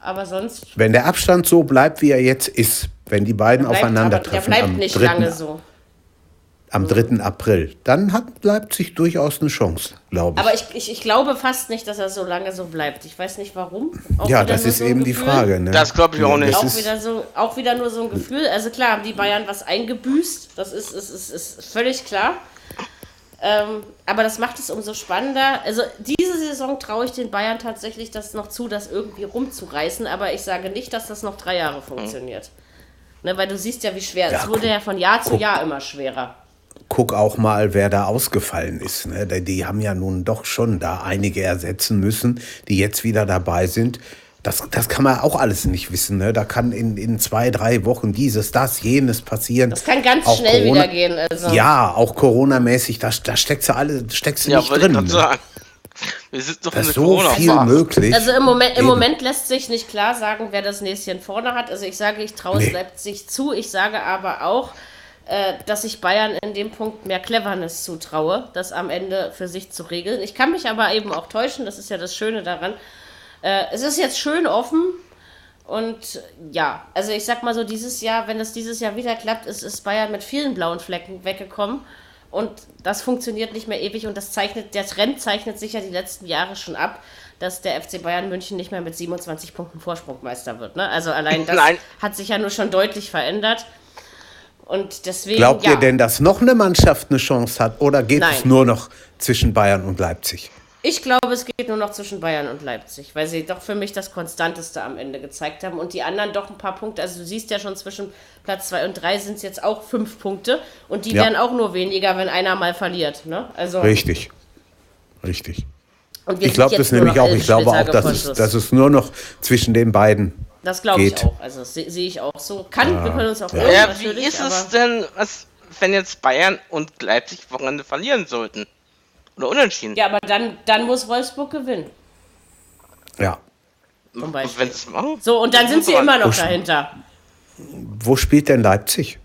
Aber sonst Wenn der Abstand so bleibt, wie er jetzt ist, wenn die beiden bleibt, aber der aufeinandertreffen bleibt am, nicht 3., lange so. am 3. April, dann hat Leipzig durchaus eine Chance, glaube ich. Aber ich, ich, ich glaube fast nicht, dass er so lange so bleibt. Ich weiß nicht warum. Auch ja, das ist so eben die. Frage. Ne? Das glaub ich auch nicht. Das Auch ist, wieder, so, auch wieder nur so ein Gefühl. Also klar, haben die Bayern was eingebüßt. Das ist, ist, ist, ist völlig klar. Ähm, aber das macht es umso spannender. Also diese Saison traue ich den Bayern tatsächlich das noch zu, das irgendwie rumzureißen. Aber ich sage nicht, dass das noch drei Jahre funktioniert. Ne, weil du siehst ja, wie schwer. Ja, es wurde guck- ja von Jahr zu guck. Jahr immer schwerer. guck auch mal, wer da ausgefallen ist. Ne? Die haben ja nun doch schon da einige ersetzen müssen, die jetzt wieder dabei sind. Das, das kann man auch alles nicht wissen. Ne? Da kann in, in zwei, drei Wochen dieses, das, jenes passieren. Das kann ganz Auch schnell Corona- wieder gehen. Also. Ja, auch Coronamäßig, da, da steckst du alle, steckst du Ja, nicht ich drin. Ne? sagen. Wir sind doch Da in ist so viel möglich. Also im Moment, im Eben. Moment lässt sich nicht klar sagen, wer das Näschen vorne hat. Also ich sage, ich traue es Nee. Leipzig zu. Ich sage aber auch, äh, dass ich Bayern in dem Punkt mehr Cleverness zutraue, das am Ende für sich zu regeln. Ich kann mich aber eben auch täuschen, das ist ja das Schöne daran. Äh, es ist jetzt schön offen. Und ja, also ich sag mal so, dieses Jahr, wenn es dieses Jahr wieder klappt, ist, ist Bayern mit vielen blauen Flecken weggekommen. Und das funktioniert nicht mehr ewig und das zeichnet, der Trend zeichnet sich ja die letzten Jahre schon ab, dass der FC Bayern München nicht mehr mit 27 Punkten Vorsprung Meister wird. Ne? Also allein das Nein. hat sich ja nur schon deutlich verändert. Und deswegen. Glaubt ja, ihr denn, dass noch eine Mannschaft eine Chance hat oder geht es Nein. nur noch zwischen Bayern und Leipzig? Ich glaube, es geht nur noch zwischen Bayern und Leipzig, weil sie doch für mich das Konstanteste am Ende gezeigt haben und die anderen doch ein paar Punkte. Also du siehst ja schon zwischen Platz 2 und 3 sind es jetzt auch fünf Punkte und die Ja. werden auch nur weniger, wenn einer mal verliert. Ne? Also, Richtig. Richtig. Ich glaube das nämlich auch. Ich glaube auch, dass es, dass es nur noch zwischen den beiden. Das glaube ich geht. auch. Also se- sehe ich auch so. Kann, wir können uns auch Ja. Ja, wie ist es denn, was, wenn jetzt Bayern und Leipzig Wochenende verlieren sollten? Oder unentschieden? Ja, aber dann, dann muss Wolfsburg gewinnen, Ja. zum Und Beispiel. wenn sie es machen? So, und dann sind sie immer noch Busch- dahinter. Wo spielt denn Leipzig?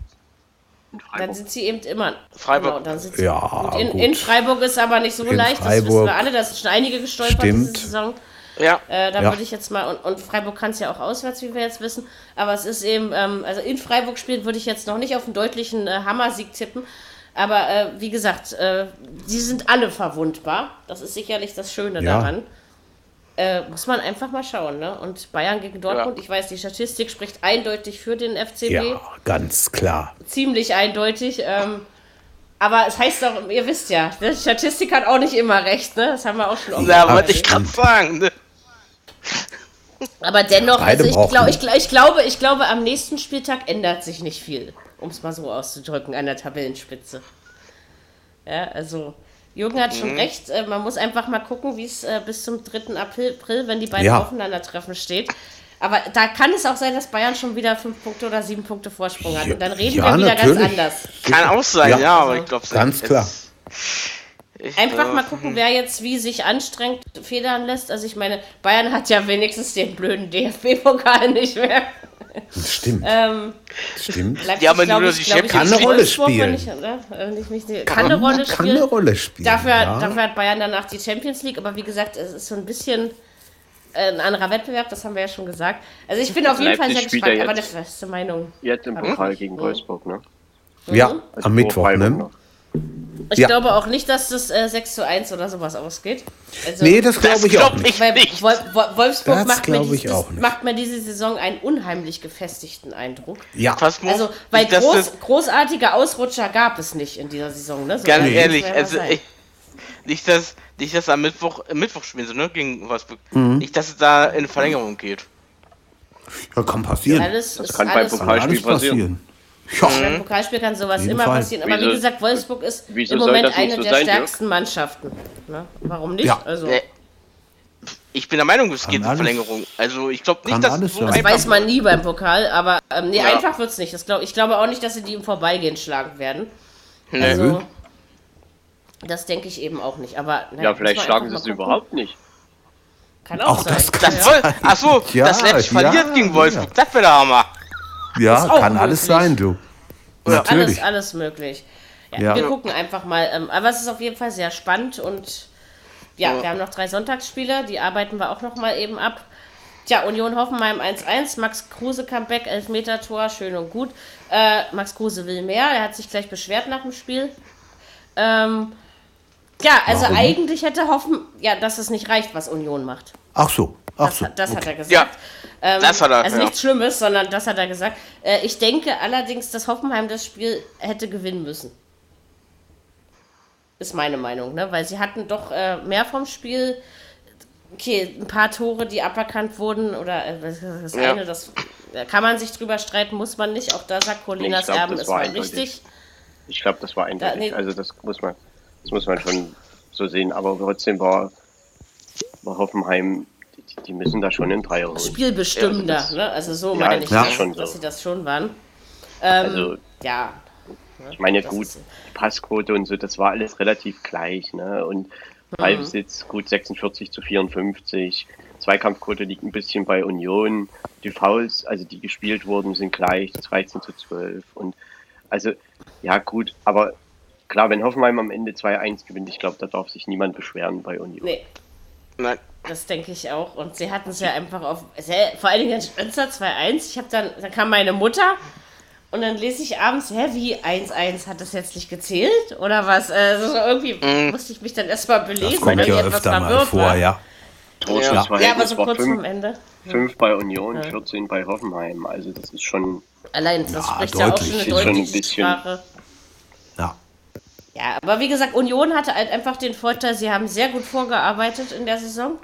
Dann sind sie eben immer. Freiburg. Genau, dann sind sie, Ja, in, gut. in Freiburg ist aber nicht so In leicht, das Freiburg. wissen wir alle, da sind schon einige gestolpert Stimmt. diese Saison. Ja. Äh, da Ja. würde ich jetzt mal, und, und Freiburg kann es ja auch auswärts, wie wir jetzt wissen, aber es ist eben, ähm, also in Freiburg spielen würde ich jetzt noch nicht auf einen deutlichen äh, Hammersieg tippen, Aber äh, wie gesagt, äh, die sind alle verwundbar. Das ist sicherlich das Schöne Ja. daran. Äh, muss man einfach mal schauen. Ne? Und Bayern gegen Dortmund, ich weiß, die Statistik spricht eindeutig für den FCB. Ja, ganz klar. Ziemlich eindeutig. Ähm, aber es heißt doch, ihr wisst ja, die Statistik hat auch nicht immer recht. Ne? Das haben wir auch schon oft gesagt. wollte ich gerade sagen. Ne? Aber dennoch, Beide also ich, glaub, ich, ich, glaube, ich glaube, am nächsten Spieltag ändert sich nicht viel, um es mal so auszudrücken, an der Tabellenspitze. Ja, also Jürgen hat Mhm. schon recht, äh, man muss einfach mal gucken, wie es äh, bis zum 3. April, wenn die beiden Ja. aufeinandertreffen, steht. Aber da kann es auch sein, dass Bayern schon wieder fünf Punkte oder sieben Punkte Vorsprung hat. Und dann reden Ja, wir wieder natürlich. ganz anders. Kann auch sein, Ja. ja, aber ich glaube Ganz klar. Einfach mal gucken, wer jetzt wie sich anstrengt, federn lässt. Also ich meine, Bayern hat ja wenigstens den blöden DFB-Pokal nicht mehr. Stimmt. Ähm, Stimmt. Ja, aber glaub nur ich, glaub ich. Wolfsburg, Kann eine Rolle nicht, kann, Kann, eine Rolle kann spielen. eine Rolle spielen. Dafür, ja. dafür hat Bayern danach die Champions League, aber wie gesagt, es ist so ein bisschen äh, ein anderer Wettbewerb, das haben wir ja schon gesagt. Also ich bin auf jeden Fall sehr gespannt, aber eine jetzt. feste Meinung. Jetzt im Pokal gegen Wolfsburg, ne? ja, Mhm. Also am Mittwoch, ne? Ich Ja. glaube auch nicht, dass das äh, 6 zu 1 oder sowas ausgeht. Also, Nee, das glaube ich glaub auch nicht. ich Weil Wolfsburg Das macht mir, glaube ich dies, auch das nicht. macht mir diese Saison einen unheimlich gefestigten Eindruck. Ja, Also, weil groß, das- großartige Ausrutscher gab es nicht in dieser Saison. Ne? So Ganz ehrlich ja also ich, nicht, dass nicht, dass am Mittwoch, äh, Mittwoch spielen sie, ne? Gegen Wolfsburg. Mhm. Nicht, dass es da in Verlängerung geht. ja, kann passieren. alles, Das ist kann beim kann Pokalspiel alles passieren. Ja, Beim Pokalspiel kann sowas Jeden immer Fall. passieren. Aber Wieso- wie gesagt, Wolfsburg ist im Moment das eine so der sein, Dirk? stärksten Mannschaften. Ne? Warum nicht? Ja. Also, Äh, Ich bin der Meinung, es geht in Verlängerung. Also ich glaube nicht, dass so das weiß man nie beim Pokal, aber ähm, nee, Ja. einfach wird es nicht. Das glaub, ich glaube auch nicht, dass sie die im Vorbeigehen schlagen werden. Nee. Also, das denke ich eben auch nicht. Aber naja, Ja, vielleicht schlagen sie es überhaupt nicht. Kann auch, Auch sein. das kann Das soll, ach so, Ja, dass Leipzig ja, verliert gegen ja. Wolfsburg, das wäre der Hammer. Ja kann alles möglich. sein, du. Ja. Natürlich. Alles, alles möglich. Ja, Ja. Wir gucken einfach mal. Ähm, aber es ist auf jeden Fall sehr spannend und ja, wir haben noch drei Sonntagsspiele, die arbeiten wir auch noch mal eben ab. Tja, Union Hoffenheim 1-1, Max Kruse Comeback, Elfmeter-Tor, schön und gut. Äh, Max Kruse will mehr, er hat sich gleich beschwert nach dem Spiel. Ähm, ja, also Warum? eigentlich hätte Hoffen, ja, dass es nicht reicht, was Union macht. Ach so, ach Das, so. hat, das hat okay. er gesagt. Ähm, das hat er, Also ja. nichts Schlimmes, sondern das hat er gesagt. Äh, ich denke allerdings, dass Hoffenheim das Spiel hätte gewinnen müssen. Ist meine Meinung, ne? Weil sie hatten doch äh, mehr vom Spiel. Okay, ein paar Tore, die aberkannt wurden, oder äh, das Ja. eine, das da kann man sich drüber streiten, muss man nicht. Auch da sagt Colinas glaub, Erben, das es war war eindeutig. richtig. Ich glaube, das war eindeutig. nee. Also das muss man, das muss man schon so sehen. Aber trotzdem war, war Hoffenheim, die, die müssen da schon in Dreier holen. Spielbestimmender, Ja, das- ne? Also so Ja, meine ich, das das, dass so. sie das schon waren. Ähm, Also ja, ich meine, das gut, ist- die Passquote und so, das war alles relativ gleich. Ne? Und Ballbesitz gut 46 zu 54. Zweikampfquote liegt ein bisschen bei Union. Die Fouls, also die gespielt wurden, sind gleich 13 zu 12. Und also, ja gut, aber klar, wenn Hoffenheim am Ende 2-1 gewinnt, ich glaube, da darf sich niemand beschweren bei Union. nee, Nein. Das denke ich auch. Und sie hatten es ja einfach auf. Sehr, vor allen Dingen Spencer 2-1. Ich habe dann, dann kam meine Mutter und dann lese ich abends, hä, wie 1-1 hat das jetzt nicht gezählt? Oder was? Also so irgendwie musste ich mich dann erstmal belesen, Das kommt weil ja öfter mal vor, war. ja. Torschussverhältnis Ja, aber so war kurz fünf, vorm Ende. fünf bei Union, 14 bei Hoffenheim. Also das ist schon, Allein, das Ja, spricht ja auch deutlich. schon eine Ist schon ein deutliche bisschen- Sprache. Ja. Aber wie gesagt, Union hatte halt einfach den Vorteil, sie haben sehr gut vorgearbeitet in der Saison.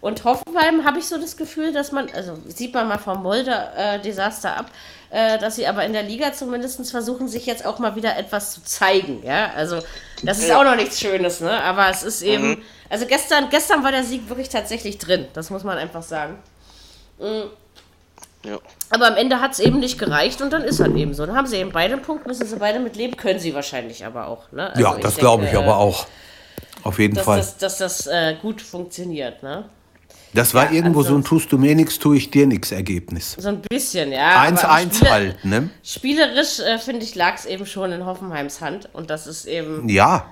Und Hoffenheim habe ich so das Gefühl, dass man, also sieht man mal vom Molde-Desaster ab, äh, dass sie aber in der Liga zumindest versuchen, sich jetzt auch mal wieder etwas zu zeigen. Ja, also das ist auch noch nichts Schönes, ne? Aber es ist eben, also gestern, gestern war der Sieg wirklich tatsächlich drin, das muss man einfach sagen. Ja. Aber am Ende hat es eben nicht gereicht und dann ist halt eben so. Dann haben sie eben beide einen Punkt, müssen sie beide mitleben, können sie wahrscheinlich aber auch. Ne? Also Ja, das glaube ich aber auch. Auf jeden Dass Fall. das, dass das äh, gut funktioniert, ne? Das war Ja, irgendwo so ein Tust du mir nix, tue ich dir nix Ergebnis. So ein bisschen, ja. aber 1-1 Spiele- halt, ne? Spielerisch, äh, finde ich, lag es eben schon in Hoffenheims Hand. Und das ist eben. Ja,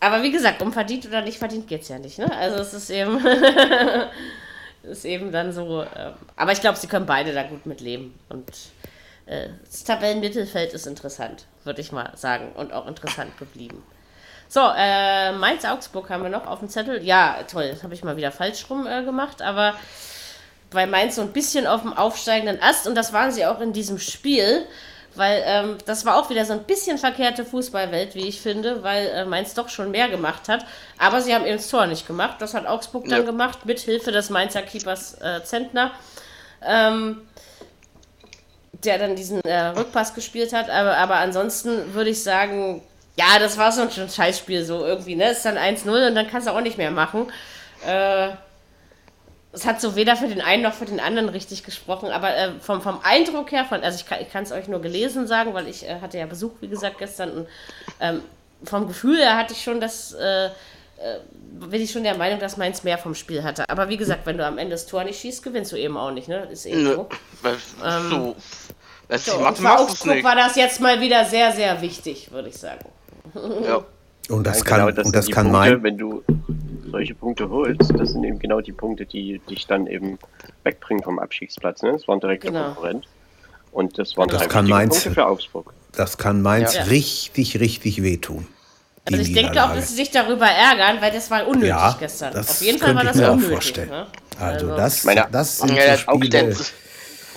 Aber wie gesagt, um verdient oder nicht verdient geht es ja nicht, ne? Also es ist eben. ist eben dann so. ähm, aber ich glaube, sie können beide da gut mit leben. Und äh, das Tabellenmittelfeld ist interessant, würde ich mal sagen. Und auch interessant geblieben. So, äh, Mainz-Augsburg haben wir noch auf dem Zettel. Ja, toll, das habe ich mal wieder falsch rum äh, gemacht, aber bei Mainz so ein bisschen auf dem aufsteigenden Ast und das waren sie auch in diesem Spiel, weil ähm, das war auch wieder so ein bisschen verkehrte Fußballwelt, wie ich finde, weil äh, Mainz doch schon mehr gemacht hat, aber sie haben eben das Tor nicht gemacht. Das hat Augsburg dann Ja. gemacht, mit Hilfe des Mainzer Keepers äh, Zentner. Ähm, der dann diesen äh, Rückpass gespielt hat. Aber, aber ansonsten würde ich sagen, ja, das war so ein Scheißspiel so irgendwie, ne? Ist dann 1-0 und dann kannst du auch nicht mehr machen. Äh, es hat so weder für den einen noch für den anderen richtig gesprochen, aber äh, vom, vom Eindruck her, von, also ich kann es euch nur gelesen sagen, weil ich äh, hatte ja Besuch, wie gesagt, gestern und ähm, vom Gefühl her hatte ich schon das, äh, äh, bin ich schon der Meinung, dass Mainz mehr vom Spiel hatte. Aber wie gesagt, wenn du am Ende das Tor nicht schießt, gewinnst du eben auch nicht, ne? Ist eben so. Weil- So. Das So, macht, und für Augsburg nicht. war das jetzt mal wieder sehr, sehr wichtig, würde ich sagen. Ja. Und das Ja, kann, genau, und sind das kann Punkte, mein, Wenn du solche Punkte holst, das sind eben genau die Punkte, die dich dann eben wegbringen vom Abstiegsplatz. Ne? Das war ein direkter Genau. Konkurrent. Und das waren Das drei Mainz- Punkte für Augsburg. das kann Mainz Ja. richtig, richtig wehtun. die Also ich denke auch, dass sie sich darüber ärgern, weil das war unnötig ja, gestern. das Auf jeden Fall war das ich mir auch unnötig. vorstellen. Ne? Also, Also- das, Meine- das sind Ja, so auch der, Spiele.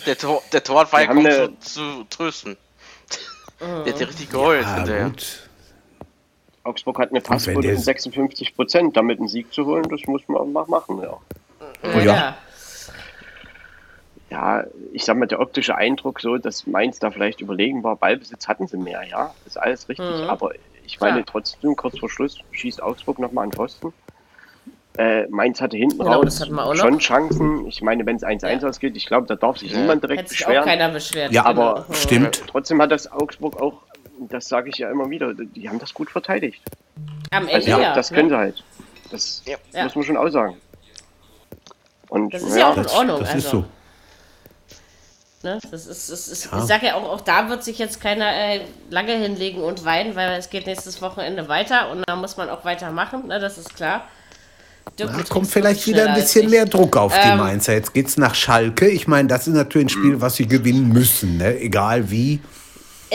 der, Tor, der Torwart war ja kaum zu, zu trösten. Der hat ja richtig geheult Ja, hinterher. gut. Augsburg hat eine Passquote von 56 Prozent. Damit einen Sieg zu holen, das muss man mal machen. Ja. Ja, ja. ja. ja, ich sag mal, der optische Eindruck so, dass Mainz da vielleicht überlegen war. Ballbesitz hatten sie mehr, ja. Das ist alles richtig. Mhm. Aber ich meine Klar. trotzdem, kurz vor Schluss schießt Augsburg nochmal an Pfosten. Äh, Mainz hatte hinten Genau, raus das hatten wir auch noch. schon Chancen. Ich meine, wenn es 1-1 Ja. ausgeht, ich glaube, da darf sich Ja. niemand direkt Hätte sich auch beschweren. keiner beschwert. Ja, genau. aber Stimmt. Trotzdem hat das Augsburg auch, das sage ich ja immer wieder, die haben das gut verteidigt. Am Ende Also ja. das ne? können sie halt. Das Ja. Muss man schon aussagen. Und Das ist ja auch in Das, Ordnung. das also. ist so. Ne? Das ist, das ist, Ja. Ich sage ja auch, auch da wird sich jetzt keiner äh, lange hinlegen und weinen, weil es geht nächstes Wochenende weiter und da muss man auch weitermachen, ne? das ist klar. Dirk Da kommt vielleicht wieder ein bisschen mehr Druck auf die Ähm, Mainzer. Jetzt geht's nach Schalke. Ich meine, das ist natürlich ein Spiel, was sie gewinnen müssen, ne? egal wie.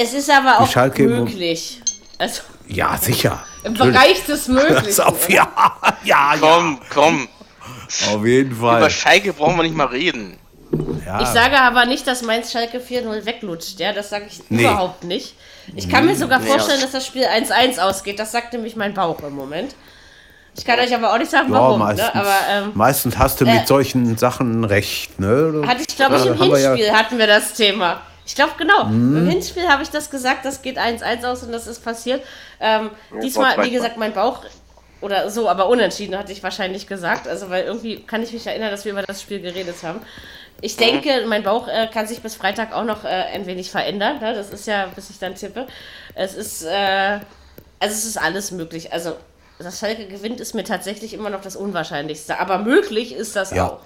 Es ist aber auch Schalke möglich. Also Ja, sicher. im Natürlich. Bereich des Möglichen. Auf, ja, ja, ja, Komm, komm. auf jeden Über Fall. Schalke brauchen wir nicht mal reden. Ja. Ich sage aber nicht, dass Mainz Schalke 4-0 weglutscht. Ja, das sage ich Nee. überhaupt nicht. Ich kann mir sogar Nee, vorstellen, dass das Spiel 1-1 ausgeht. Das sagt nämlich mein Bauch im Moment. Ich kann euch aber auch nicht sagen, ja, warum. meistens, Ne? Aber ähm, meistens hast du mit äh, solchen Sachen recht. Ne? hatte ich, glaube ich, im wir ja- Hinspiel hatten wir das Thema. Ich glaube, genau. Mhm. Im Hinspiel habe ich das gesagt, das geht 1-1 aus und das ist passiert. Ähm, war diesmal, wie 2-2. gesagt, mein Bauch oder so, aber unentschieden hatte ich wahrscheinlich gesagt. Also, weil irgendwie kann ich mich erinnern, dass wir über das Spiel geredet haben. Ich denke, mein Bauch äh, kann sich bis Freitag auch noch äh, ein wenig verändern. Ne? Das ist ja, bis ich dann tippe. Es ist, äh, also es ist alles möglich. Also, dass Schalke gewinnt, ist mir tatsächlich immer noch das Unwahrscheinlichste. Aber möglich ist das Ja. auch.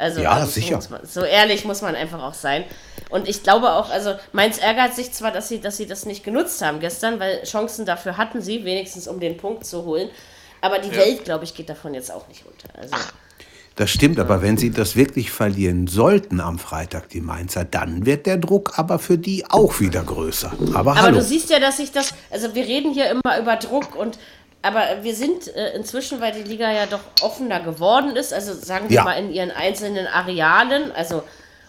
Also, Ja, also sicher. Man, so ehrlich muss man einfach auch sein. Und ich glaube auch, also Mainz ärgert sich zwar, dass sie, dass sie das nicht genutzt haben gestern, weil Chancen dafür hatten sie, wenigstens um den Punkt zu holen. Aber die Welt, glaube ich, geht davon jetzt auch nicht runter. Also, Das stimmt, aber wenn sie das wirklich verlieren sollten am Freitag, die Mainzer, dann wird der Druck aber für die auch wieder größer. Aber, aber hallo. du siehst ja, dass sich das, also wir reden hier immer über Druck und aber wir sind äh, inzwischen, weil die Liga ja doch offener geworden ist, also sagen wir Ja. mal in ihren einzelnen Arealen, also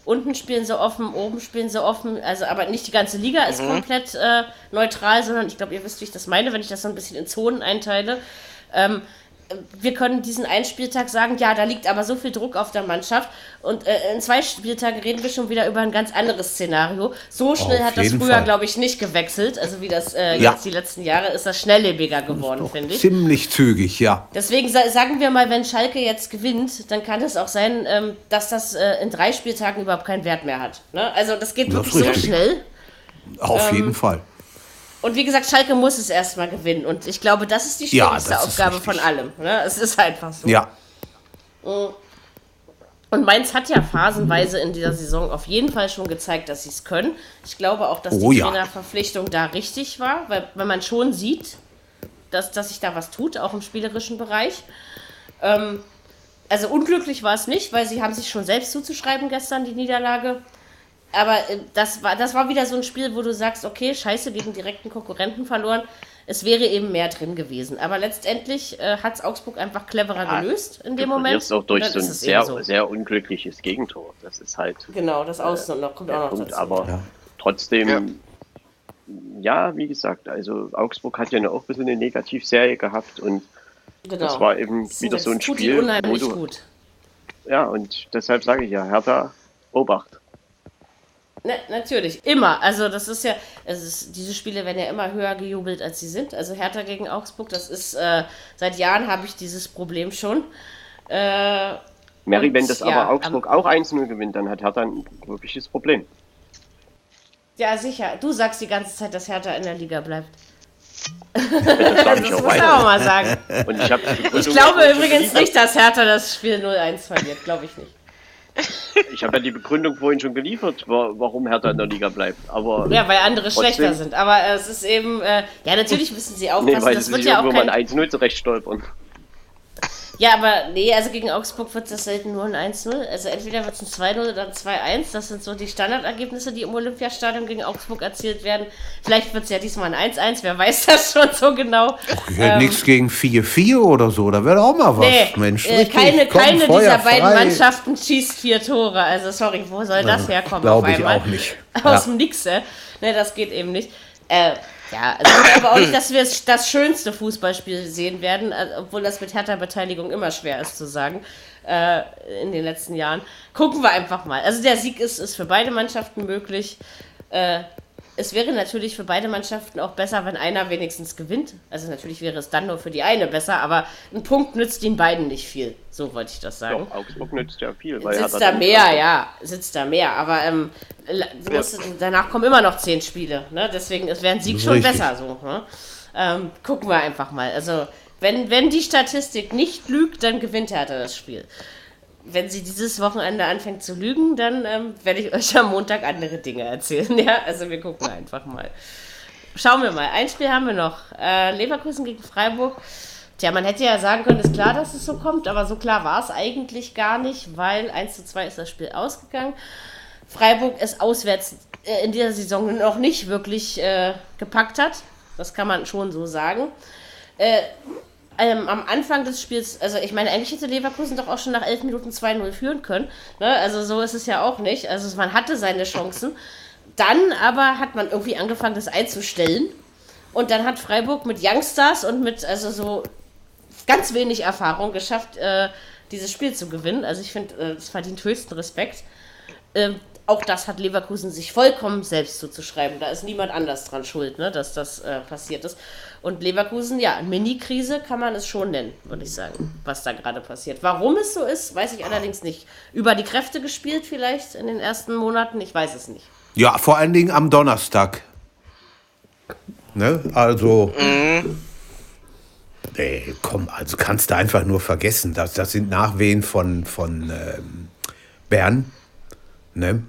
unten spielen sie offen, oben spielen sie offen, also aber nicht die ganze Liga ist komplett äh, neutral, sondern ich glaube, ihr wisst, wie ich das meine, wenn ich das so ein bisschen in Zonen einteile. Ähm, wir können diesen einen Spieltag sagen, ja, da liegt aber so viel Druck auf der Mannschaft. Und äh, in zwei Spieltagen reden wir schon wieder über ein ganz anderes Szenario. So schnell Auf hat das früher, glaube ich, nicht gewechselt. Also wie das äh, Ja. jetzt die letzten Jahre ist das schnelllebiger geworden, finde ich. Ziemlich zügig, ja. Deswegen sa sagen wir mal, wenn Schalke jetzt gewinnt, dann kann es auch sein, ähm, dass das äh, in drei Spieltagen überhaupt keinen Wert mehr hat. Ne? Also das geht Das wirklich so schnell. Auf Ähm, jeden Fall. Und wie gesagt, Schalke muss es erstmal gewinnen. Und ich glaube, das ist die Ja, schwierigste ist Aufgabe von allem. Ne? Es ist einfach so. Ja. Und Mainz hat ja phasenweise in dieser Saison auf jeden Fall schon gezeigt, dass sie es können. Ich glaube auch, dass Oh die ja. Trainerverpflichtung da richtig war, weil wenn man schon sieht, dass, dass sich da was tut, auch im spielerischen Bereich. Ähm, also unglücklich war es nicht, weil sie haben sich schon selbst zuzuschreiben gestern, die Niederlage. Aber äh, das war, das war wieder so ein Spiel, wo du sagst, okay, scheiße, gegen direkten Konkurrenten verloren. Es wäre eben mehr drin gewesen. Aber letztendlich äh, hat es Augsburg einfach cleverer Ja, gelöst in dem Moment. verlierst auch durch so ein sehr, so. sehr unglückliches Gegentor. Das ist halt Genau, das Außen noch, kommt auch noch Punkt. dazu. Aber Ja. trotzdem, ja. wie gesagt, also Augsburg hat ja auch ein bisschen eine Negativserie gehabt und genau. das war eben Das wieder so ein tut die Spiel, wo unheimlich du, gut. ja, und deshalb sage ich ja, Hertha, Obacht. Ne, natürlich, immer. Also das ist ja, es ist, diese Spiele werden ja immer höher gejubelt, als sie sind. Also Hertha gegen Augsburg, das ist, äh, seit Jahren habe ich dieses Problem schon. Äh, Mary, Und, wenn das ja, aber Augsburg auch 1-0 gewinnt, dann hat Hertha ein wirkliches Problem. ja, sicher. Du sagst die ganze Zeit, dass Hertha in der Liga bleibt. Das Das auch muss man auch mal sagen. Und ich, hab Ich glaube übrigens nicht, dass Hertha das Spiel 0-1 verliert. Glaube ich nicht. Ich habe ja die Begründung vorhin schon geliefert, wa- warum Hertha in der Liga bleibt. Aber Ja, weil andere Trotzdem- schlechter sind. Aber es ist eben, äh, ja, natürlich müssen sie aufpassen. nee, weil das sie wird sich ja auch kein, ein 1-0 zurecht stolpern. Ja, aber nee, also gegen Augsburg wird das selten nur ein 1-0. Also entweder wird es ein 2-0 oder ein 2-1. Das sind so die Standardergebnisse, die im Olympiastadion gegen Augsburg erzielt werden. Vielleicht wird es ja diesmal ein 1-1, wer weiß das schon so genau. Ich hätte nichts gegen 4-4 oder so, da wäre auch mal was. Nee, Mensch, äh, keine, komm, keine Feuer dieser beiden frei. Mannschaften schießt vier Tore. Also sorry, wo soll das herkommen? glaub auf ich auch nicht. Aus Ja. dem Nix, äh? Ne, das geht eben nicht. Äh, ja, also ich glaube auch nicht, dass wir das schönste Fußballspiel sehen werden, äh, obwohl das mit härter Beteiligung immer schwer ist zu sagen äh, in den letzten Jahren. Gucken wir einfach mal. Also der Sieg ist, ist für beide Mannschaften möglich. Äh, es wäre natürlich für beide Mannschaften auch besser, wenn einer wenigstens gewinnt. Also natürlich wäre es dann nur für die eine besser, aber ein Punkt nützt den beiden nicht viel. So wollte ich das sagen. Doch, Augsburg nützt ja viel. Weil Sitzt da mehr, ja, sitzt da mehr. Aber ähm, musst, danach kommen immer noch zehn Spiele. Ne? Deswegen es wäre ein Sieg schon richtig. besser so. Ne? Ähm, gucken wir einfach mal. Also, wenn, wenn die Statistik nicht lügt, dann gewinnt Hertha das Spiel. Wenn sie dieses Wochenende anfängt zu lügen, dann ähm, werde ich euch am Montag andere Dinge erzählen. Ja, also wir gucken einfach mal. Schauen wir mal. Ein Spiel haben wir noch. Äh, Leverkusen gegen Freiburg. Tja, man hätte ja sagen können, ist klar, dass es so kommt, aber so klar war es eigentlich gar nicht, weil 1 zu 2 ist das Spiel ausgegangen. Freiburg es auswärts äh, in dieser Saison noch nicht wirklich äh, gepackt hat. Das kann man schon so sagen. Äh, ähm, am Anfang des Spiels, also ich meine, eigentlich hätte Leverkusen doch auch schon nach 11 Minuten 2-0 führen können. Ne? Also so ist es ja auch nicht. Also man hatte seine Chancen. Dann aber hat man irgendwie angefangen, das einzustellen. Und dann hat Freiburg mit Youngstars und mit also so ganz wenig Erfahrung geschafft, äh, dieses Spiel zu gewinnen. Also ich finde, äh, es verdient höchsten Respekt. Ähm, auch das hat Leverkusen sich vollkommen selbst zuzuschreiben. Da ist niemand anders dran schuld, ne, dass das äh, passiert ist. Und Leverkusen, ja, Mini-Krise kann man es schon nennen, würde ich sagen, was da gerade passiert. Warum es so ist, weiß ich allerdings nicht. Über die Kräfte gespielt vielleicht in den ersten Monaten, ich weiß es nicht. Ja, vor allen Dingen am Donnerstag. Ne? Also. Nee, komm, also kannst du einfach nur vergessen. Das, das sind Nachwehen von, von ähm, Bern. Ne?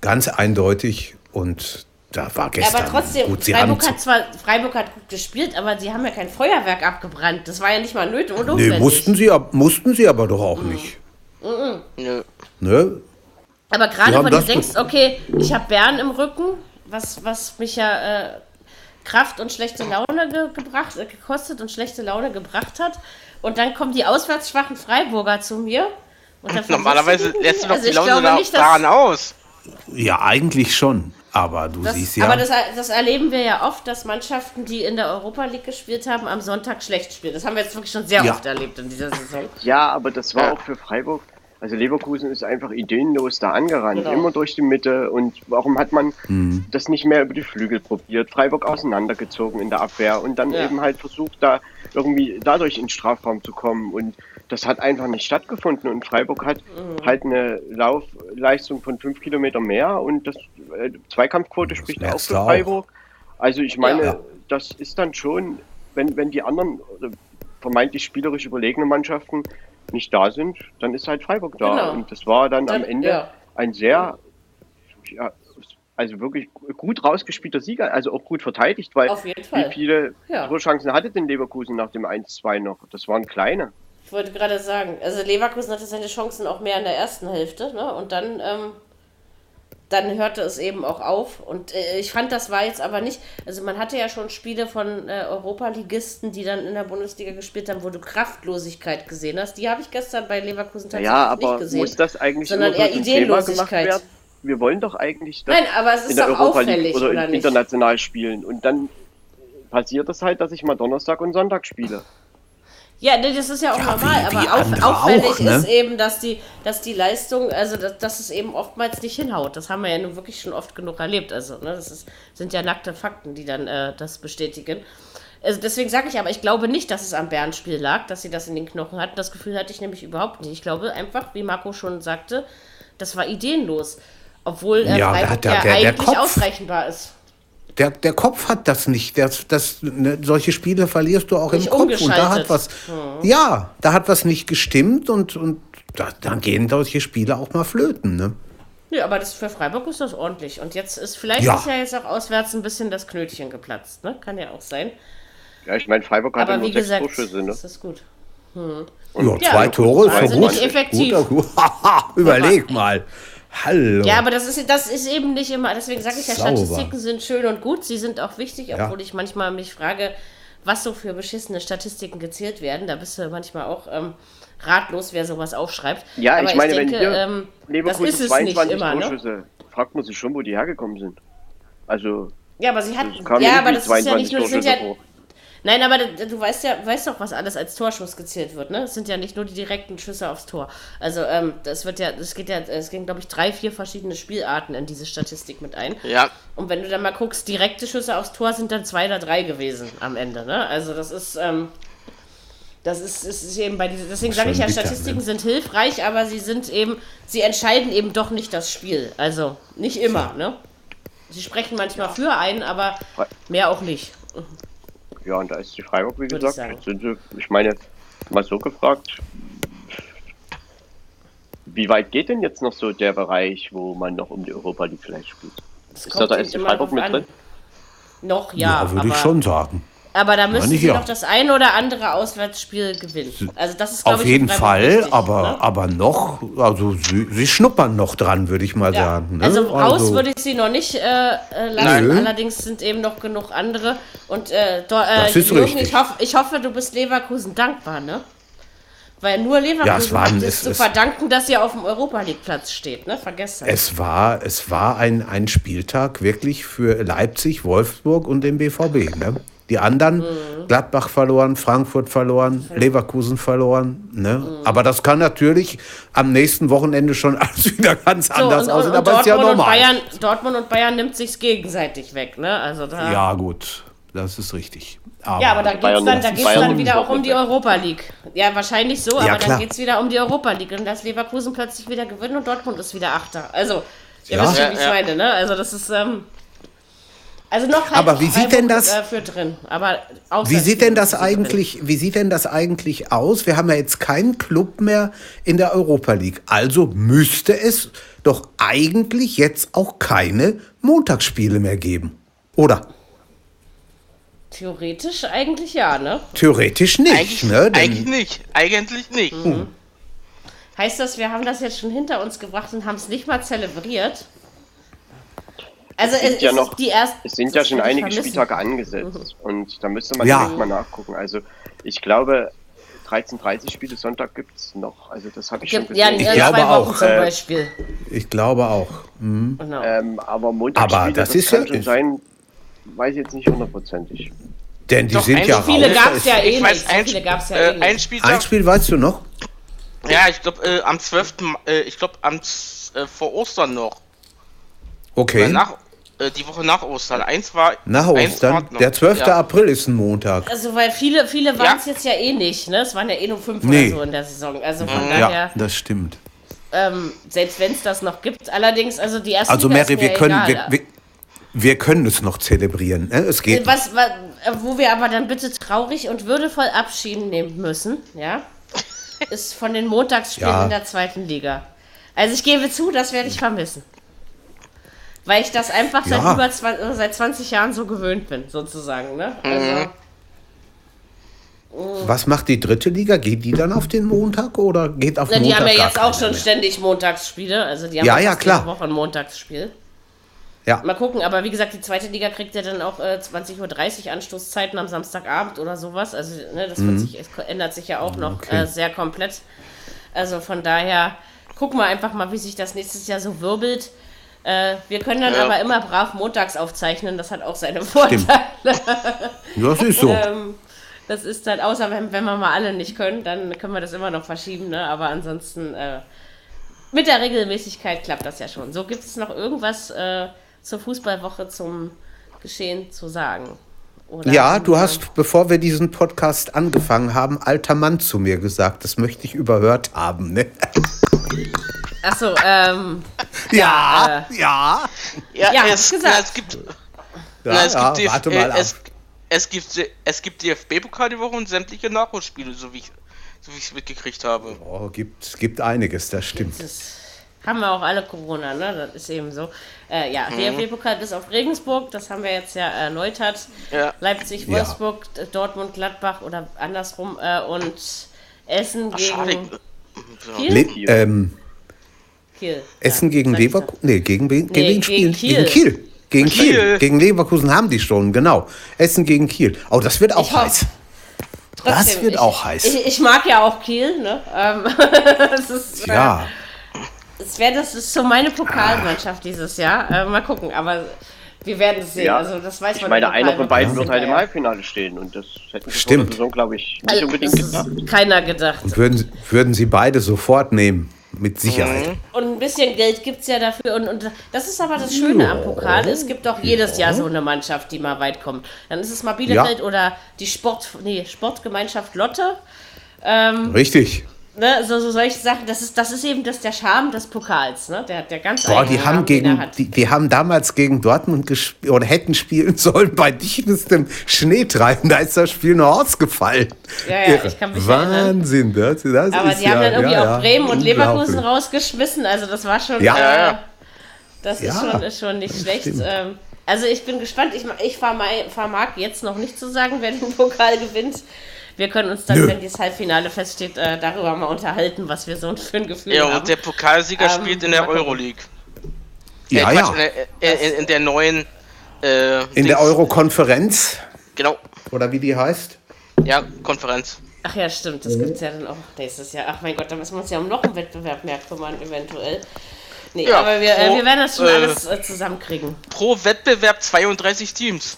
Ganz eindeutig. Und da war Ja, gestern. aber trotzdem, gut, sie haben Freiburg hat zwar Freiburg hat gut gespielt, aber sie haben ja kein Feuerwerk abgebrannt. Das war ja nicht mal nötig und Nee, notwendig. mussten sie, mussten sie aber doch auch nicht. Nö. Ne? Aber gerade wenn du denkst, okay, ich habe Bern im Rücken, was, was mich ja äh, Kraft und schlechte Laune ge gebracht, äh, gekostet und schlechte Laune gebracht hat. Und dann kommen die auswärts schwachen Freiburger zu mir. Und dann Normalerweise lässt du doch also die Laune glaube da, nicht, daran aus. Ja, eigentlich schon. Aber du Das, siehst ja. Aber das, das erleben wir ja oft, dass Mannschaften, die in der Europa League gespielt haben, am Sonntag schlecht spielen. Das haben wir jetzt wirklich schon sehr Ja. oft erlebt in dieser Saison. Ja, aber das war auch für Freiburg. Also Leverkusen ist einfach ideenlos da angerannt, Genau. immer durch die Mitte. Und warum hat man Mhm. das nicht mehr über die Flügel probiert? Freiburg auseinandergezogen in der Abwehr und dann Ja. eben halt versucht, da irgendwie dadurch in den Strafraum zu kommen. Und das hat einfach nicht stattgefunden. Und Freiburg hat Mhm. halt eine Laufleistung von fünf Kilometer mehr und das äh, Zweikampfquote spricht auch für auch. Freiburg. Also ich meine, Ja. das ist dann schon, wenn, wenn die anderen äh, vermeintlich spielerisch überlegene Mannschaften nicht da sind, dann ist halt Freiburg da. Genau. Und das war dann, am Dann- Ende ja. ein sehr, ja, also wirklich gut rausgespielter Sieger, also auch gut verteidigt, weil wie viele Ja. Torchancen hatte denn Leverkusen nach dem 1-2 noch? Das waren kleine. Ich wollte gerade sagen, also Leverkusen hatte seine Chancen auch mehr in der ersten Hälfte, ne? Und dann, ähm, dann hörte es eben auch auf. Und äh, ich fand, das war jetzt aber nicht, also man hatte ja schon Spiele von äh, Europaligisten, die dann in der Bundesliga gespielt haben, wo du Kraftlosigkeit gesehen hast. Die habe ich gestern bei Leverkusen tatsächlich Ja, aber nicht gesehen. muss das eigentlich sondern eher Ideenlosigkeit. Wir wollen doch eigentlich das Nein, aber es ist in der doch Europa League auffällig, oder, oder international spielen. Und dann passiert es halt, dass ich mal Donnerstag und Sonntag spiele. Ja, nee, das ist ja auch Ja, normal, wie- aber wie auf, andere auffällig auch, ne? ist eben, dass die, dass die Leistung, also dass, dass es eben oftmals nicht hinhaut. Das haben wir ja nun wirklich schon oft genug erlebt. Also, ne, das ist, sind ja nackte Fakten, die dann äh, das bestätigen. Also deswegen sage ich aber, ich glaube nicht, dass es am Bärenspiel lag, dass sie das in den Knochen hatten. Das Gefühl hatte ich nämlich überhaupt nicht. Ich glaube einfach, wie Marco schon sagte, das war ideenlos. Obwohl äh, Ja, Freiburg der- der- der eigentlich Kopf. ausrechenbar ist. Der, der Kopf hat das nicht. Das, das, ne, solche Spiele verlierst du auch Nicht im Kopf. Und da hat was. Ja, da hat was nicht gestimmt und, und da, dann gehen solche Spiele auch mal flöten. Ne? Ja, aber das, für Freiburg ist das ordentlich. Und jetzt ist, vielleicht Ja. ist ja jetzt auch auswärts ein bisschen das Knötchen geplatzt, ne? Kann ja auch sein. Ja, ich meine, Freiburg hatte Aber nur sechs gesagt, Torschüsse, ne? das ist gut. Ja, Ja, zwei Tore ist wahnsinnig gut. effektiv. Guter, gut. Überleg mal. Hallo. Ja, aber das ist, das ist eben nicht immer, deswegen sage ich ja, Sauber. Statistiken sind schön und gut, sie sind auch wichtig, Ja. obwohl ich manchmal mich frage, was so für beschissene Statistiken gezählt werden. Da bist du manchmal auch ähm, ratlos, wer sowas aufschreibt. Ja, aber ich meine, denke, wenn hier ähm, das Leverkusen ist es 22 nicht immer, ne? Torschüsse, fragt man sich schon, wo die hergekommen sind. Also, Ja, aber sie hatten, ja, aber das ist ja nicht 22 nur, das sind ja. Nein, aber du weißt ja, weißt doch, was alles als Torschuss gezählt wird, ne? Es sind ja nicht nur die direkten Schüsse aufs Tor. Also, ähm, das wird ja, es geht ja, es gehen, glaube ich, drei, vier verschiedene Spielarten in diese Statistik mit ein. Ja, Und wenn du dann mal guckst, direkte Schüsse aufs Tor sind dann zwei oder drei gewesen am Ende, ne? Also das ist, ähm, das ist, ist, ist eben bei diesen, deswegen sage ich ja, Statistiken ne? sind hilfreich, aber sie sind eben, sie entscheiden eben doch nicht das Spiel. Also nicht immer, ne? Sie sprechen manchmal für einen, aber mehr auch nicht. Ja, und da ist die Freiburg, wie Würde gesagt, sind sie, ich meine, mal so gefragt, wie weit geht denn jetzt noch so der Bereich, wo man noch um die Europa League vielleicht spielt? Es Ist da der eben SC immer Freiburg mit an. drin? Noch ja, ja, würde ich schon sagen. Aber da müssen sie ja. noch das ein oder andere Auswärtsspiel gewinnen. Also das ist, Auf ich, jeden Fall, wichtig, aber, ne? aber noch, also sie, sie schnuppern noch dran, würde ich mal Ja. sagen. Ne? Also raus würde ich sie noch nicht äh, äh, lassen. Nö. Allerdings sind eben noch genug andere. Und äh, do, äh, Jürgen, richtig. Ich, hoff, ich hoffe, du bist Leverkusen dankbar, ne? Weil nur Leverkusen Ja, hat es zu verdanken, dass ihr auf dem Europa League Platz steht, ne? Vergesst das. Es war, es war ein, ein Spieltag wirklich für Leipzig, Wolfsburg und den BVB. Ne? Die anderen, Mhm. Gladbach verloren, Frankfurt verloren, Leverkusen verloren. Ne? Mhm. Aber das kann natürlich am nächsten Wochenende schon alles wieder ganz So, anders und, aussehen. und, und Aber ist ja Dortmund, und normal. Bayern, Dortmund und Bayern nimmt sich's gegenseitig weg, ne? Also da, Ja, gut, das ist richtig. Aber, Ja, aber da geht's Bayern dann, da geht's dann wieder auch um die. Europa League. Ja, wahrscheinlich so, Ja, aber klar. dann geht's wieder um die Europa League und das Leverkusen plötzlich wieder gewinnt und Dortmund ist wieder Achter. Also, ihr Ja. wisst schon, Ja, wie ich ja. meine, ne? Also das ist, ähm, also noch halt Aber wie sieht denn das- Äh, für drin, aber Wie sieht denn das eigentlich, wie sieht denn das eigentlich aus? Wir haben ja jetzt keinen Club mehr in der Europa League. Also müsste es doch eigentlich jetzt auch keine Montagsspiele mehr geben. Oder? drin. Theoretisch eigentlich ja, ne? Theoretisch nicht, eigentlich, ne? Denn- eigentlich nicht. Eigentlich nicht. Heißt das, wir haben das jetzt schon hinter uns gebracht und haben es nicht mal zelebriert? Also Es sind es, ja noch- ist die erst, Es sind ja schon ich einige vermissen. Spieltage angesetzt und da müsste man Ja. direkt mal nachgucken. Also ich glaube, 13.30 Spiele Sonntag gibt es noch. Also das habe ich schon Gibt, ja, gesehen. in glaube zwei Wochen auch. zum Äh, Beispiel. Ich glaube auch. Hm. Genau. Ähm, aber Montagsspiele, Aber das das, ist kann ja- schon sein, weiß ich jetzt nicht hundertprozentig. Denn die Doch, sind ja so viele raus. gab Da es ist- ja eh Ich nicht. weiß, So ein, viele gab es ja äh, eh nicht. ein Spieltag. Ein Spiel weißt du noch? Ja, ich glaube, äh, am 12. Ma- Äh, ich glaube, am äh, vor Ostern noch. Oder Okay. nach, äh, die Woche nach Ostern. Eins war. Nach eins Ostern. war noch. Der 12. Ja. April ist ein Montag. Also, weil viele, viele waren es Ja. jetzt ja eh nicht, ne? Es waren ja eh nur fünf Nee. oder so in der Saison. Also von Mhm. daher, Ja, das stimmt. ähm, selbst wenn es das noch gibt, allerdings, also die erste Also Liga ist Mary, wir können, wir, egal. wir, wir können es noch zelebrieren. Ne? Es geht. was, was, wo wir aber dann bitte traurig und würdevoll Abschied nehmen müssen, ja, ist von den Montagsspielen Ja. in der zweiten Liga. Also ich gebe zu, das werde ich vermissen. Weil ich das einfach seit Ja. über 20, seit 20 Jahren so gewöhnt bin, sozusagen, ne? Also, Was macht die dritte Liga? Geht die dann auf den Montag oder geht auf Na, die Montag haben ja jetzt auch schon mehr? ständig Montagsspiele. Also die haben Ja, fast ja, jede klar. Woche ein Montagsspiel. Ja. Mal gucken, aber wie gesagt, die zweite Liga kriegt ja dann auch äh, 20.30 Uhr Anstoßzeiten am Samstagabend oder sowas. Also ne, das wird sich, es ändert sich ja auch noch Mhm. Okay. äh, sehr komplett. Also von daher gucken wir einfach mal, wie sich das nächstes Jahr so wirbelt. Äh, wir können dann Ja. aber immer brav montags aufzeichnen, das hat auch seine Vorteile. Das ist so. Ähm, das ist dann, außer wenn, wenn wir mal alle nicht können, dann können wir das immer noch verschieben, ne? Aber ansonsten, äh, mit der Regelmäßigkeit klappt das ja schon. So gibt es noch irgendwas äh, zur Fußballwoche zum Geschehen zu sagen. Oder Ja, du hast, bevor wir diesen Podcast angefangen haben, alter Mann zu mir gesagt. Das möchte ich überhört haben. Ne? Achso, ähm, Ja, ja. Ja, Ja, hab es, gesagt. ja, es gibt. Ja, na, es ja, gibt, warte äh, mal ab. es, es gibt es gibt DFB-Pokal die Woche und sämtliche Nachholspiele, so wie ich so wie ich es mitgekriegt habe. Oh, gibt, gibt einiges, das stimmt. das haben wir auch alle Corona, ne? Das ist eben so. Äh, Mhm. ja, DFB-Pokal bis auf Regensburg, das haben wir jetzt ja erläutert. Ja. Leipzig, Ja. Wolfsburg, D- Dortmund, Gladbach oder andersrum äh, und Essen Ach, schade. gegen Ja. Kiel. Le ähm, Kiel. Essen gegen Leverkusen. Nee, gegen, wen- gegen Nee, gegen Kiel. Gegen Kiel. Gegen Kiel. Kiel. Gegen Leverkusen haben die schon, genau. Essen gegen Kiel. Oh, das wird auch Ich heiß. Trotzdem, das wird ich, auch heiß. Ich, ich mag ja auch Kiel, ne? Ähm, das ist, ja. Äh, es wäre das ist so meine Pokalmannschaft dieses Jahr. Äh, mal gucken, aber wir werden es sehen. Ja. Also das weiß Ich man meine, einer von beiden wird halt im. Halbfinale stehen und das hätten wir vor Stimmt. Saison, glaube ich, nicht Also, unbedingt das gedacht. keiner gedacht. Würden, würden sie beide sofort nehmen. Mit Sicherheit. Und ein bisschen Geld gibt es ja dafür. Und, und das ist aber das Schöne am Pokal. Es gibt doch jedes Jahr so eine Mannschaft, die mal weit kommt. Dann ist es mal Bielefeld Ja. oder die Sport, nee, Sportgemeinschaft Lotte. Ähm, Richtig. Ne, so, so solche Sachen. Das ist, das ist eben das, der Charme des Pokals. Ne? Der, der ganz Boah, die haben Charme, gegen, hat. die, die haben damals gegen Dortmund gespielt oder hätten spielen sollen bei dichtestem Schneetreiben. Da ist das Spiel noch ausgefallen. Ja, ja, ich kann mich erinnern. Wahnsinn, das, das Aber ist die haben ja, dann irgendwie ja, auch ja, Bremen und Leverkusen rausgeschmissen. Also das war schon. Ja. Äh, Ja, ja. Das ist, Ja, schon, ist schon nicht schlecht. stimmt. Ähm, also ich bin gespannt. Ich, ich vermag, vermag jetzt noch nicht zu sagen, wer den Pokal gewinnt. Wir können uns dann, Nö. wenn das Halbfinale feststeht, äh, darüber mal unterhalten, was wir so für ein Gefühl Ja, haben. und der Pokalsieger Ähm, spielt in der. Euroleague. Ja, äh, ja. Quatsch, In, der, in, in der neuen. Äh, In der Euro-Konferenz, Genau. oder wie die heißt. Ja, Konferenz. Ach ja, stimmt. Das gibt es ja dann auch nächstes Jahr. Ach mein Gott, da müssen wir uns ja um noch einen Wettbewerb mehr kümmern, eventuell. Nee, Ja, aber wir, äh, pro- wir werden das schon äh, alles äh, zusammenkriegen. Pro Wettbewerb 32 Teams.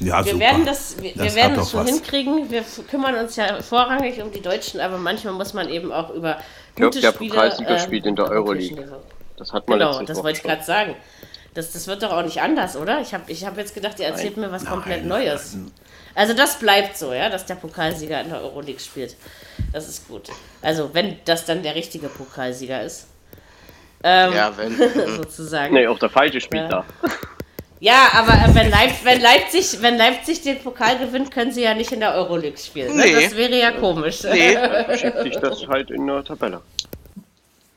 Ja, Wir super. werden das, wir, wir Das werden hat das schon was. hinkriegen. Wir kümmern uns ja vorrangig um die Deutschen, aber manchmal muss man eben auch über glaub, gute der Spiele. Pokalsieger äh, spielt in der Euroleague. Das hat man Genau, das wollte ich gerade sagen. Das, das wird doch auch nicht anders, oder? Ich habe ich hab jetzt gedacht, ihr erzählt mir was komplett Neues. Also das bleibt so, ja, dass der Pokalsieger in der Euroleague spielt. Das ist gut. Also wenn das dann der richtige Pokalsieger ist. Ähm, Ja, wenn. sozusagen. Nee, auch der falsche spielt Ja. da. Ja, aber äh, wenn, Leip wenn, Leipzig, wenn Leipzig den Pokal gewinnt, können sie ja nicht in der Euroleague spielen. Ne? Nee. Das wäre ja komisch. Nee, Schiebt sich das halt in der Tabelle.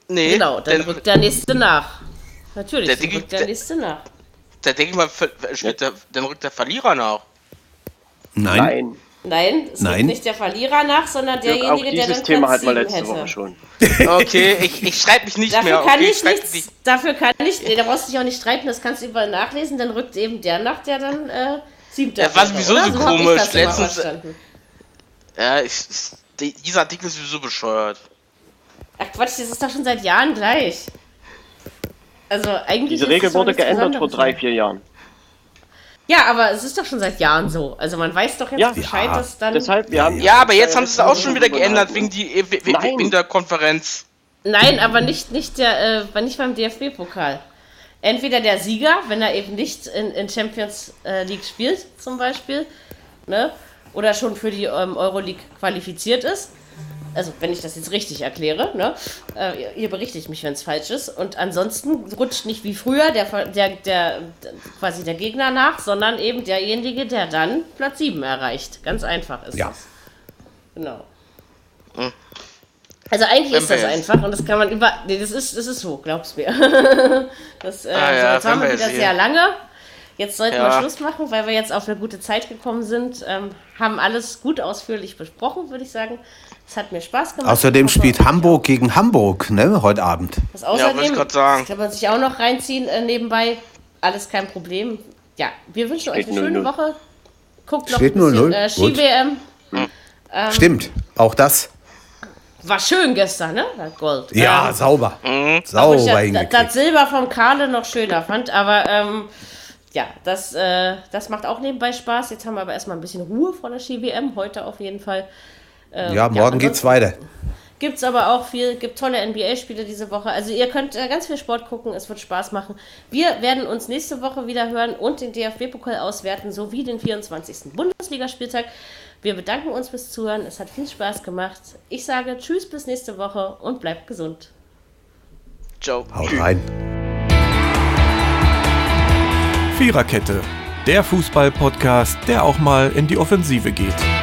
nee. Genau, dann denn, rückt der nächste nach. Natürlich, Der dann rückt der der- nächste nach. Da denke ich mal, der, dann rückt der Verlierer nach. Nein. Nein. Nein, es Nein. rückt nicht der Verlierer nach, sondern derjenige, auch der dieses dann Thema Platz hatten wir sieben letzte hätte. Woche schon. Okay, ich, ich schreibe mich nicht Dafür mehr. kann Okay, ich nichts, mich- dafür kann ich, nee, da brauchst du dich auch nicht streiten, das kannst du überall nachlesen, dann rückt eben der nach, der dann äh, siebter Ja, was wieso so hab ich komisch? Letztens-. Ja, ich, ich, die- dieser Artikel ist sowieso bescheuert. Ach Quatsch, das ist doch schon seit Jahren gleich. Also eigentlich Diese Regel wurde geändert vor drei, vier Jahren. Ja, aber es ist doch schon seit Jahren so. Also man weiß doch jetzt Ja. Bescheid, Ja. dass dann. Deshalb, wir haben. Ja, aber jetzt haben sie es auch schon wieder geändert wegen, die, äh, Nein. wegen der Konferenz. Nein, aber nicht, nicht, der, äh, nicht beim DFB-Pokal. Entweder der Sieger, wenn er eben nicht in, in Champions äh, League spielt, zum Beispiel, ne? oder schon für die ähm, Euroleague qualifiziert ist. Also, wenn ich das jetzt richtig erkläre, ne? Äh, ihr- berichtigt mich, wenn es falsch ist. Und ansonsten rutscht nicht wie früher der, der, der, quasi der Gegner nach, sondern eben derjenige, der dann Platz 7 erreicht. Ganz einfach ist Ja. das. Genau. Also eigentlich ist das jetzt- einfach und das kann man über. Nee, das ist, das ist so, glaub's mir. das, äh, Ah so, ja, jetzt haben wir wieder sehen. sehr lange. Jetzt sollten Ja. wir Schluss machen, weil wir jetzt auf eine gute Zeit gekommen sind. Ähm, haben alles gut ausführlich besprochen, würde ich sagen. Es hat mir Spaß gemacht. Außerdem spielt euch Hamburg gegen Hamburg, ne, heute Abend. Das Ja, wollte außerdem, ich grad sagen. das kann man sich auch noch reinziehen äh, nebenbei. Alles kein Problem. Ja, wir wünschen euch Steht eine schöne 0-0. Woche. Guckt noch Steht ein bisschen 0-0, äh. Ski-WM. Stimmt, auch das. War schön gestern, ne? Das Gold. Ja, Ähm, sauber. Obwohl ich Sauber ja, das hingekriegt. Silber vom Kahle noch schöner fand, aber ähm, ja, das, äh, das macht auch nebenbei Spaß. Jetzt haben wir aber erstmal ein bisschen Ruhe vor der Ski-WM, heute auf jeden Fall. Äh, Ja, morgen geht's weiter. Gibt es aber auch viel, gibt tolle NBA-Spiele diese Woche. Also ihr könnt äh, ganz viel Sport gucken, es wird Spaß machen. Wir werden uns nächste Woche wieder hören und den DFB-Pokal auswerten, sowie den 24. Bundesligaspieltag. Wir bedanken uns fürs Zuhören, es hat viel Spaß gemacht. Ich sage Tschüss bis nächste Woche und bleibt gesund. Ciao. Haut rein. Viererkette, der Fußball-Podcast, der auch mal in die Offensive geht.